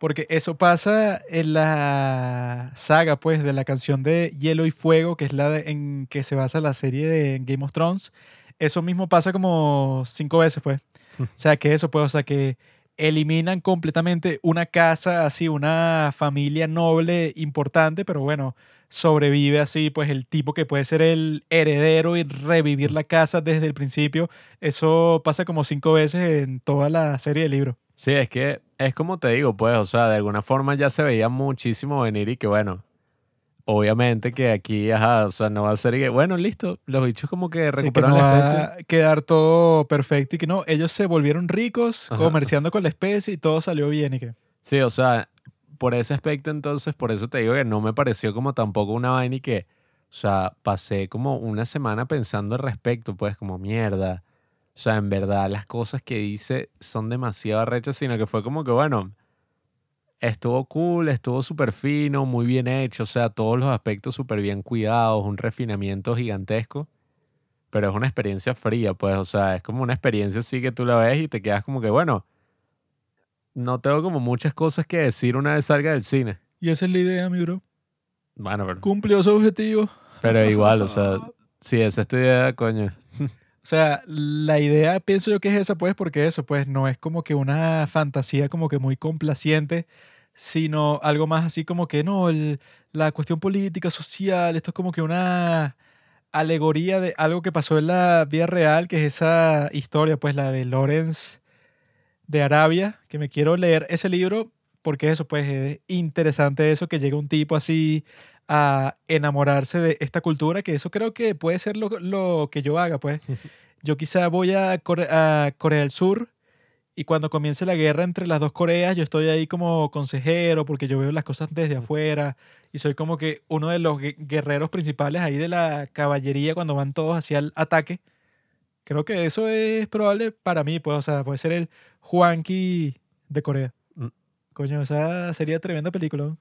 porque eso pasa en la saga, pues, de la canción de Hielo y Fuego, que es la de- en que se basa la serie de Game of Thrones. Eso mismo pasa como cinco veces, pues. O sea, que eso, pues, o sea, que eliminan completamente una casa, así, una familia noble importante, pero bueno, sobrevive así, pues el tipo que puede ser el heredero y revivir la casa desde el principio. Eso pasa como cinco veces en toda la serie de libros. Sí, es que es como te digo, pues, o sea, de alguna forma ya se veía muchísimo venir y que bueno, obviamente que aquí, ajá, o sea, no va a ser que, bueno, listo, los bichos como que Sí, que recuperaron no la va especie. a quedar todo perfecto y que no, ellos se volvieron ricos Ajá. comerciando con la especie y todo salió bien y que... Sí, o sea, por ese aspecto entonces, por eso te digo que no me pareció como tampoco una vaina y que, o sea, pasé como una semana pensando al respecto, pues como mierda. O sea, en verdad las cosas que dice son demasiado arrechas, sino que fue como que, bueno, estuvo cool, estuvo súper fino, muy bien hecho, o sea, todos los aspectos súper bien cuidados, un refinamiento gigantesco. Pero es una experiencia fría, pues, o sea, es como una experiencia así que tú la ves y te quedas como que, bueno, no tengo como muchas cosas que decir una vez salga del cine. Y esa es la idea, mi bro. Bueno, pero, Cumplió su objetivo. pero igual, o sea, si esa es tu idea, coño. Sea, la idea pienso yo que es esa, pues, porque eso, pues, no es como que una fantasía como que muy complaciente, sino algo más así como que, no, la cuestión política, social, esto es como que una alegoría de algo que pasó en la vida real, que es esa historia, pues, la de Lawrence de Arabia, que me quiero leer ese libro, porque eso, pues, es interesante eso, que llega un tipo así a enamorarse de esta cultura, que eso creo que puede ser lo, lo que yo haga, pues. Yo quizá voy a, Core- a Corea del Sur y cuando comience la guerra entre las dos Coreas, yo estoy ahí como consejero porque yo veo las cosas desde afuera y soy como que uno de los gue- guerreros principales ahí de la caballería cuando van todos hacia el ataque. Creo que eso es probable para mí, pues, o sea, puede ser el Juanqui de Corea. Mm. Coño, esa sería tremenda película. ¿no?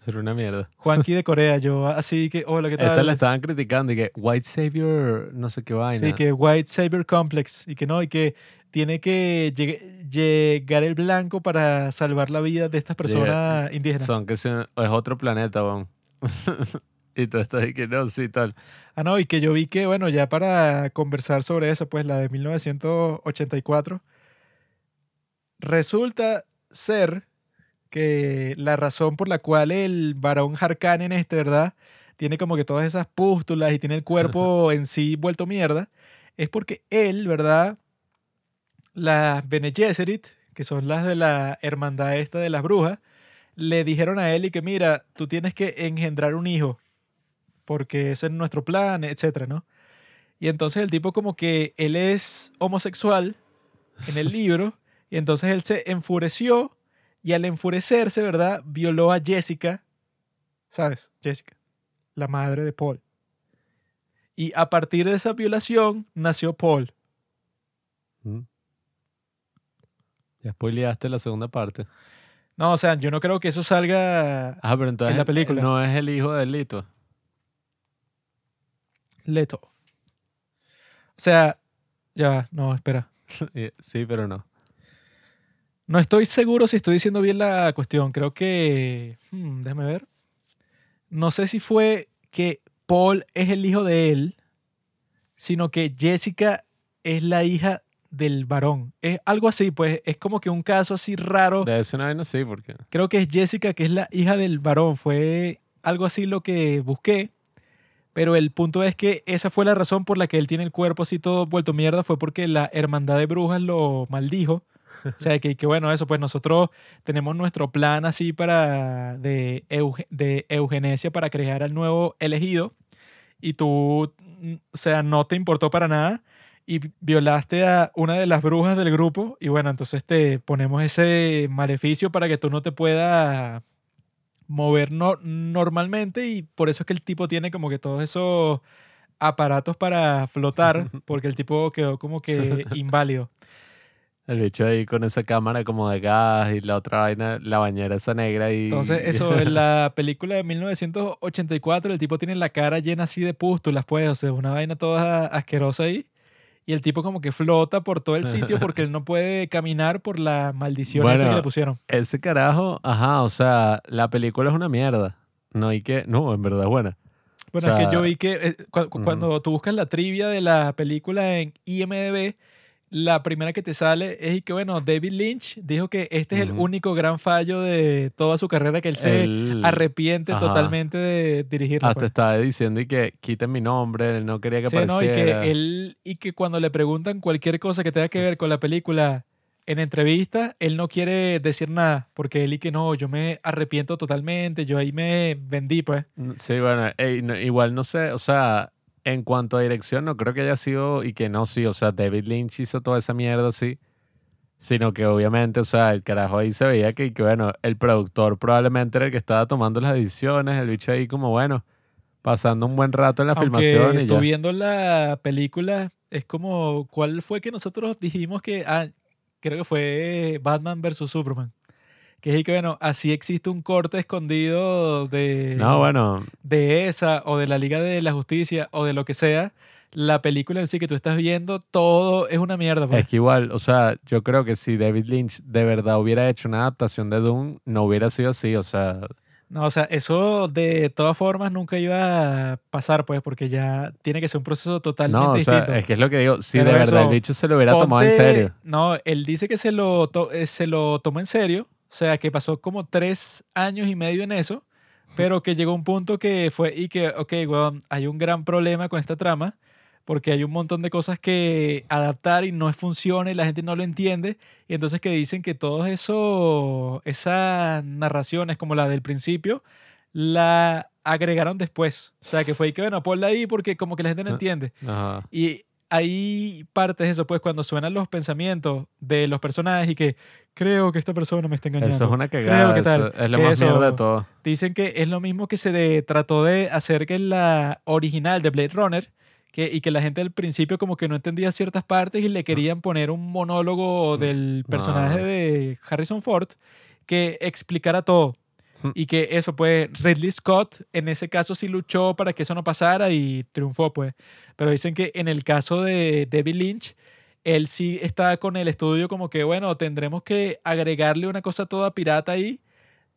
Sería una mierda. Juanqui de Corea, yo así que, hola, ¿qué tal? Esta la estaban criticando y que White Savior, no sé qué vaina. Sí, que White Saber Complex y que no, y que tiene que lleg- llegar el blanco para salvar la vida de estas personas indígenas. Son que es otro planeta, weón. y tú estás ahí que no, sí, tal. Ah, no, y que yo vi que, bueno, ya para conversar sobre eso, pues la de 1984, resulta ser que la razón por la cual el varón Harkonnen este, ¿verdad? Tiene como que todas esas pústulas y tiene el cuerpo en sí vuelto mierda, es porque él, ¿verdad? Las Bene Gesserit, que son las de la hermandad esta de las brujas, le dijeron a él y que mira, tú tienes que engendrar un hijo porque ese es nuestro plan, etcétera, ¿no? Y entonces el tipo como que él es homosexual en el libro y entonces él se enfureció y al enfurecerse, ¿verdad? Violó a Jessica, ¿sabes? Jessica, la madre de Paul. Y a partir de esa violación nació Paul. Mm. Ya spoileaste la segunda parte. No, o sea, yo no creo que eso salga Ah, pero entonces la película. no es el hijo de Lito. Leto. O sea, ya, no, espera. sí, pero no. No estoy seguro si estoy diciendo bien la cuestión. Creo que. hmm, déjame ver. No sé si fue que Paul es el hijo de él, sino que Jessica es la hija del varón. Es algo así, pues es como que un caso así raro. De eso una vaina sí, porque. Creo que es Jessica, que es la hija del varón. Fue algo así lo que busqué. Pero el punto es que esa fue la razón por la que él tiene el cuerpo así todo vuelto mierda. Fue porque la hermandad de brujas lo maldijo. O sea, que, que bueno, eso, pues nosotros tenemos nuestro plan así para de, euge- de eugenesia para crear al nuevo elegido. Y tú, mm, o sea, no te importó para nada y violaste a una de las brujas del grupo y bueno, entonces te ponemos ese maleficio para que tú no te puedas mover no- normalmente y por eso es que el tipo tiene como que todos esos aparatos para flotar porque el tipo quedó como que inválido. El bicho ahí con esa cámara como de gas y la otra vaina, la bañera esa negra y... Entonces, eso, en la película de 1984, el tipo tiene la cara llena así de pústulas, pues, o sea, una vaina toda asquerosa ahí. Y el tipo como que flota por todo el sitio porque él no puede caminar por la maldición esa que le pusieron. Ese carajo, ajá, o sea, la película es una mierda. No hay que... No, en verdad es buena. Bueno, o es que yo vi que eh, cu- cuando tú buscas la trivia de la película en IMDb, la primera que te sale es y que, bueno, David Lynch dijo que este es el Ujú. único gran fallo de toda su carrera, que él se Él- arrepiente ajá. totalmente de dirigirla. Hasta pues. estaba diciendo y que quiten mi nombre, él no quería que Sí, no, y apareciera. que él y que cuando le preguntan cualquier cosa que tenga que ver con la película en entrevista, él no quiere decir nada, porque él y que no, yo me arrepiento totalmente, yo ahí me vendí, pues. Mm, Sí, bueno, ey, no- igual no sé, o sea, en cuanto a dirección, no creo que haya sido, y que no, sí, o sea, David Lynch hizo toda esa mierda así, sino que obviamente, o sea, el carajo ahí se veía que, que, bueno, el productor probablemente era el que estaba tomando las decisiones, el bicho ahí como, bueno, pasando un buen rato en la filmación y tú ya. viendo la película, es como, ¿cuál fue que nosotros dijimos que, ah, creo que fue Batman versus Superman? Que es que, bueno, así existe un corte escondido de, No, bueno, de esa o de la Liga de la Justicia o de lo que sea. La película en sí que tú estás viendo, todo es una mierda. pues. es que igual, o sea, yo creo que si David Lynch de verdad hubiera hecho una adaptación de Doom, no hubiera sido así, o sea, No, o sea, eso de todas formas nunca iba a pasar, pues, porque ya tiene que ser un proceso totalmente no, o sea, distinto. es que es lo que digo, si Pero de verdad el bicho se lo hubiera tomado en serio. No, él dice que se lo, to- eh, se lo tomó en serio, o sea, que pasó como tres años y medio en eso, pero que llegó un punto que fue y que, ok, weón, hay un gran problema con esta trama, porque hay un montón de cosas que adaptar y no funciona y la gente no lo entiende, y entonces que dicen que todas eso, esas narraciones como la del principio, la agregaron después. O sea, que fue y que, bueno, ponla ahí porque como que la gente no Ah. entiende. Ajá. Y hay partes de eso, pues, cuando suenan los pensamientos de los personajes y que creo que esta persona me está engañando. Eso es una Creo cagada, que tal, eso es lo que más eso- mierda de todo. Dicen que es lo mismo que se de- trató de hacer que en la original de Blade Runner, que, y que la gente al principio como que no entendía ciertas partes y le querían poner un monólogo del personaje No. de Harrison Ford que explicara todo. Y que eso, pues, Ridley Scott en ese caso sí luchó para que eso no pasara y triunfó, pues. Pero dicen que en el caso de David Lynch, él sí está con el estudio como que, bueno, tendremos que agregarle una cosa toda pirata ahí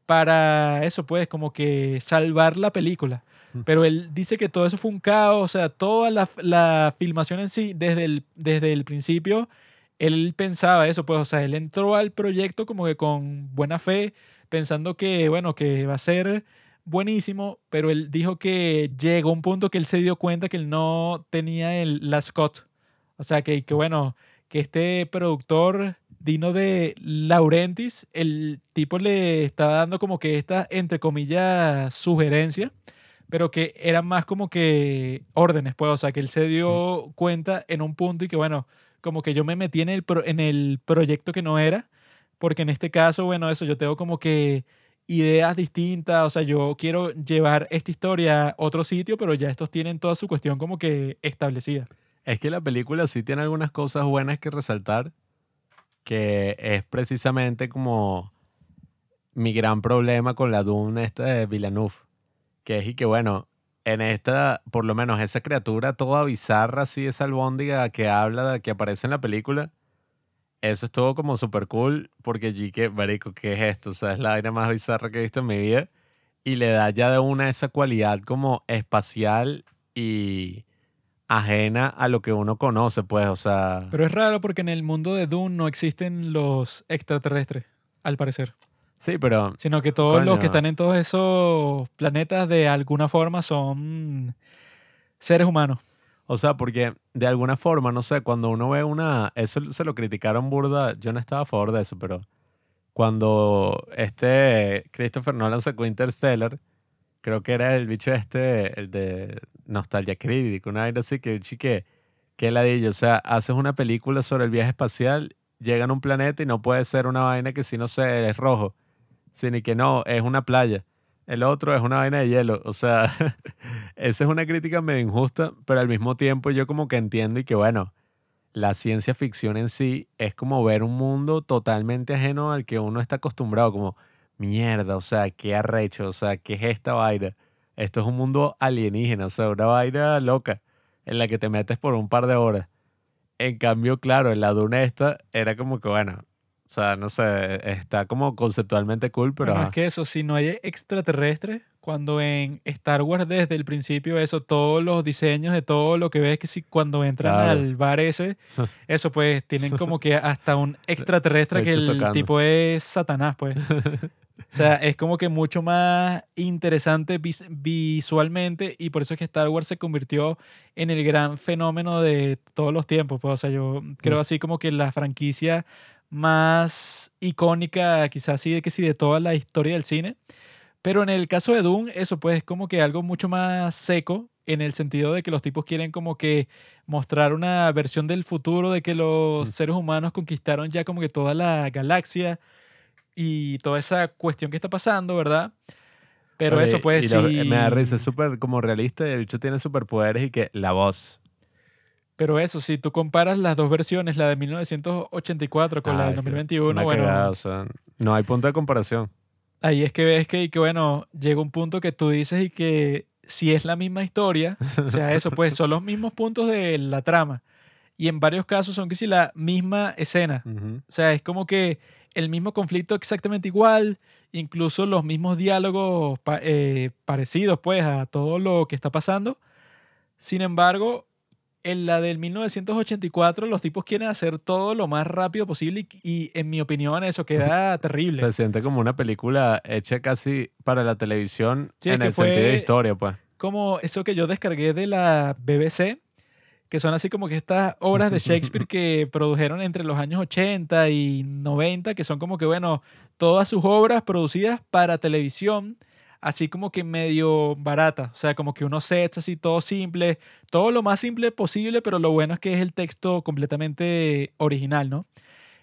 para eso, pues, como que salvar la película. Pero él dice que todo eso fue un caos, o sea, toda la, la filmación en sí, desde el, desde el principio, él pensaba eso, pues, o sea, él entró al proyecto como que con buena fe, pensando que, bueno, que va a ser buenísimo, pero él dijo que llegó un punto que él se dio cuenta que él no tenía el, la Scott. O sea, que, que bueno, que este productor Dino de Laurentis, el tipo le estaba dando como que esta, entre comillas, sugerencia, pero que eran más como que órdenes, pues, o sea, que él se dio cuenta en un punto y que, bueno, como que yo me metí en el, pro- en el proyecto que no era, porque en este caso, bueno, eso, yo tengo como que ideas distintas, o sea, yo quiero llevar esta historia a otro sitio, pero ya estos tienen toda su cuestión como que establecida. Es que la película sí tiene algunas cosas buenas que resaltar, que es precisamente como mi gran problema con la Dune esta de Villeneuve, que es y que bueno, en esta, por lo menos esa criatura toda bizarra así, esa albóndiga que habla, que aparece en la película, eso estuvo como súper cool, porque allí que, marico, ¿qué es esto? O sea, es la vaina más bizarra que he visto en mi vida, y le da ya de una esa cualidad como espacial y ajena a lo que uno conoce, pues, o sea... Pero es raro porque en el mundo de Dune no existen los extraterrestres, al parecer, sí, pero sino que todos los que están en todos esos planetas de alguna forma son seres humanos. O sea, porque de alguna forma, no sé, cuando uno ve una... Eso se lo criticaron burda, yo no estaba a favor de eso, pero cuando este Christopher Nolan sacó Interstellar, creo que era el bicho este, el de Nostalgia Critic, una vaina así que, chique, que ladillo, o sea, haces una película sobre el viaje espacial, llegan a un planeta y no puede ser una vaina que si no sé, es rojo, sino que no, es una playa. El otro es una vaina de hielo. O sea, esa es una crítica medio injusta, pero al mismo tiempo yo como que entiendo y que bueno, la ciencia ficción en sí es como ver un mundo totalmente ajeno al que uno está acostumbrado, como mierda, o sea, qué arrecho, o sea, qué es esta vaina. Esto es un mundo alienígena, o sea, una vaina loca en la que te metes por un par de horas. En cambio, claro, en la duna esta era como que, bueno, o sea, no sé, está como conceptualmente cool, pero... Ajá. más que eso, si no hay extraterrestres, cuando en Star Wars desde el principio eso, todos los diseños de todo lo que ves que si cuando entran Claro. al bar ese, eso pues tienen como que hasta un extraterrestre que el tocando. tipo es Satanás, pues. O sea, es como que mucho más interesante vis- visualmente y por eso es que Star Wars se convirtió en el gran fenómeno de todos los tiempos. Pues, o sea, yo creo así como que la franquicia más icónica, quizás así de que sí, de toda la historia del cine. Pero en el caso de Doom, eso pues es como que algo mucho más seco en el sentido de que los tipos quieren como que mostrar una versión del futuro de que los Mm. seres humanos conquistaron ya como que toda la galaxia y toda esa cuestión que está pasando, ¿verdad? Pero Oye, eso pues y sí. lo- Me da risa, es súper como realista y el bicho tiene superpoderes y que la voz. Pero eso, si tú comparas las dos versiones, la de 1984 con la que 2021, una bueno, cagada, o sea, no hay punto de comparación. ahí es que ves que, y que, bueno, llega un punto que tú dices y que si es la misma historia, o sea, eso, pues son los mismos puntos de la trama. Y en varios casos son que si la misma escena. O sea, es como que el mismo conflicto exactamente igual, incluso los mismos diálogos eh, parecidos, pues, a todo lo que está pasando. Sin embargo, en la del 1984, los tipos quieren hacer todo lo más rápido posible y, y, en mi opinión, eso queda terrible. Se siente como una película hecha casi para la televisión Sí, en el sentido de historia, pues. como eso que yo descargué de la BBC, que son así como que estas obras de Shakespeare que produjeron entre los años 80 y 90, que son como que, bueno, todas sus obras producidas para televisión, así como que medio baratas, o sea, como que unos sets así, todo simple, todo lo más simple posible, pero lo bueno es que es el texto completamente original, ¿no?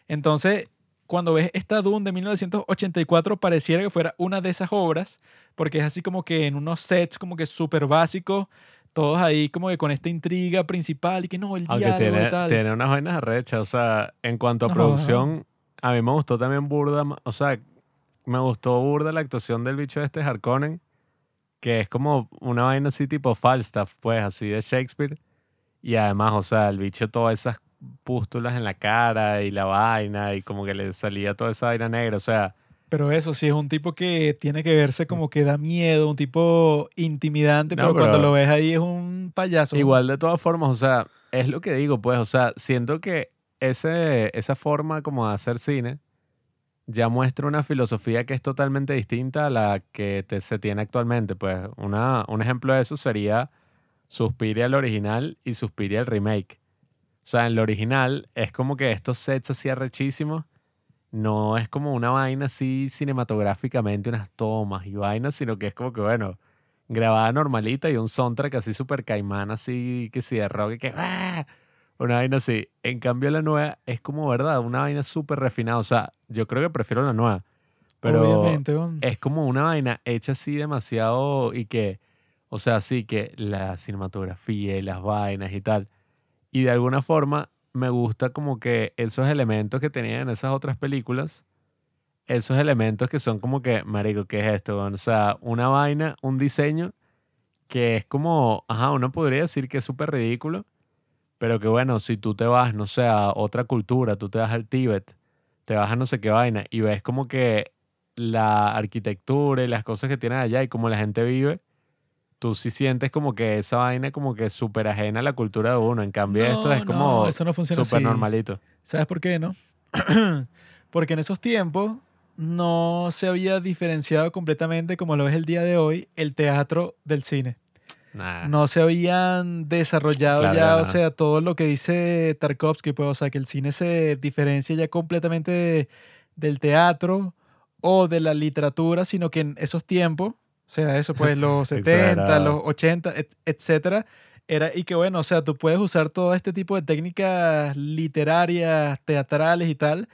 Entonces, cuando ves esta Dune de 1984, pareciera que fuera una de esas obras, porque es así como que en unos sets como que súper básicos, todos ahí como que con esta intriga principal y que no, el Aunque diálogo tiene, y tal. tiene unas vainas arrechas. O sea, en cuanto a No, producción, a mí me gustó también burda. O sea, me gustó burda la actuación del bicho este Harkonnen, que es como una vaina así tipo Falstaff, pues, así de Shakespeare. Y además, o sea, el bicho todas esas pústulas en la cara y la vaina y como que le salía toda esa vaina negra. O sea, Pero eso sí es un tipo que tiene que verse como que da miedo, un tipo intimidante, No, pero, cuando lo ves ahí es un payaso. Igual de todas formas, o sea, es lo que digo, pues, o sea, siento que ese, esa forma como de hacer cine ya muestra una filosofía que es totalmente distinta a la que se tiene actualmente. Pues una, un ejemplo de eso sería Suspiria el original y Suspiria el remake. O sea, en lo original es como que estos sets así arrechísimos no es como una vaina así cinematográficamente, unas tomas y vainas, sino que es como que, bueno, grabada normalita y un soundtrack así súper caimán, así que si de rock que ¡ah! Una vaina así. En cambio la nueva es como, ¿verdad? Una vaina súper refinada. O sea, yo creo que prefiero la nueva. Pero Obviamente, es como una vaina hecha así demasiado y que, o sea, sí que la cinematografía y las vainas y tal. Y de alguna forma me gusta como que esos elementos que tenían en esas otras películas, esos elementos que son como que, marico, ¿qué es esto? O sea, una vaina, un diseño que es como, ajá, uno podría decir que es súper ridículo, pero que bueno, si tú te vas, no sé, a otra cultura, tú te vas al Tíbet, te vas a no sé qué vaina y ves como que la arquitectura y las cosas que tienen allá y cómo la gente vive, tú sí sientes como que esa vaina como que súper ajena a la cultura de uno. En cambio, esto es No, como eso no funciona súper así. normalito. ¿Sabes por qué, no? Porque en esos tiempos no se había diferenciado completamente, como lo es el día de hoy, el teatro del cine. Nah. No se habían desarrollado Claro, ya, no. o sea, todo lo que dice Tarkovsky, pues, o sea, que el cine se diferencia ya completamente de- del teatro o de la literatura, sino que en esos tiempos, o sea, eso pues los 70, Exagerado. los 80, et- etcétera, era, y que bueno, o sea, tú puedes usar todo este tipo de técnicas literarias, teatrales y tal,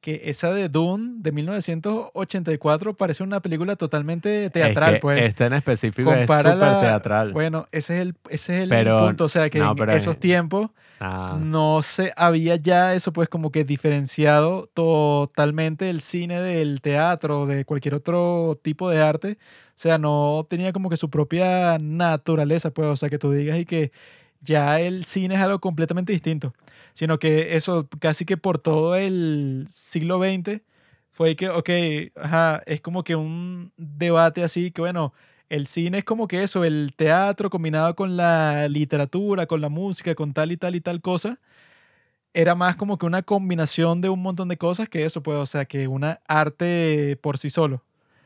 que esa de Dune de 1984 parece una película totalmente teatral, es que pues. Esta en específico es súper teatral. Bueno, ese es el, ese es el Pero- punto. O sea, que no, en esos tiempos Nah. no se había ya eso, pues, como que diferenciado totalmente el cine del teatro o de cualquier otro tipo de arte. O sea, no tenía como que su propia naturaleza, pues. O sea, que tú digas y que ya el cine es algo completamente distinto. Sino que eso casi que por todo el siglo XX fue que, ok, ajá, es como que un debate así que, bueno, El cine es como que eso, el teatro combinado con la literatura, con la música, con tal y tal y tal cosa, era más como que una combinación de un montón de cosas que eso, pues, o sea, que una arte por sí solo.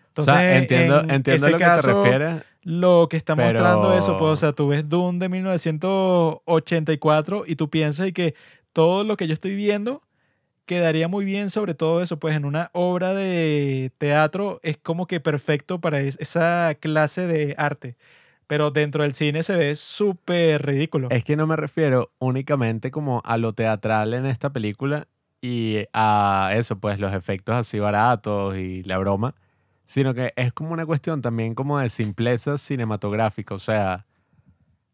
Entonces, o sea, entiendo, en entiendo a lo que te refieres. Lo que está mostrando eso, pues, o sea, tú ves Dune de 1984 y tú piensas y que todo lo que yo estoy viendo quedaría muy bien sobre todo eso, pues en una obra de teatro es como que perfecto para es- esa clase de arte. Pero dentro del cine se ve súper ridículo. Es que no me refiero únicamente como a lo teatral en esta película y a eso, pues los efectos así baratos y la broma, sino que es como una cuestión también como de simpleza cinematográfica. O sea,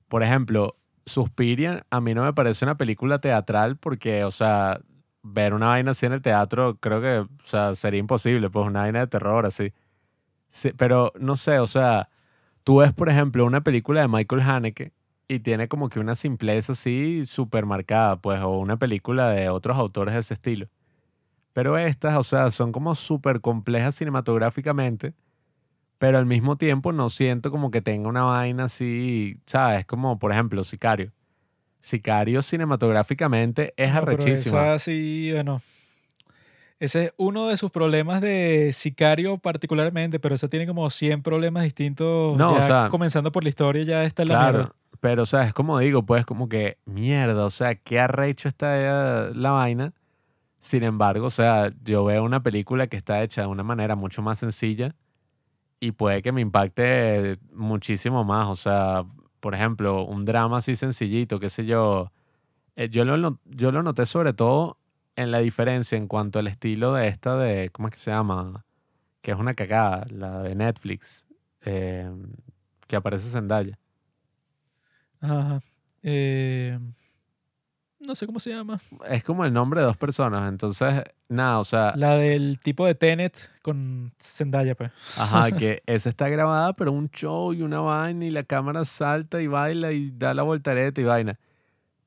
por ejemplo, Suspiria a mí no me parece una película teatral porque, o sea, ver una vaina así en el teatro creo que, o sea, sería imposible, pues una vaina de terror así. Sí, pero no sé, o sea, tú ves, por ejemplo, una película de Michael Haneke y tiene como que una simpleza así súper marcada, pues, o una película de otros autores de ese estilo. Pero estas, o sea, son como súper complejas cinematográficamente, pero al mismo tiempo no siento como que tenga una vaina así, ¿sabes? Como, por ejemplo, Sicario. Sicario cinematográficamente es No, pero arrechísima. esa sí, bueno. Ese es uno de sus problemas de Sicario particularmente, pero esa tiene como 100 problemas distintos. No, o ya sea, comenzando por la historia, ya está la Claro, mierda. pero o sea, es como digo, pues como que mierda, o sea, qué arrecho está la vaina. Sin embargo, o sea, yo veo una película que está hecha de una manera mucho más sencilla y puede que me impacte muchísimo más. O sea, por ejemplo, un drama así sencillito, qué sé yo. eh, yo, lo, yo lo noté sobre todo en la diferencia en cuanto al estilo de esta de, ¿cómo es que se llama? Que es una cagada, la de Netflix, eh, que aparece Zendaya. Ajá. Eh, no sé cómo se llama. Es como el nombre de dos personas, entonces, nada, o sea, La del tipo de Tenet con Zendaya, pues. ajá, que esa está grabada, pero un show y una vaina y la cámara salta y baila y da la voltareta y vaina.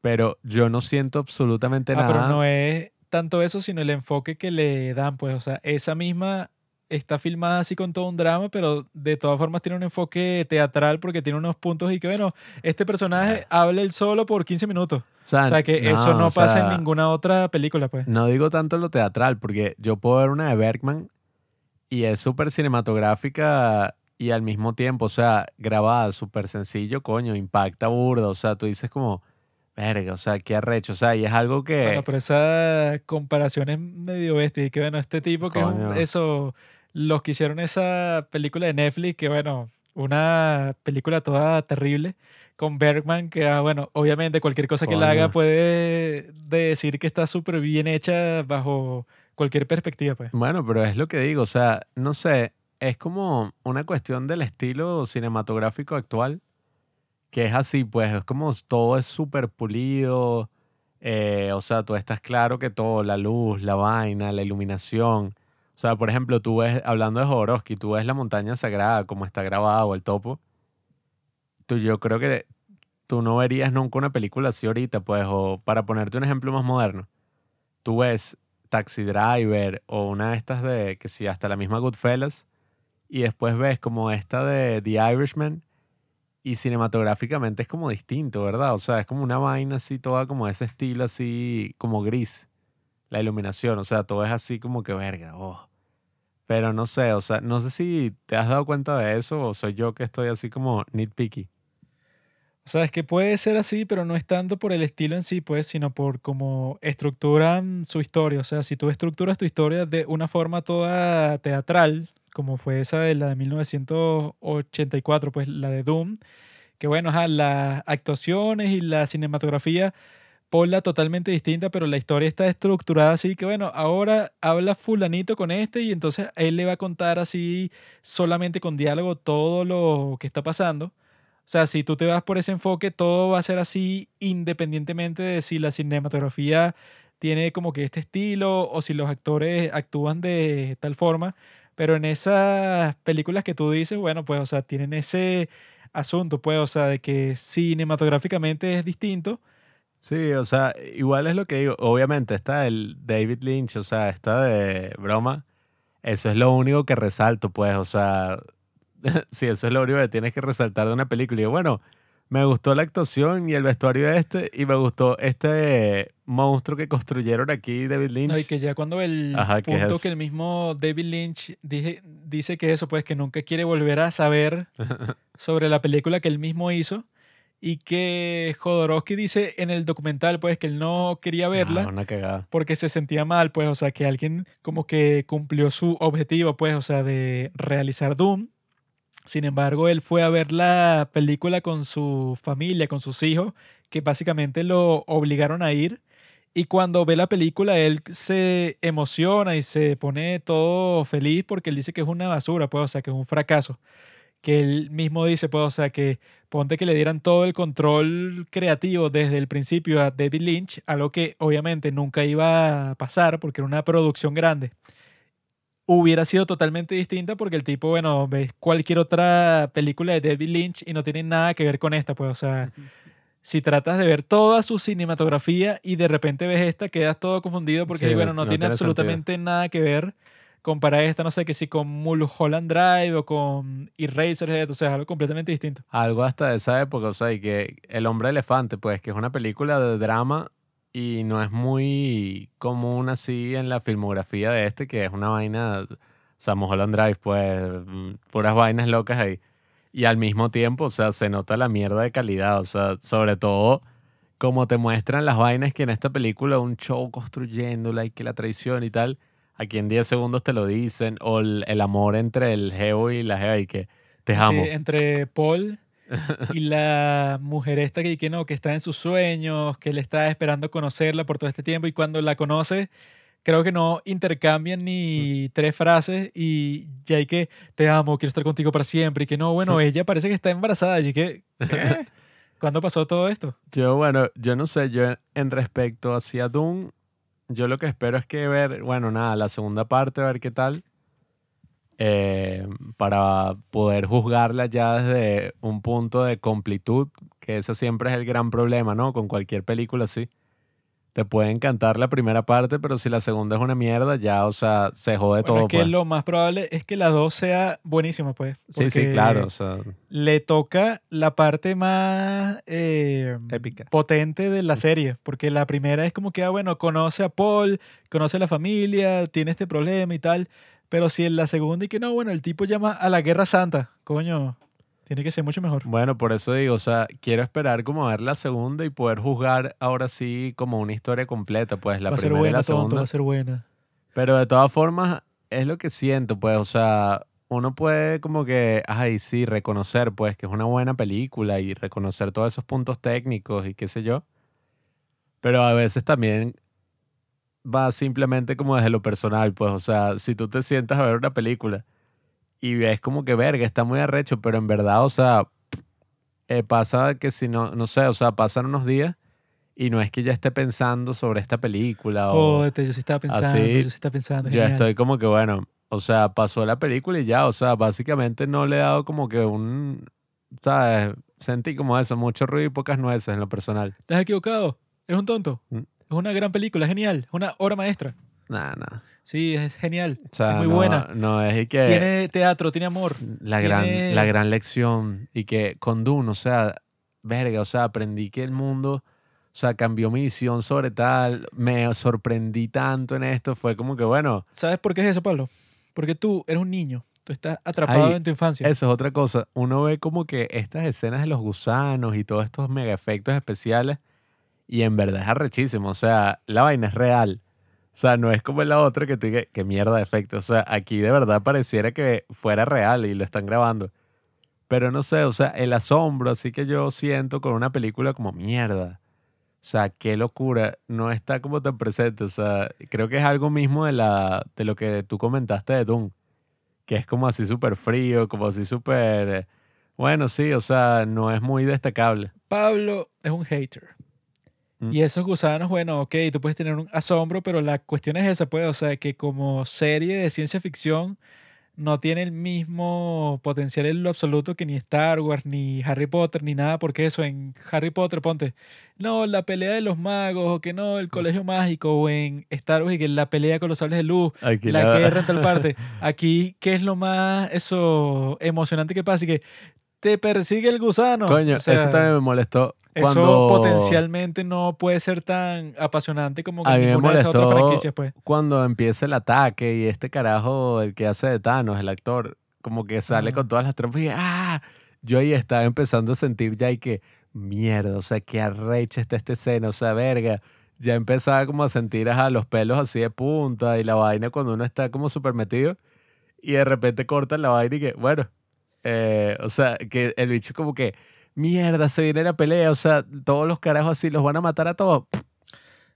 Pero yo no siento absolutamente Ah, nada. pero no es tanto eso, sino el enfoque que le dan, pues. O sea, esa misma está filmada así con todo un drama, pero de todas formas tiene un enfoque teatral porque tiene unos puntos y que, bueno, este personaje habla él solo por 15 minutos. o sea, O sea, que eso no pasa sea, en ninguna otra película, pues. No digo tanto lo teatral, porque yo puedo ver una de Bergman y es súper cinematográfica y al mismo tiempo, o sea, grabada, súper sencillo, coño, impacta burda, o sea, tú dices como, verga, o sea, qué arrecho, o sea, y es algo que... Bueno, pero esa comparación es medio bestia. Y que bueno, este tipo que es un- Coño. eso, los que hicieron esa película de Netflix, que bueno, una película toda terrible, con Bergman, que ah, bueno, obviamente cualquier cosa que él haga Coño. puede decir que está súper bien hecha bajo cualquier perspectiva, pues. Bueno, pero es lo que digo, o sea, no sé, es como una cuestión del estilo cinematográfico actual, que es así, pues es como todo es súper pulido, eh, o sea, tú estás claro que todo, la luz, la vaina, la iluminación, o sea, por ejemplo, tú ves, hablando de Jodorowsky, tú ves la montaña sagrada, como está grabada, o el topo, tú, yo creo que tú no verías nunca una película así ahorita, pues, o para ponerte un ejemplo más moderno, tú ves Taxi Driver o una de estas de, que sí, hasta la misma Goodfellas, y después ves como esta de The Irishman, y cinematográficamente es como distinto, ¿verdad? O sea, es como una vaina así, toda como ese estilo así, como gris, la iluminación, o sea, todo es así como que verga, oh. Pero no sé, o sea, no sé si te has dado cuenta de eso o soy yo que estoy así como nitpicky. O sea, es que puede ser así, pero no es tanto por el estilo en sí, pues, sino por cómo estructuran su historia. O sea, si tú estructuras tu historia de una forma toda teatral, como fue esa de la de 1984, pues la de Doom, que bueno, ajá, las actuaciones y la cinematografía ponla totalmente distinta, pero la historia está estructurada así que bueno, ahora habla fulanito con este y entonces él le va a contar así solamente con diálogo todo lo que está pasando. O sea, si tú te vas por ese enfoque, todo va a ser así independientemente de si la cinematografía tiene como que este estilo o si los actores actúan de tal forma. Pero en esas películas que tú dices, bueno, pues, o sea, tienen ese asunto, pues, o sea, de que cinematográficamente es distinto. Sí, o sea, igual es lo que digo. Obviamente está el David Lynch, o sea, está de broma. Eso es lo único que resalto, pues, o sea, sí, eso es lo único que tienes que resaltar de una película. Y bueno, me gustó la actuación y el vestuario de este, y me gustó este monstruo que construyeron aquí David Lynch. No, y que ya cuando el Ajá, punto es- que el mismo David Lynch dije- dice que eso, pues que nunca quiere volver a saber sobre la película que él mismo hizo y que Jodorowsky dice en el documental, pues que él no quería verla una cagada. porque se sentía mal, pues, o sea, que alguien como que cumplió su objetivo, pues, o sea, de realizar Doom. Sin embargo, él fue a ver la película con su familia, con sus hijos, que básicamente lo obligaron a ir. Y cuando ve la película, él se emociona y se pone todo feliz porque él dice que es una basura, pues, o sea, que es un fracaso. Que él mismo dice, pues, o sea, que ponte que le dieran todo el control creativo desde el principio a David Lynch, algo que obviamente nunca iba a pasar porque era una producción grande. Hubiera sido totalmente distinta porque el tipo, bueno, ves cualquier otra película de David Lynch y no tiene nada que ver con esta, pues, o sea, si tratas de ver toda su cinematografía y de repente ves esta, quedas todo confundido porque, Sí, bueno, no- no, tiene tiene sentido. absolutamente nada que ver. Compara esta, no sé, que si con Mulholland Drive o con Eraserhead, o sea, algo completamente distinto. Algo hasta de esa época, o sea, y que El Hombre Elefante, pues, que es una película de drama y no es muy común así en la filmografía de este, que es una vaina, o sea, Mulholland Drive, pues, mm, puras vainas locas ahí. Y al mismo tiempo, o sea, se nota la mierda de calidad, o sea, sobre todo como te muestran las vainas que en esta película un show construyéndola y que la traición y tal, aquí en 10 segundos te lo dicen, o el, el amor entre el geo y la gea y que te Sí, amo. entre Paul y la mujer esta que, que no, que está en sus sueños, que él está esperando conocerla por todo este tiempo y cuando la conoce, creo que no intercambian ni tres frases y ya hay que te amo, quiero estar contigo para siempre y que no, bueno, ella parece que está embarazada y que ¿qué? ¿Cuándo pasó todo esto? Yo, bueno, yo no sé, yo en respecto hacia Doom, yo lo que espero es que ver, bueno, nada, la segunda parte, a ver qué tal, eh, para poder juzgarla ya desde un punto de completud, que ese siempre es el gran problema, ¿no? Con cualquier película así. Te puede encantar la primera parte, pero si la segunda es una mierda, ya, o sea, se jode Bueno, todo. es que pues. lo más probable es que la 2 sea buenísima, pues. Sí, sí, claro, o sea, Le toca la parte más eh, épica. potente de la serie, porque la primera es como que, ah, bueno, conoce a Paul, conoce a la familia, tiene este problema y tal, pero si en la segunda y que no, bueno, el tipo llama a la Guerra Santa, coño, tiene que ser mucho mejor. Bueno, por eso digo, o sea, quiero esperar como a ver la segunda y poder juzgar ahora sí como una historia completa, pues la va primera y buena, tonto, segunda. va a ser buena. Pero de todas formas, es lo que siento, pues, o sea, uno puede como que, ay, sí, reconocer, pues, que es una buena película y reconocer todos esos puntos técnicos y qué sé yo. Pero a veces también va simplemente como desde lo personal, pues, o sea, si tú te sientas a ver una película y ves como que, verga, está muy arrecho, pero en verdad, o sea, eh, pasa que si no, no sé, o sea, pasan unos días y no es que ya esté pensando sobre esta película o... Jódete, yo sí estaba pensando, así, yo sí estaba pensando. Genial. estoy como que, bueno, o sea, pasó la película y ya, o sea, básicamente no le he dado como que un, ¿sabes? Sentí como eso, mucho ruido y pocas nueces en lo personal. ¿Estás equivocado? Eres un tonto. Es una gran película, genial, es una obra maestra. Nada, nada. Sí, es genial, O sea, es muy no, buena. No, es y que Tiene teatro, tiene amor. la, gran, tiene- la gran lección y que con Dune, o sea, verga, o sea, aprendí que el mundo, o sea, cambió mi visión sobre tal, me sorprendí tanto en esto, fue como que, bueno, ¿Sabes por qué es eso, Pablo? Porque tú eres un niño, tú estás atrapado Ay, en tu infancia. Eso es otra cosa. Uno ve como que estas escenas de los gusanos y todos estos mega efectos especiales y en verdad es arrechísimo. O sea, la vaina es real. O sea, no es como la otra que tú digas, qué mierda de efecto. O sea, aquí de verdad pareciera que fuera real y lo están grabando. Pero no sé, o sea, el asombro así que yo siento con una película como mierda. O sea, qué locura. No está como tan presente. O sea, creo que es algo mismo de, la, de lo que tú comentaste de Doom que es como así súper frío, como así súper... Bueno, sí, o sea, no es muy destacable. Pablo es un hater. Y esos gusanos, bueno, ok, tú puedes tener un asombro, pero la cuestión es esa, pues, o sea, que como serie de ciencia ficción no tiene el mismo potencial en lo absoluto que ni Star Wars, ni Harry Potter, ni nada, porque eso en Harry Potter, ponte, no, la pelea de los magos, o que no, el colegio mágico, o en Star Wars, y que la pelea con los sables de luz, Aquí la la- guerra en tal parte. Aquí, ¿qué es lo más eso emocionante que pasa? Y que te persigue el gusano. Coño, O sea, eso también me molestó. Eso Cuando, potencialmente no puede ser tan apasionante como que A mí me ninguna de esas otras molestó franquicias, pues. cuando empieza el ataque y este carajo, el que hace de Thanos, el actor, como que sale con todas las trompas y ¡ah! Yo ahí estaba empezando a sentir ya y que, mierda, o sea, qué arrecha está esta escena, o sea, verga. Ya empezaba como a sentir ajá, los pelos así de punta y la vaina cuando uno está como súper metido y de repente cortan la vaina y que, bueno, eh, o sea, que el bicho como que, mierda, se viene la pelea, o sea, todos los carajos así los van a matar a todos.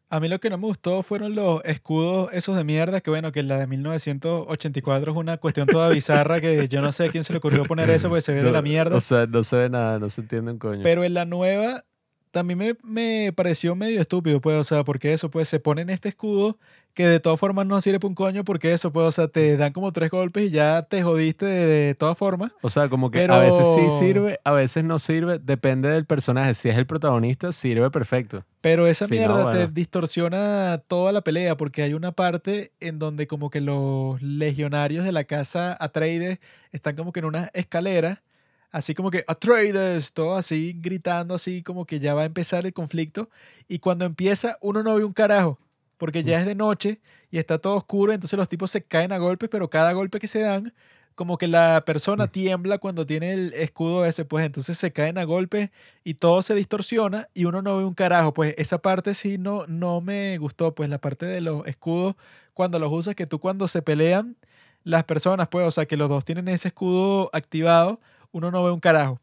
A mí lo que no me gustó fueron los escudos esos de mierda, que bueno, que la de 1984 es una cuestión toda bizarra que yo no sé a quién se le ocurrió poner eso, porque se ve de la mierda. O sea, no se ve nada, no se entiende un coño. Pero en la nueva también me, me pareció medio estúpido, pues, o sea, porque eso, pues, se ponen este escudo que de todas formas no sirve para un coño, porque eso, pues, o sea, te dan como tres golpes y ya te jodiste de, de todas formas. o sea, como que a veces sí sirve, a veces no sirve, depende del personaje. Si es el protagonista, sirve perfecto. Pero esa no, mierda te distorsiona toda la pelea porque hay una parte en donde como que los legionarios de la casa Atreides están como que en una escalera, así como que Atreides, todo así gritando así como que ya va a empezar el conflicto y cuando empieza uno no ve un carajo porque ya es de noche y está todo oscuro, entonces los tipos se caen a golpes, pero cada golpe que se dan como que la persona tiembla cuando tiene el escudo ese, pues entonces se caen a golpes y todo se distorsiona y uno no ve un carajo. Pues esa parte sí no, no me gustó, pues la parte de los escudos cuando los usas, que tú cuando se pelean las personas, pues, o sea, que los dos tienen ese escudo activado, uno no ve un carajo.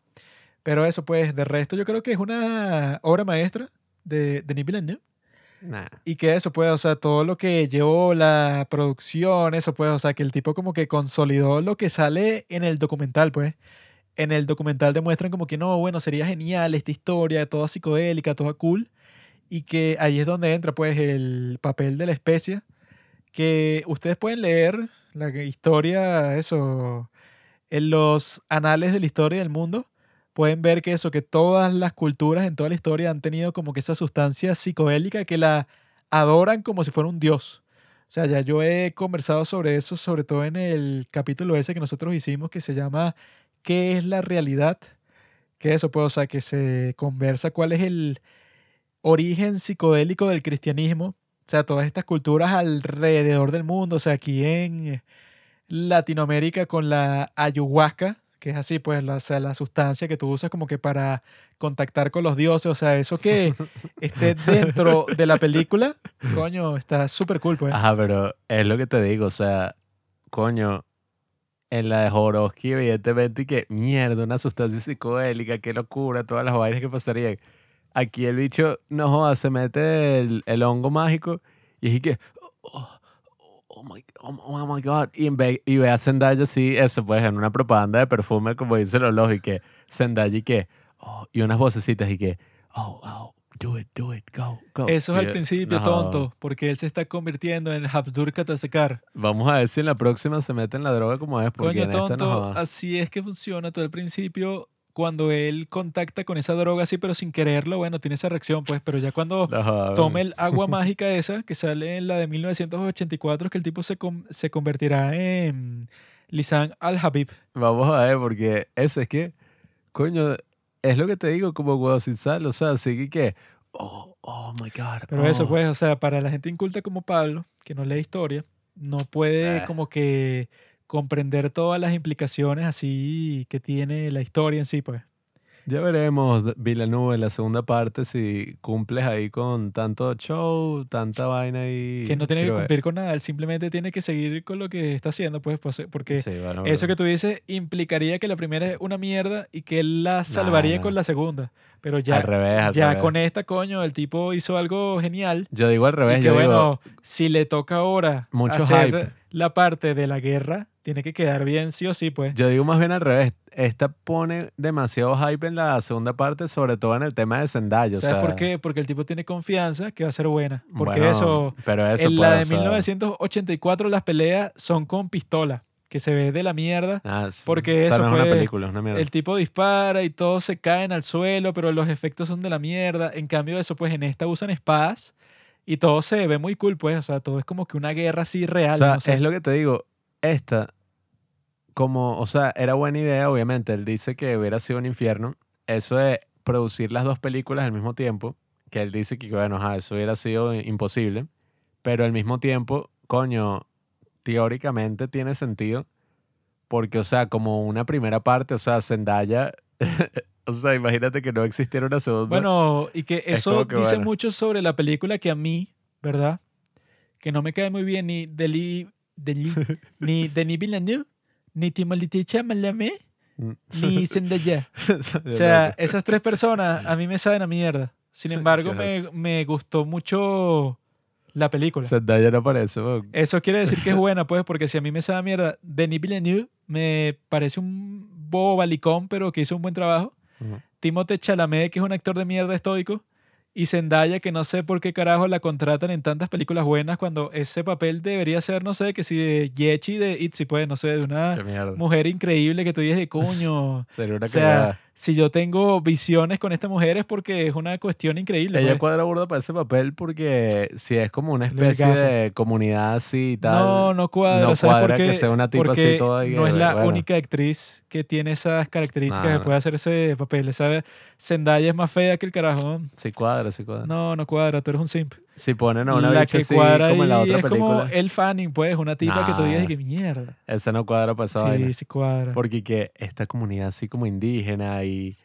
Pero eso, pues, de resto yo creo que es una obra maestra de Denis Villeneuve. Y que eso, pues, o sea, todo lo que llevó la producción, eso, pues, o sea, que el tipo como que consolidó lo que sale en el documental, pues. En el documental demuestran como que no, bueno, sería genial esta historia, toda psicodélica, toda cool. Y que ahí es donde entra, pues, el papel de la especie. Que ustedes pueden leer la historia, eso, en los anales de la historia del mundo pueden ver que eso, que todas las culturas en toda la historia han tenido como que esa sustancia psicodélica que la adoran como si fuera un dios. O sea, ya yo he conversado sobre eso, sobre todo en el capítulo ese que nosotros hicimos que se llama ¿Qué es la realidad? Que eso, pues, o sea, que se conversa cuál es el origen psicodélico del cristianismo. O sea, todas estas culturas alrededor del mundo, o sea, aquí en Latinoamérica con la ayahuasca, que es así, pues, la, o sea, la sustancia que tú usas como que para contactar con los dioses, o sea, eso que esté dentro de la película, coño, está súper cool, pues. Ajá, pero es lo que te digo, o sea, coño, en la de Jodorowsky, evidentemente, y que mierda, una sustancia psicodélica, qué locura, todas las vainas que pasarían. Aquí el bicho, no joda, se mete el, el hongo mágico y es que, oh my, oh, oh my God, y, ve, y ve a Zendaya así, eso, pues, en una propaganda de perfume, como dice los y que Zendaya y que, oh, y unas vocecitas y que, oh, oh, do it, do it, go, go. Eso es Y al principio, no, tonto, porque él se está convirtiendo en Habsdur Katasekar. Vamos a ver si en la próxima se mete en la droga como es, porque Coño, en esta no tonto, así es que funciona todo al principio. Cuando él contacta con esa droga así, pero sin quererlo, bueno, tiene esa reacción, pues, pero ya cuando No tome el agua mágica esa, que sale en la de 1984, que el tipo se, se convertirá en Lisan al-Habib. Vamos a ver, porque eso es que, coño, es lo que te digo, como huevo sin sal, o sea, sigue que, oh, oh my God. Pero eso, oh. pues, o sea, para la gente inculta como Pablo, que no lee historia, no puede como que comprender todas las implicaciones así que tiene la historia en sí, pues. Ya veremos, Villeneuve, en la segunda parte, si cumples ahí con tanto show, tanta vaina y... Que no tiene que ver. cumplir con nada, él simplemente tiene que seguir con lo que está haciendo, pues, pues, porque Sí, bueno, eso que tú dices implicaría que la primera es una mierda y que él la salvaría con la segunda. Pero ya, al revés, al ya revés. con esta, coño, el tipo hizo algo genial. Yo digo al revés, y que yo digo, bueno, si le toca ahora Mucho hacer hype. La parte de la guerra, tiene que quedar bien sí o sí, pues. yo digo más bien al revés. Esta pone demasiado hype en la segunda parte, sobre todo en el tema de Zendaya. o ¿Sabes sea, por qué? Porque el tipo tiene confianza que va a ser buena. Porque bueno, eso, pero eso en la o de sea, 1984 las peleas son con pistola. que se ve de la mierda. Ah, sí. Porque O sea, eso no es una película, es una mierda. El tipo dispara y todos se caen al suelo, pero los efectos son de la mierda. En cambio eso, pues en esta usan espadas y todo se ve muy cool, pues. O sea, todo es como que una guerra así real. O sea, no es lo que te digo. Esta, como, o sea, era buena idea, obviamente. Él dice que hubiera sido un infierno. Eso de producir las dos películas al mismo tiempo, que él dice que, bueno, ajá, eso hubiera sido imposible. Pero al mismo tiempo, coño, teóricamente tiene sentido. Porque, o sea, como una primera parte, o sea, Zendaya. o sea, imagínate que no existiera una segunda. Bueno, y que Es eso que dice bueno. mucho sobre la película que a mí, ¿verdad? Que no me cae muy bien ni Deli, Deli- ni Denis Villeneuve, ni Timothée Chalamet, ni Zendaya. O sea, esas tres personas a mí me saben a mierda. Sin embargo, me, me gustó mucho la película. Zendaya no aparece, weón. Eso quiere decir que es buena, pues, porque si a mí me sabe a mierda, Denis Villeneuve me parece un bobo balicón, pero que hizo un buen trabajo. Ujú. Timothée Chalamet, que es un actor de mierda estoico, y Zendaya, que no sé por qué carajo la contratan en tantas películas buenas cuando ese papel debería ser, no sé, que si de Yechi de Itzy, pues, no sé, de una mujer increíble que tú dices de coño. O sea. Si yo tengo visiones con esta mujer es porque es una cuestión increíble. Ella pues. cuadra burda para ese papel porque si es como una especie de comunidad así y tal. No, no cuadra. no ¿sabes por cuadra que qué? sea una tipa así Porque toda y no es que, la bueno. única actriz que tiene esas características No, que puede hacer ese papel. ¿sabes? Zendaya es más fea que el carajo. Sí cuadra, sí cuadra. No, no cuadra. Tú eres un simp. Si ponen a una la bicha que así cuadra como en la ahí otra es como El Fanning, pues. Una tipa que tú dices que mierda. esa no cuadra para esa Sí, sí cuadra. Porque que esta comunidad así como indígena y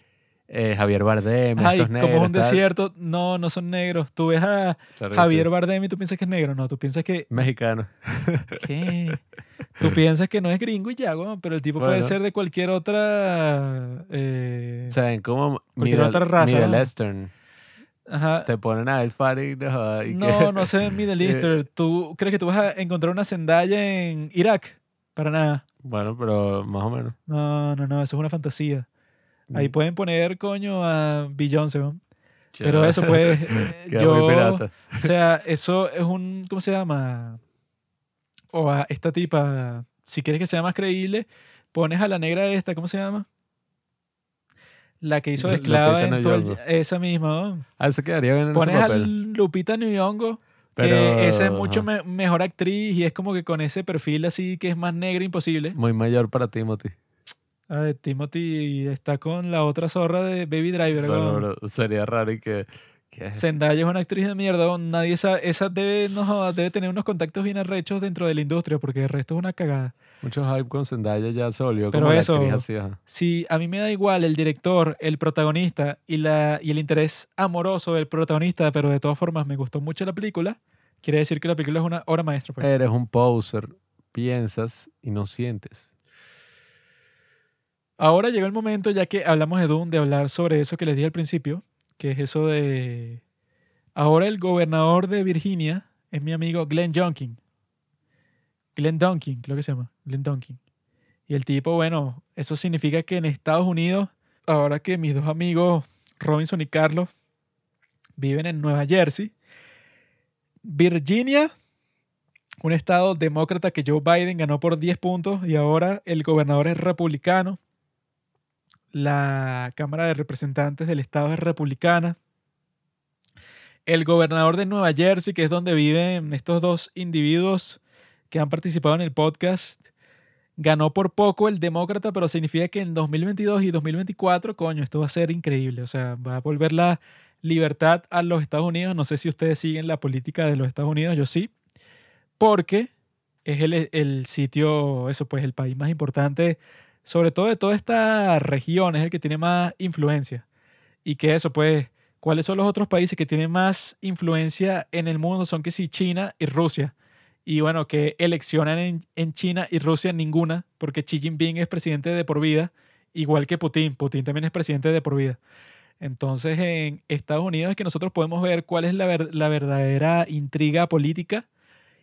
eh, Javier Bardem, Ay, estos como es negros, un tal. desierto, no, no son negros. Tú ves a Claro Javier sí. Bardem y tú piensas que es negro. No, tú piensas que Mexicano. ¿Qué? Tú piensas que no es gringo y ya, weón, pero el tipo puede Bueno. ser de cualquier otra. eh, O sea, ven como Cualquier Middle, otra raza, Middle ¿no? Eastern. Ajá. Te ponen a El Farid no, joda, y No, no sé, Middle Eh, Eastern. ¿Tú crees que tú vas a encontrar una Zendaya en Irak? Para nada. Bueno, pero más o menos. No, no, no, eso es una fantasía. Ahí Mm. pueden poner, coño, a Beyoncé, weón. Pero eso, pues, eh, yo... pirata. O sea, eso es un. ¿Cómo se llama? O a esta tipa. Si quieres que sea más creíble, pones a la negra esta, ¿cómo se llama? La que hizo de esclava en todo el-. Esa misma. ¿no? Ah, eso quedaría bien en Pones ese a. Lupita Nyong'o, que esa es mucho me- mejor actriz y es como que con ese perfil así que es más negra imposible. Muy mayor para Timothy. A ver, Timothy está con la otra zorra de Baby Driver. Bueno, bro, sería raro y que... Zendaya es una actriz de mierda. Nadie sabe. Esa debe, no, debe tener unos contactos bien arrechos dentro de la industria porque el resto es una cagada. Mucho hype con Zendaya ya se volvió Pero como la eso- actriz así, ajá. Si a mí me da igual el director, el protagonista y, la, y el interés amoroso del protagonista, pero de todas formas me gustó mucho la película, quiere decir que la película es una obra maestra. pues. Eres un poser, piensas y no sientes. Ahora llegó el momento, ya que hablamos de Dune, de hablar sobre eso que les dije al principio, que es eso de... Ahora el gobernador de Virginia es mi amigo Glenn Youngkin. Glenn Dunkin, creo que se llama. Glenn Dunkin. Y el tipo, bueno, eso significa que en Estados Unidos, ahora que mis dos amigos, Robinson y Carlos, viven en Nueva Jersey, Virginia, un estado demócrata que Joe Biden ganó por 10 puntos y ahora el gobernador es republicano. La Cámara de Representantes del estado es republicana. El gobernador de Nueva Jersey, que es donde viven estos dos individuos que han participado en el podcast, ganó por poco el demócrata, pero significa que en 2022 y 2024, coño, esto va a ser increíble. O sea, va a volver la libertad a los Estados Unidos. No sé si ustedes siguen la política de los Estados Unidos, yo sí, porque es el, el sitio, eso pues, el país más importante, sobre todo de toda esta región, es el que tiene más influencia. Y que eso, pues, ¿cuáles son los otros países que tienen más influencia en el mundo? Son que sí, China y Rusia. Y bueno, que eleccionan en, en China y Rusia ninguna, porque Xi Jinping es presidente de por vida, igual que Putin. Putin también es presidente de por vida. Entonces, en Estados Unidos es que nosotros podemos ver cuál es la, ver- la verdadera intriga política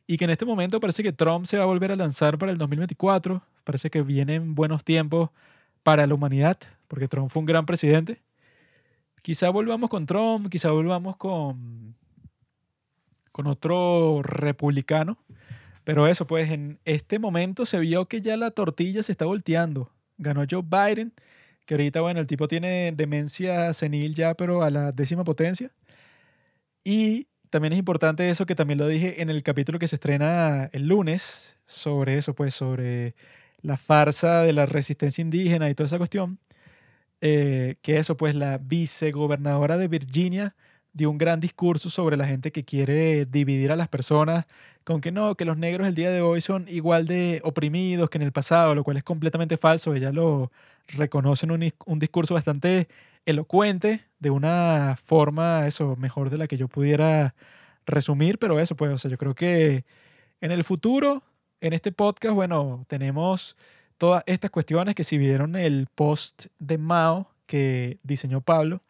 y que en este momento parece que Trump se va a volver a lanzar para el 2024. Parece que vienen buenos tiempos para la humanidad, porque Trump fue un gran presidente. Quizá volvamos con Trump, quizá volvamos con, con otro republicano. Pero eso, pues en este momento se vio que ya la tortilla se está volteando. Ganó Joe Biden, que ahorita, bueno, el tipo tiene demencia senil ya, pero a la décima potencia. Y también es importante eso que también lo dije en el capítulo que se estrena el lunes, sobre eso, pues sobre la farsa de la resistencia indígena y toda esa cuestión. eh, que eso, pues la vicegobernadora de Virginia dio un gran discurso sobre la gente que quiere dividir a las personas con que no, que los negros el día de hoy son igual de oprimidos que en el pasado, lo cual es completamente falso. Ella lo reconoce en un, dis- un discurso bastante elocuente, de una forma, eso, mejor de la que yo pudiera resumir, pero eso, pues, o sea, yo creo que en el futuro, en este podcast, bueno, tenemos todas estas cuestiones que si vieron el post de Mao que diseñó Pablo,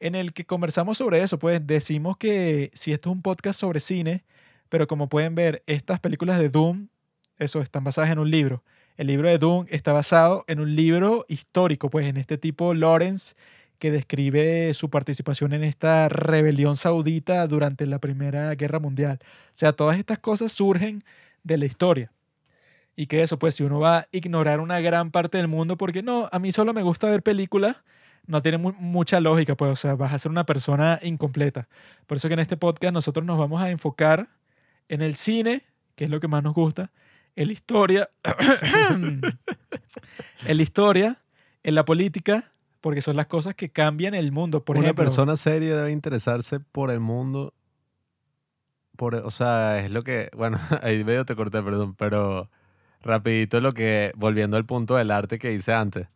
en el que conversamos sobre eso, pues decimos que si esto es un podcast sobre cine, pero como pueden ver, estas películas de Doom, eso, están basadas en un libro. El libro de Doom está basado en un libro histórico, pues en este tipo Lawrence, que describe su participación en esta rebelión saudita durante la Primera Guerra Mundial. O sea, todas estas cosas surgen de la historia. Y que eso, pues si uno va a ignorar una gran parte del mundo, porque no, a mí solo me gusta ver películas, no tiene mu- mucha lógica, pues, o sea, vas a ser una persona incompleta. Por eso que en este podcast nosotros nos vamos a enfocar en el cine, que es lo que más nos gusta, en la historia, en la historia, en la política, porque son las cosas que cambian el mundo. Por Una ejemplo, persona seria debe interesarse por el mundo. Por, o sea, es lo que. Bueno, ahí medio te corté, perdón, pero rapidito lo que. Volviendo al punto del arte que hice antes.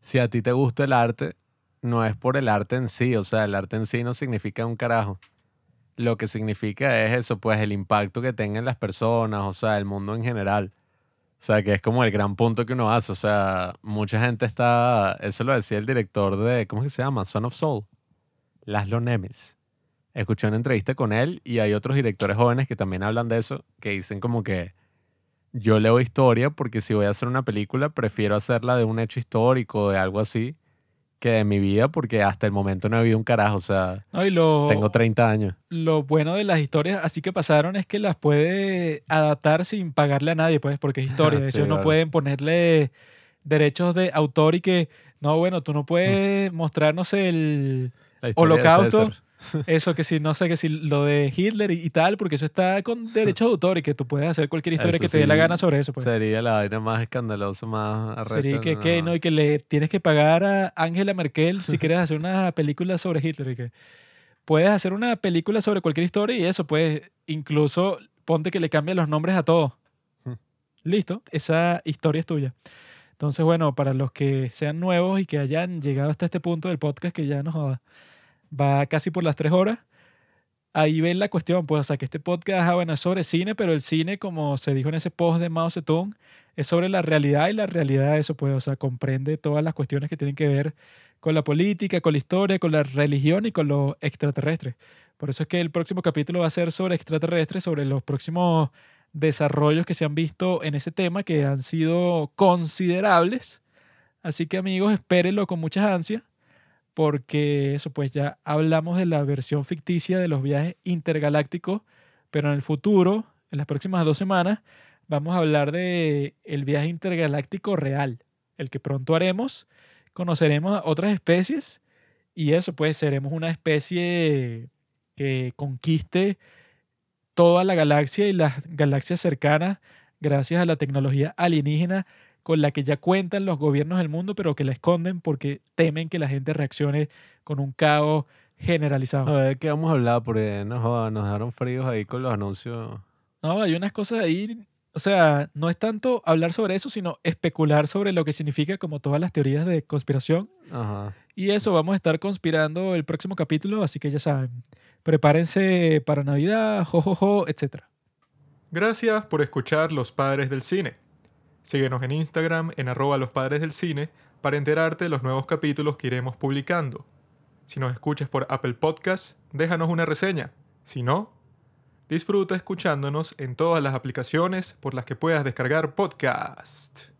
Si a ti te gusta el arte, no es por el arte en sí. O sea, el arte en sí no significa un carajo. Lo que significa es eso, pues el impacto que tengan las personas, o sea, el mundo en general. O sea, que es como el gran punto que uno hace. O sea, mucha gente está. Eso lo decía el director de. ¿Cómo es que se llama? Son of Soul. Laszlo Nemes. Escuché una entrevista con él y hay otros directores jóvenes que también hablan de eso, que dicen como que yo leo historia porque si voy a hacer una película prefiero hacerla de un hecho histórico, de algo así, que de mi vida porque hasta el momento no he habido un carajo. O sea, ¿no? y lo, tengo 30 años. lo bueno de las historias así que pasaron es que las puede adaptar sin pagarle a nadie, pues, porque es historia. De Sí, hecho, no pueden ponerle derechos de autor y que, no, bueno, tú no puedes mostrar, no sé, el de holocausto. Eso que si, no sé, que si lo de Hitler y, y tal, porque eso está con derechos de autor y que tú puedes hacer cualquier historia Eso que te dé la gana sobre eso, pues. Sería la vaina más escandalosa, más arrecha. Sería que, no. que, no, y que le tienes que pagar a Angela Merkel si quieres hacer una película sobre Hitler. Y que puedes hacer una película sobre cualquier historia y eso, pues incluso ponte que le cambien los nombres a todos. Hmm. Listo, esa historia es tuya. Entonces, bueno, para los que sean nuevos y que hayan llegado hasta este punto del podcast, que ya nos joda, va casi por las tres horas, ahí ven la cuestión, pues, o sea, que este podcast, ah, bueno, sobre cine, pero el cine, como se dijo en ese post de Mao Zedong, es sobre la realidad y la realidad eso, pues, o sea, comprende todas las cuestiones que tienen que ver con la política, con la historia, con la religión y con lo extraterrestre. Por eso es que el próximo capítulo va a ser sobre extraterrestres, sobre los próximos desarrollos que se han visto en ese tema, que han sido considerables. Así que amigos, espérenlo con muchas ansias, porque eso pues ya hablamos de la versión ficticia de los viajes intergalácticos, pero en el futuro, en las próximas dos semanas, vamos a hablar de el viaje intergaláctico real, el que pronto haremos. Conoceremos a otras especies y eso pues seremos una especie que conquiste toda la galaxia y las galaxias cercanas gracias a la tecnología alienígena con la que ya cuentan los gobiernos del mundo, pero que la esconden porque temen que la gente reaccione con un caos generalizado. A ver, ¿qué vamos a hablar? Porque no joda, nos dejaron fríos ahí con los anuncios. No, hay unas cosas ahí, o sea, no es tanto hablar sobre eso, sino especular sobre lo que significa como todas las teorías de conspiración. Ajá. Y eso vamos a estar conspirando el próximo capítulo, así que ya saben, prepárense para Navidad, jojojo, etc. Gracias por escuchar Los Padres del Cine. Síguenos en Instagram en arroba los padres del cine para enterarte de los nuevos capítulos que iremos publicando. Si nos escuchas por Apple Podcast, déjanos una reseña. Si no, disfruta escuchándonos en todas las aplicaciones por las que puedas descargar podcast.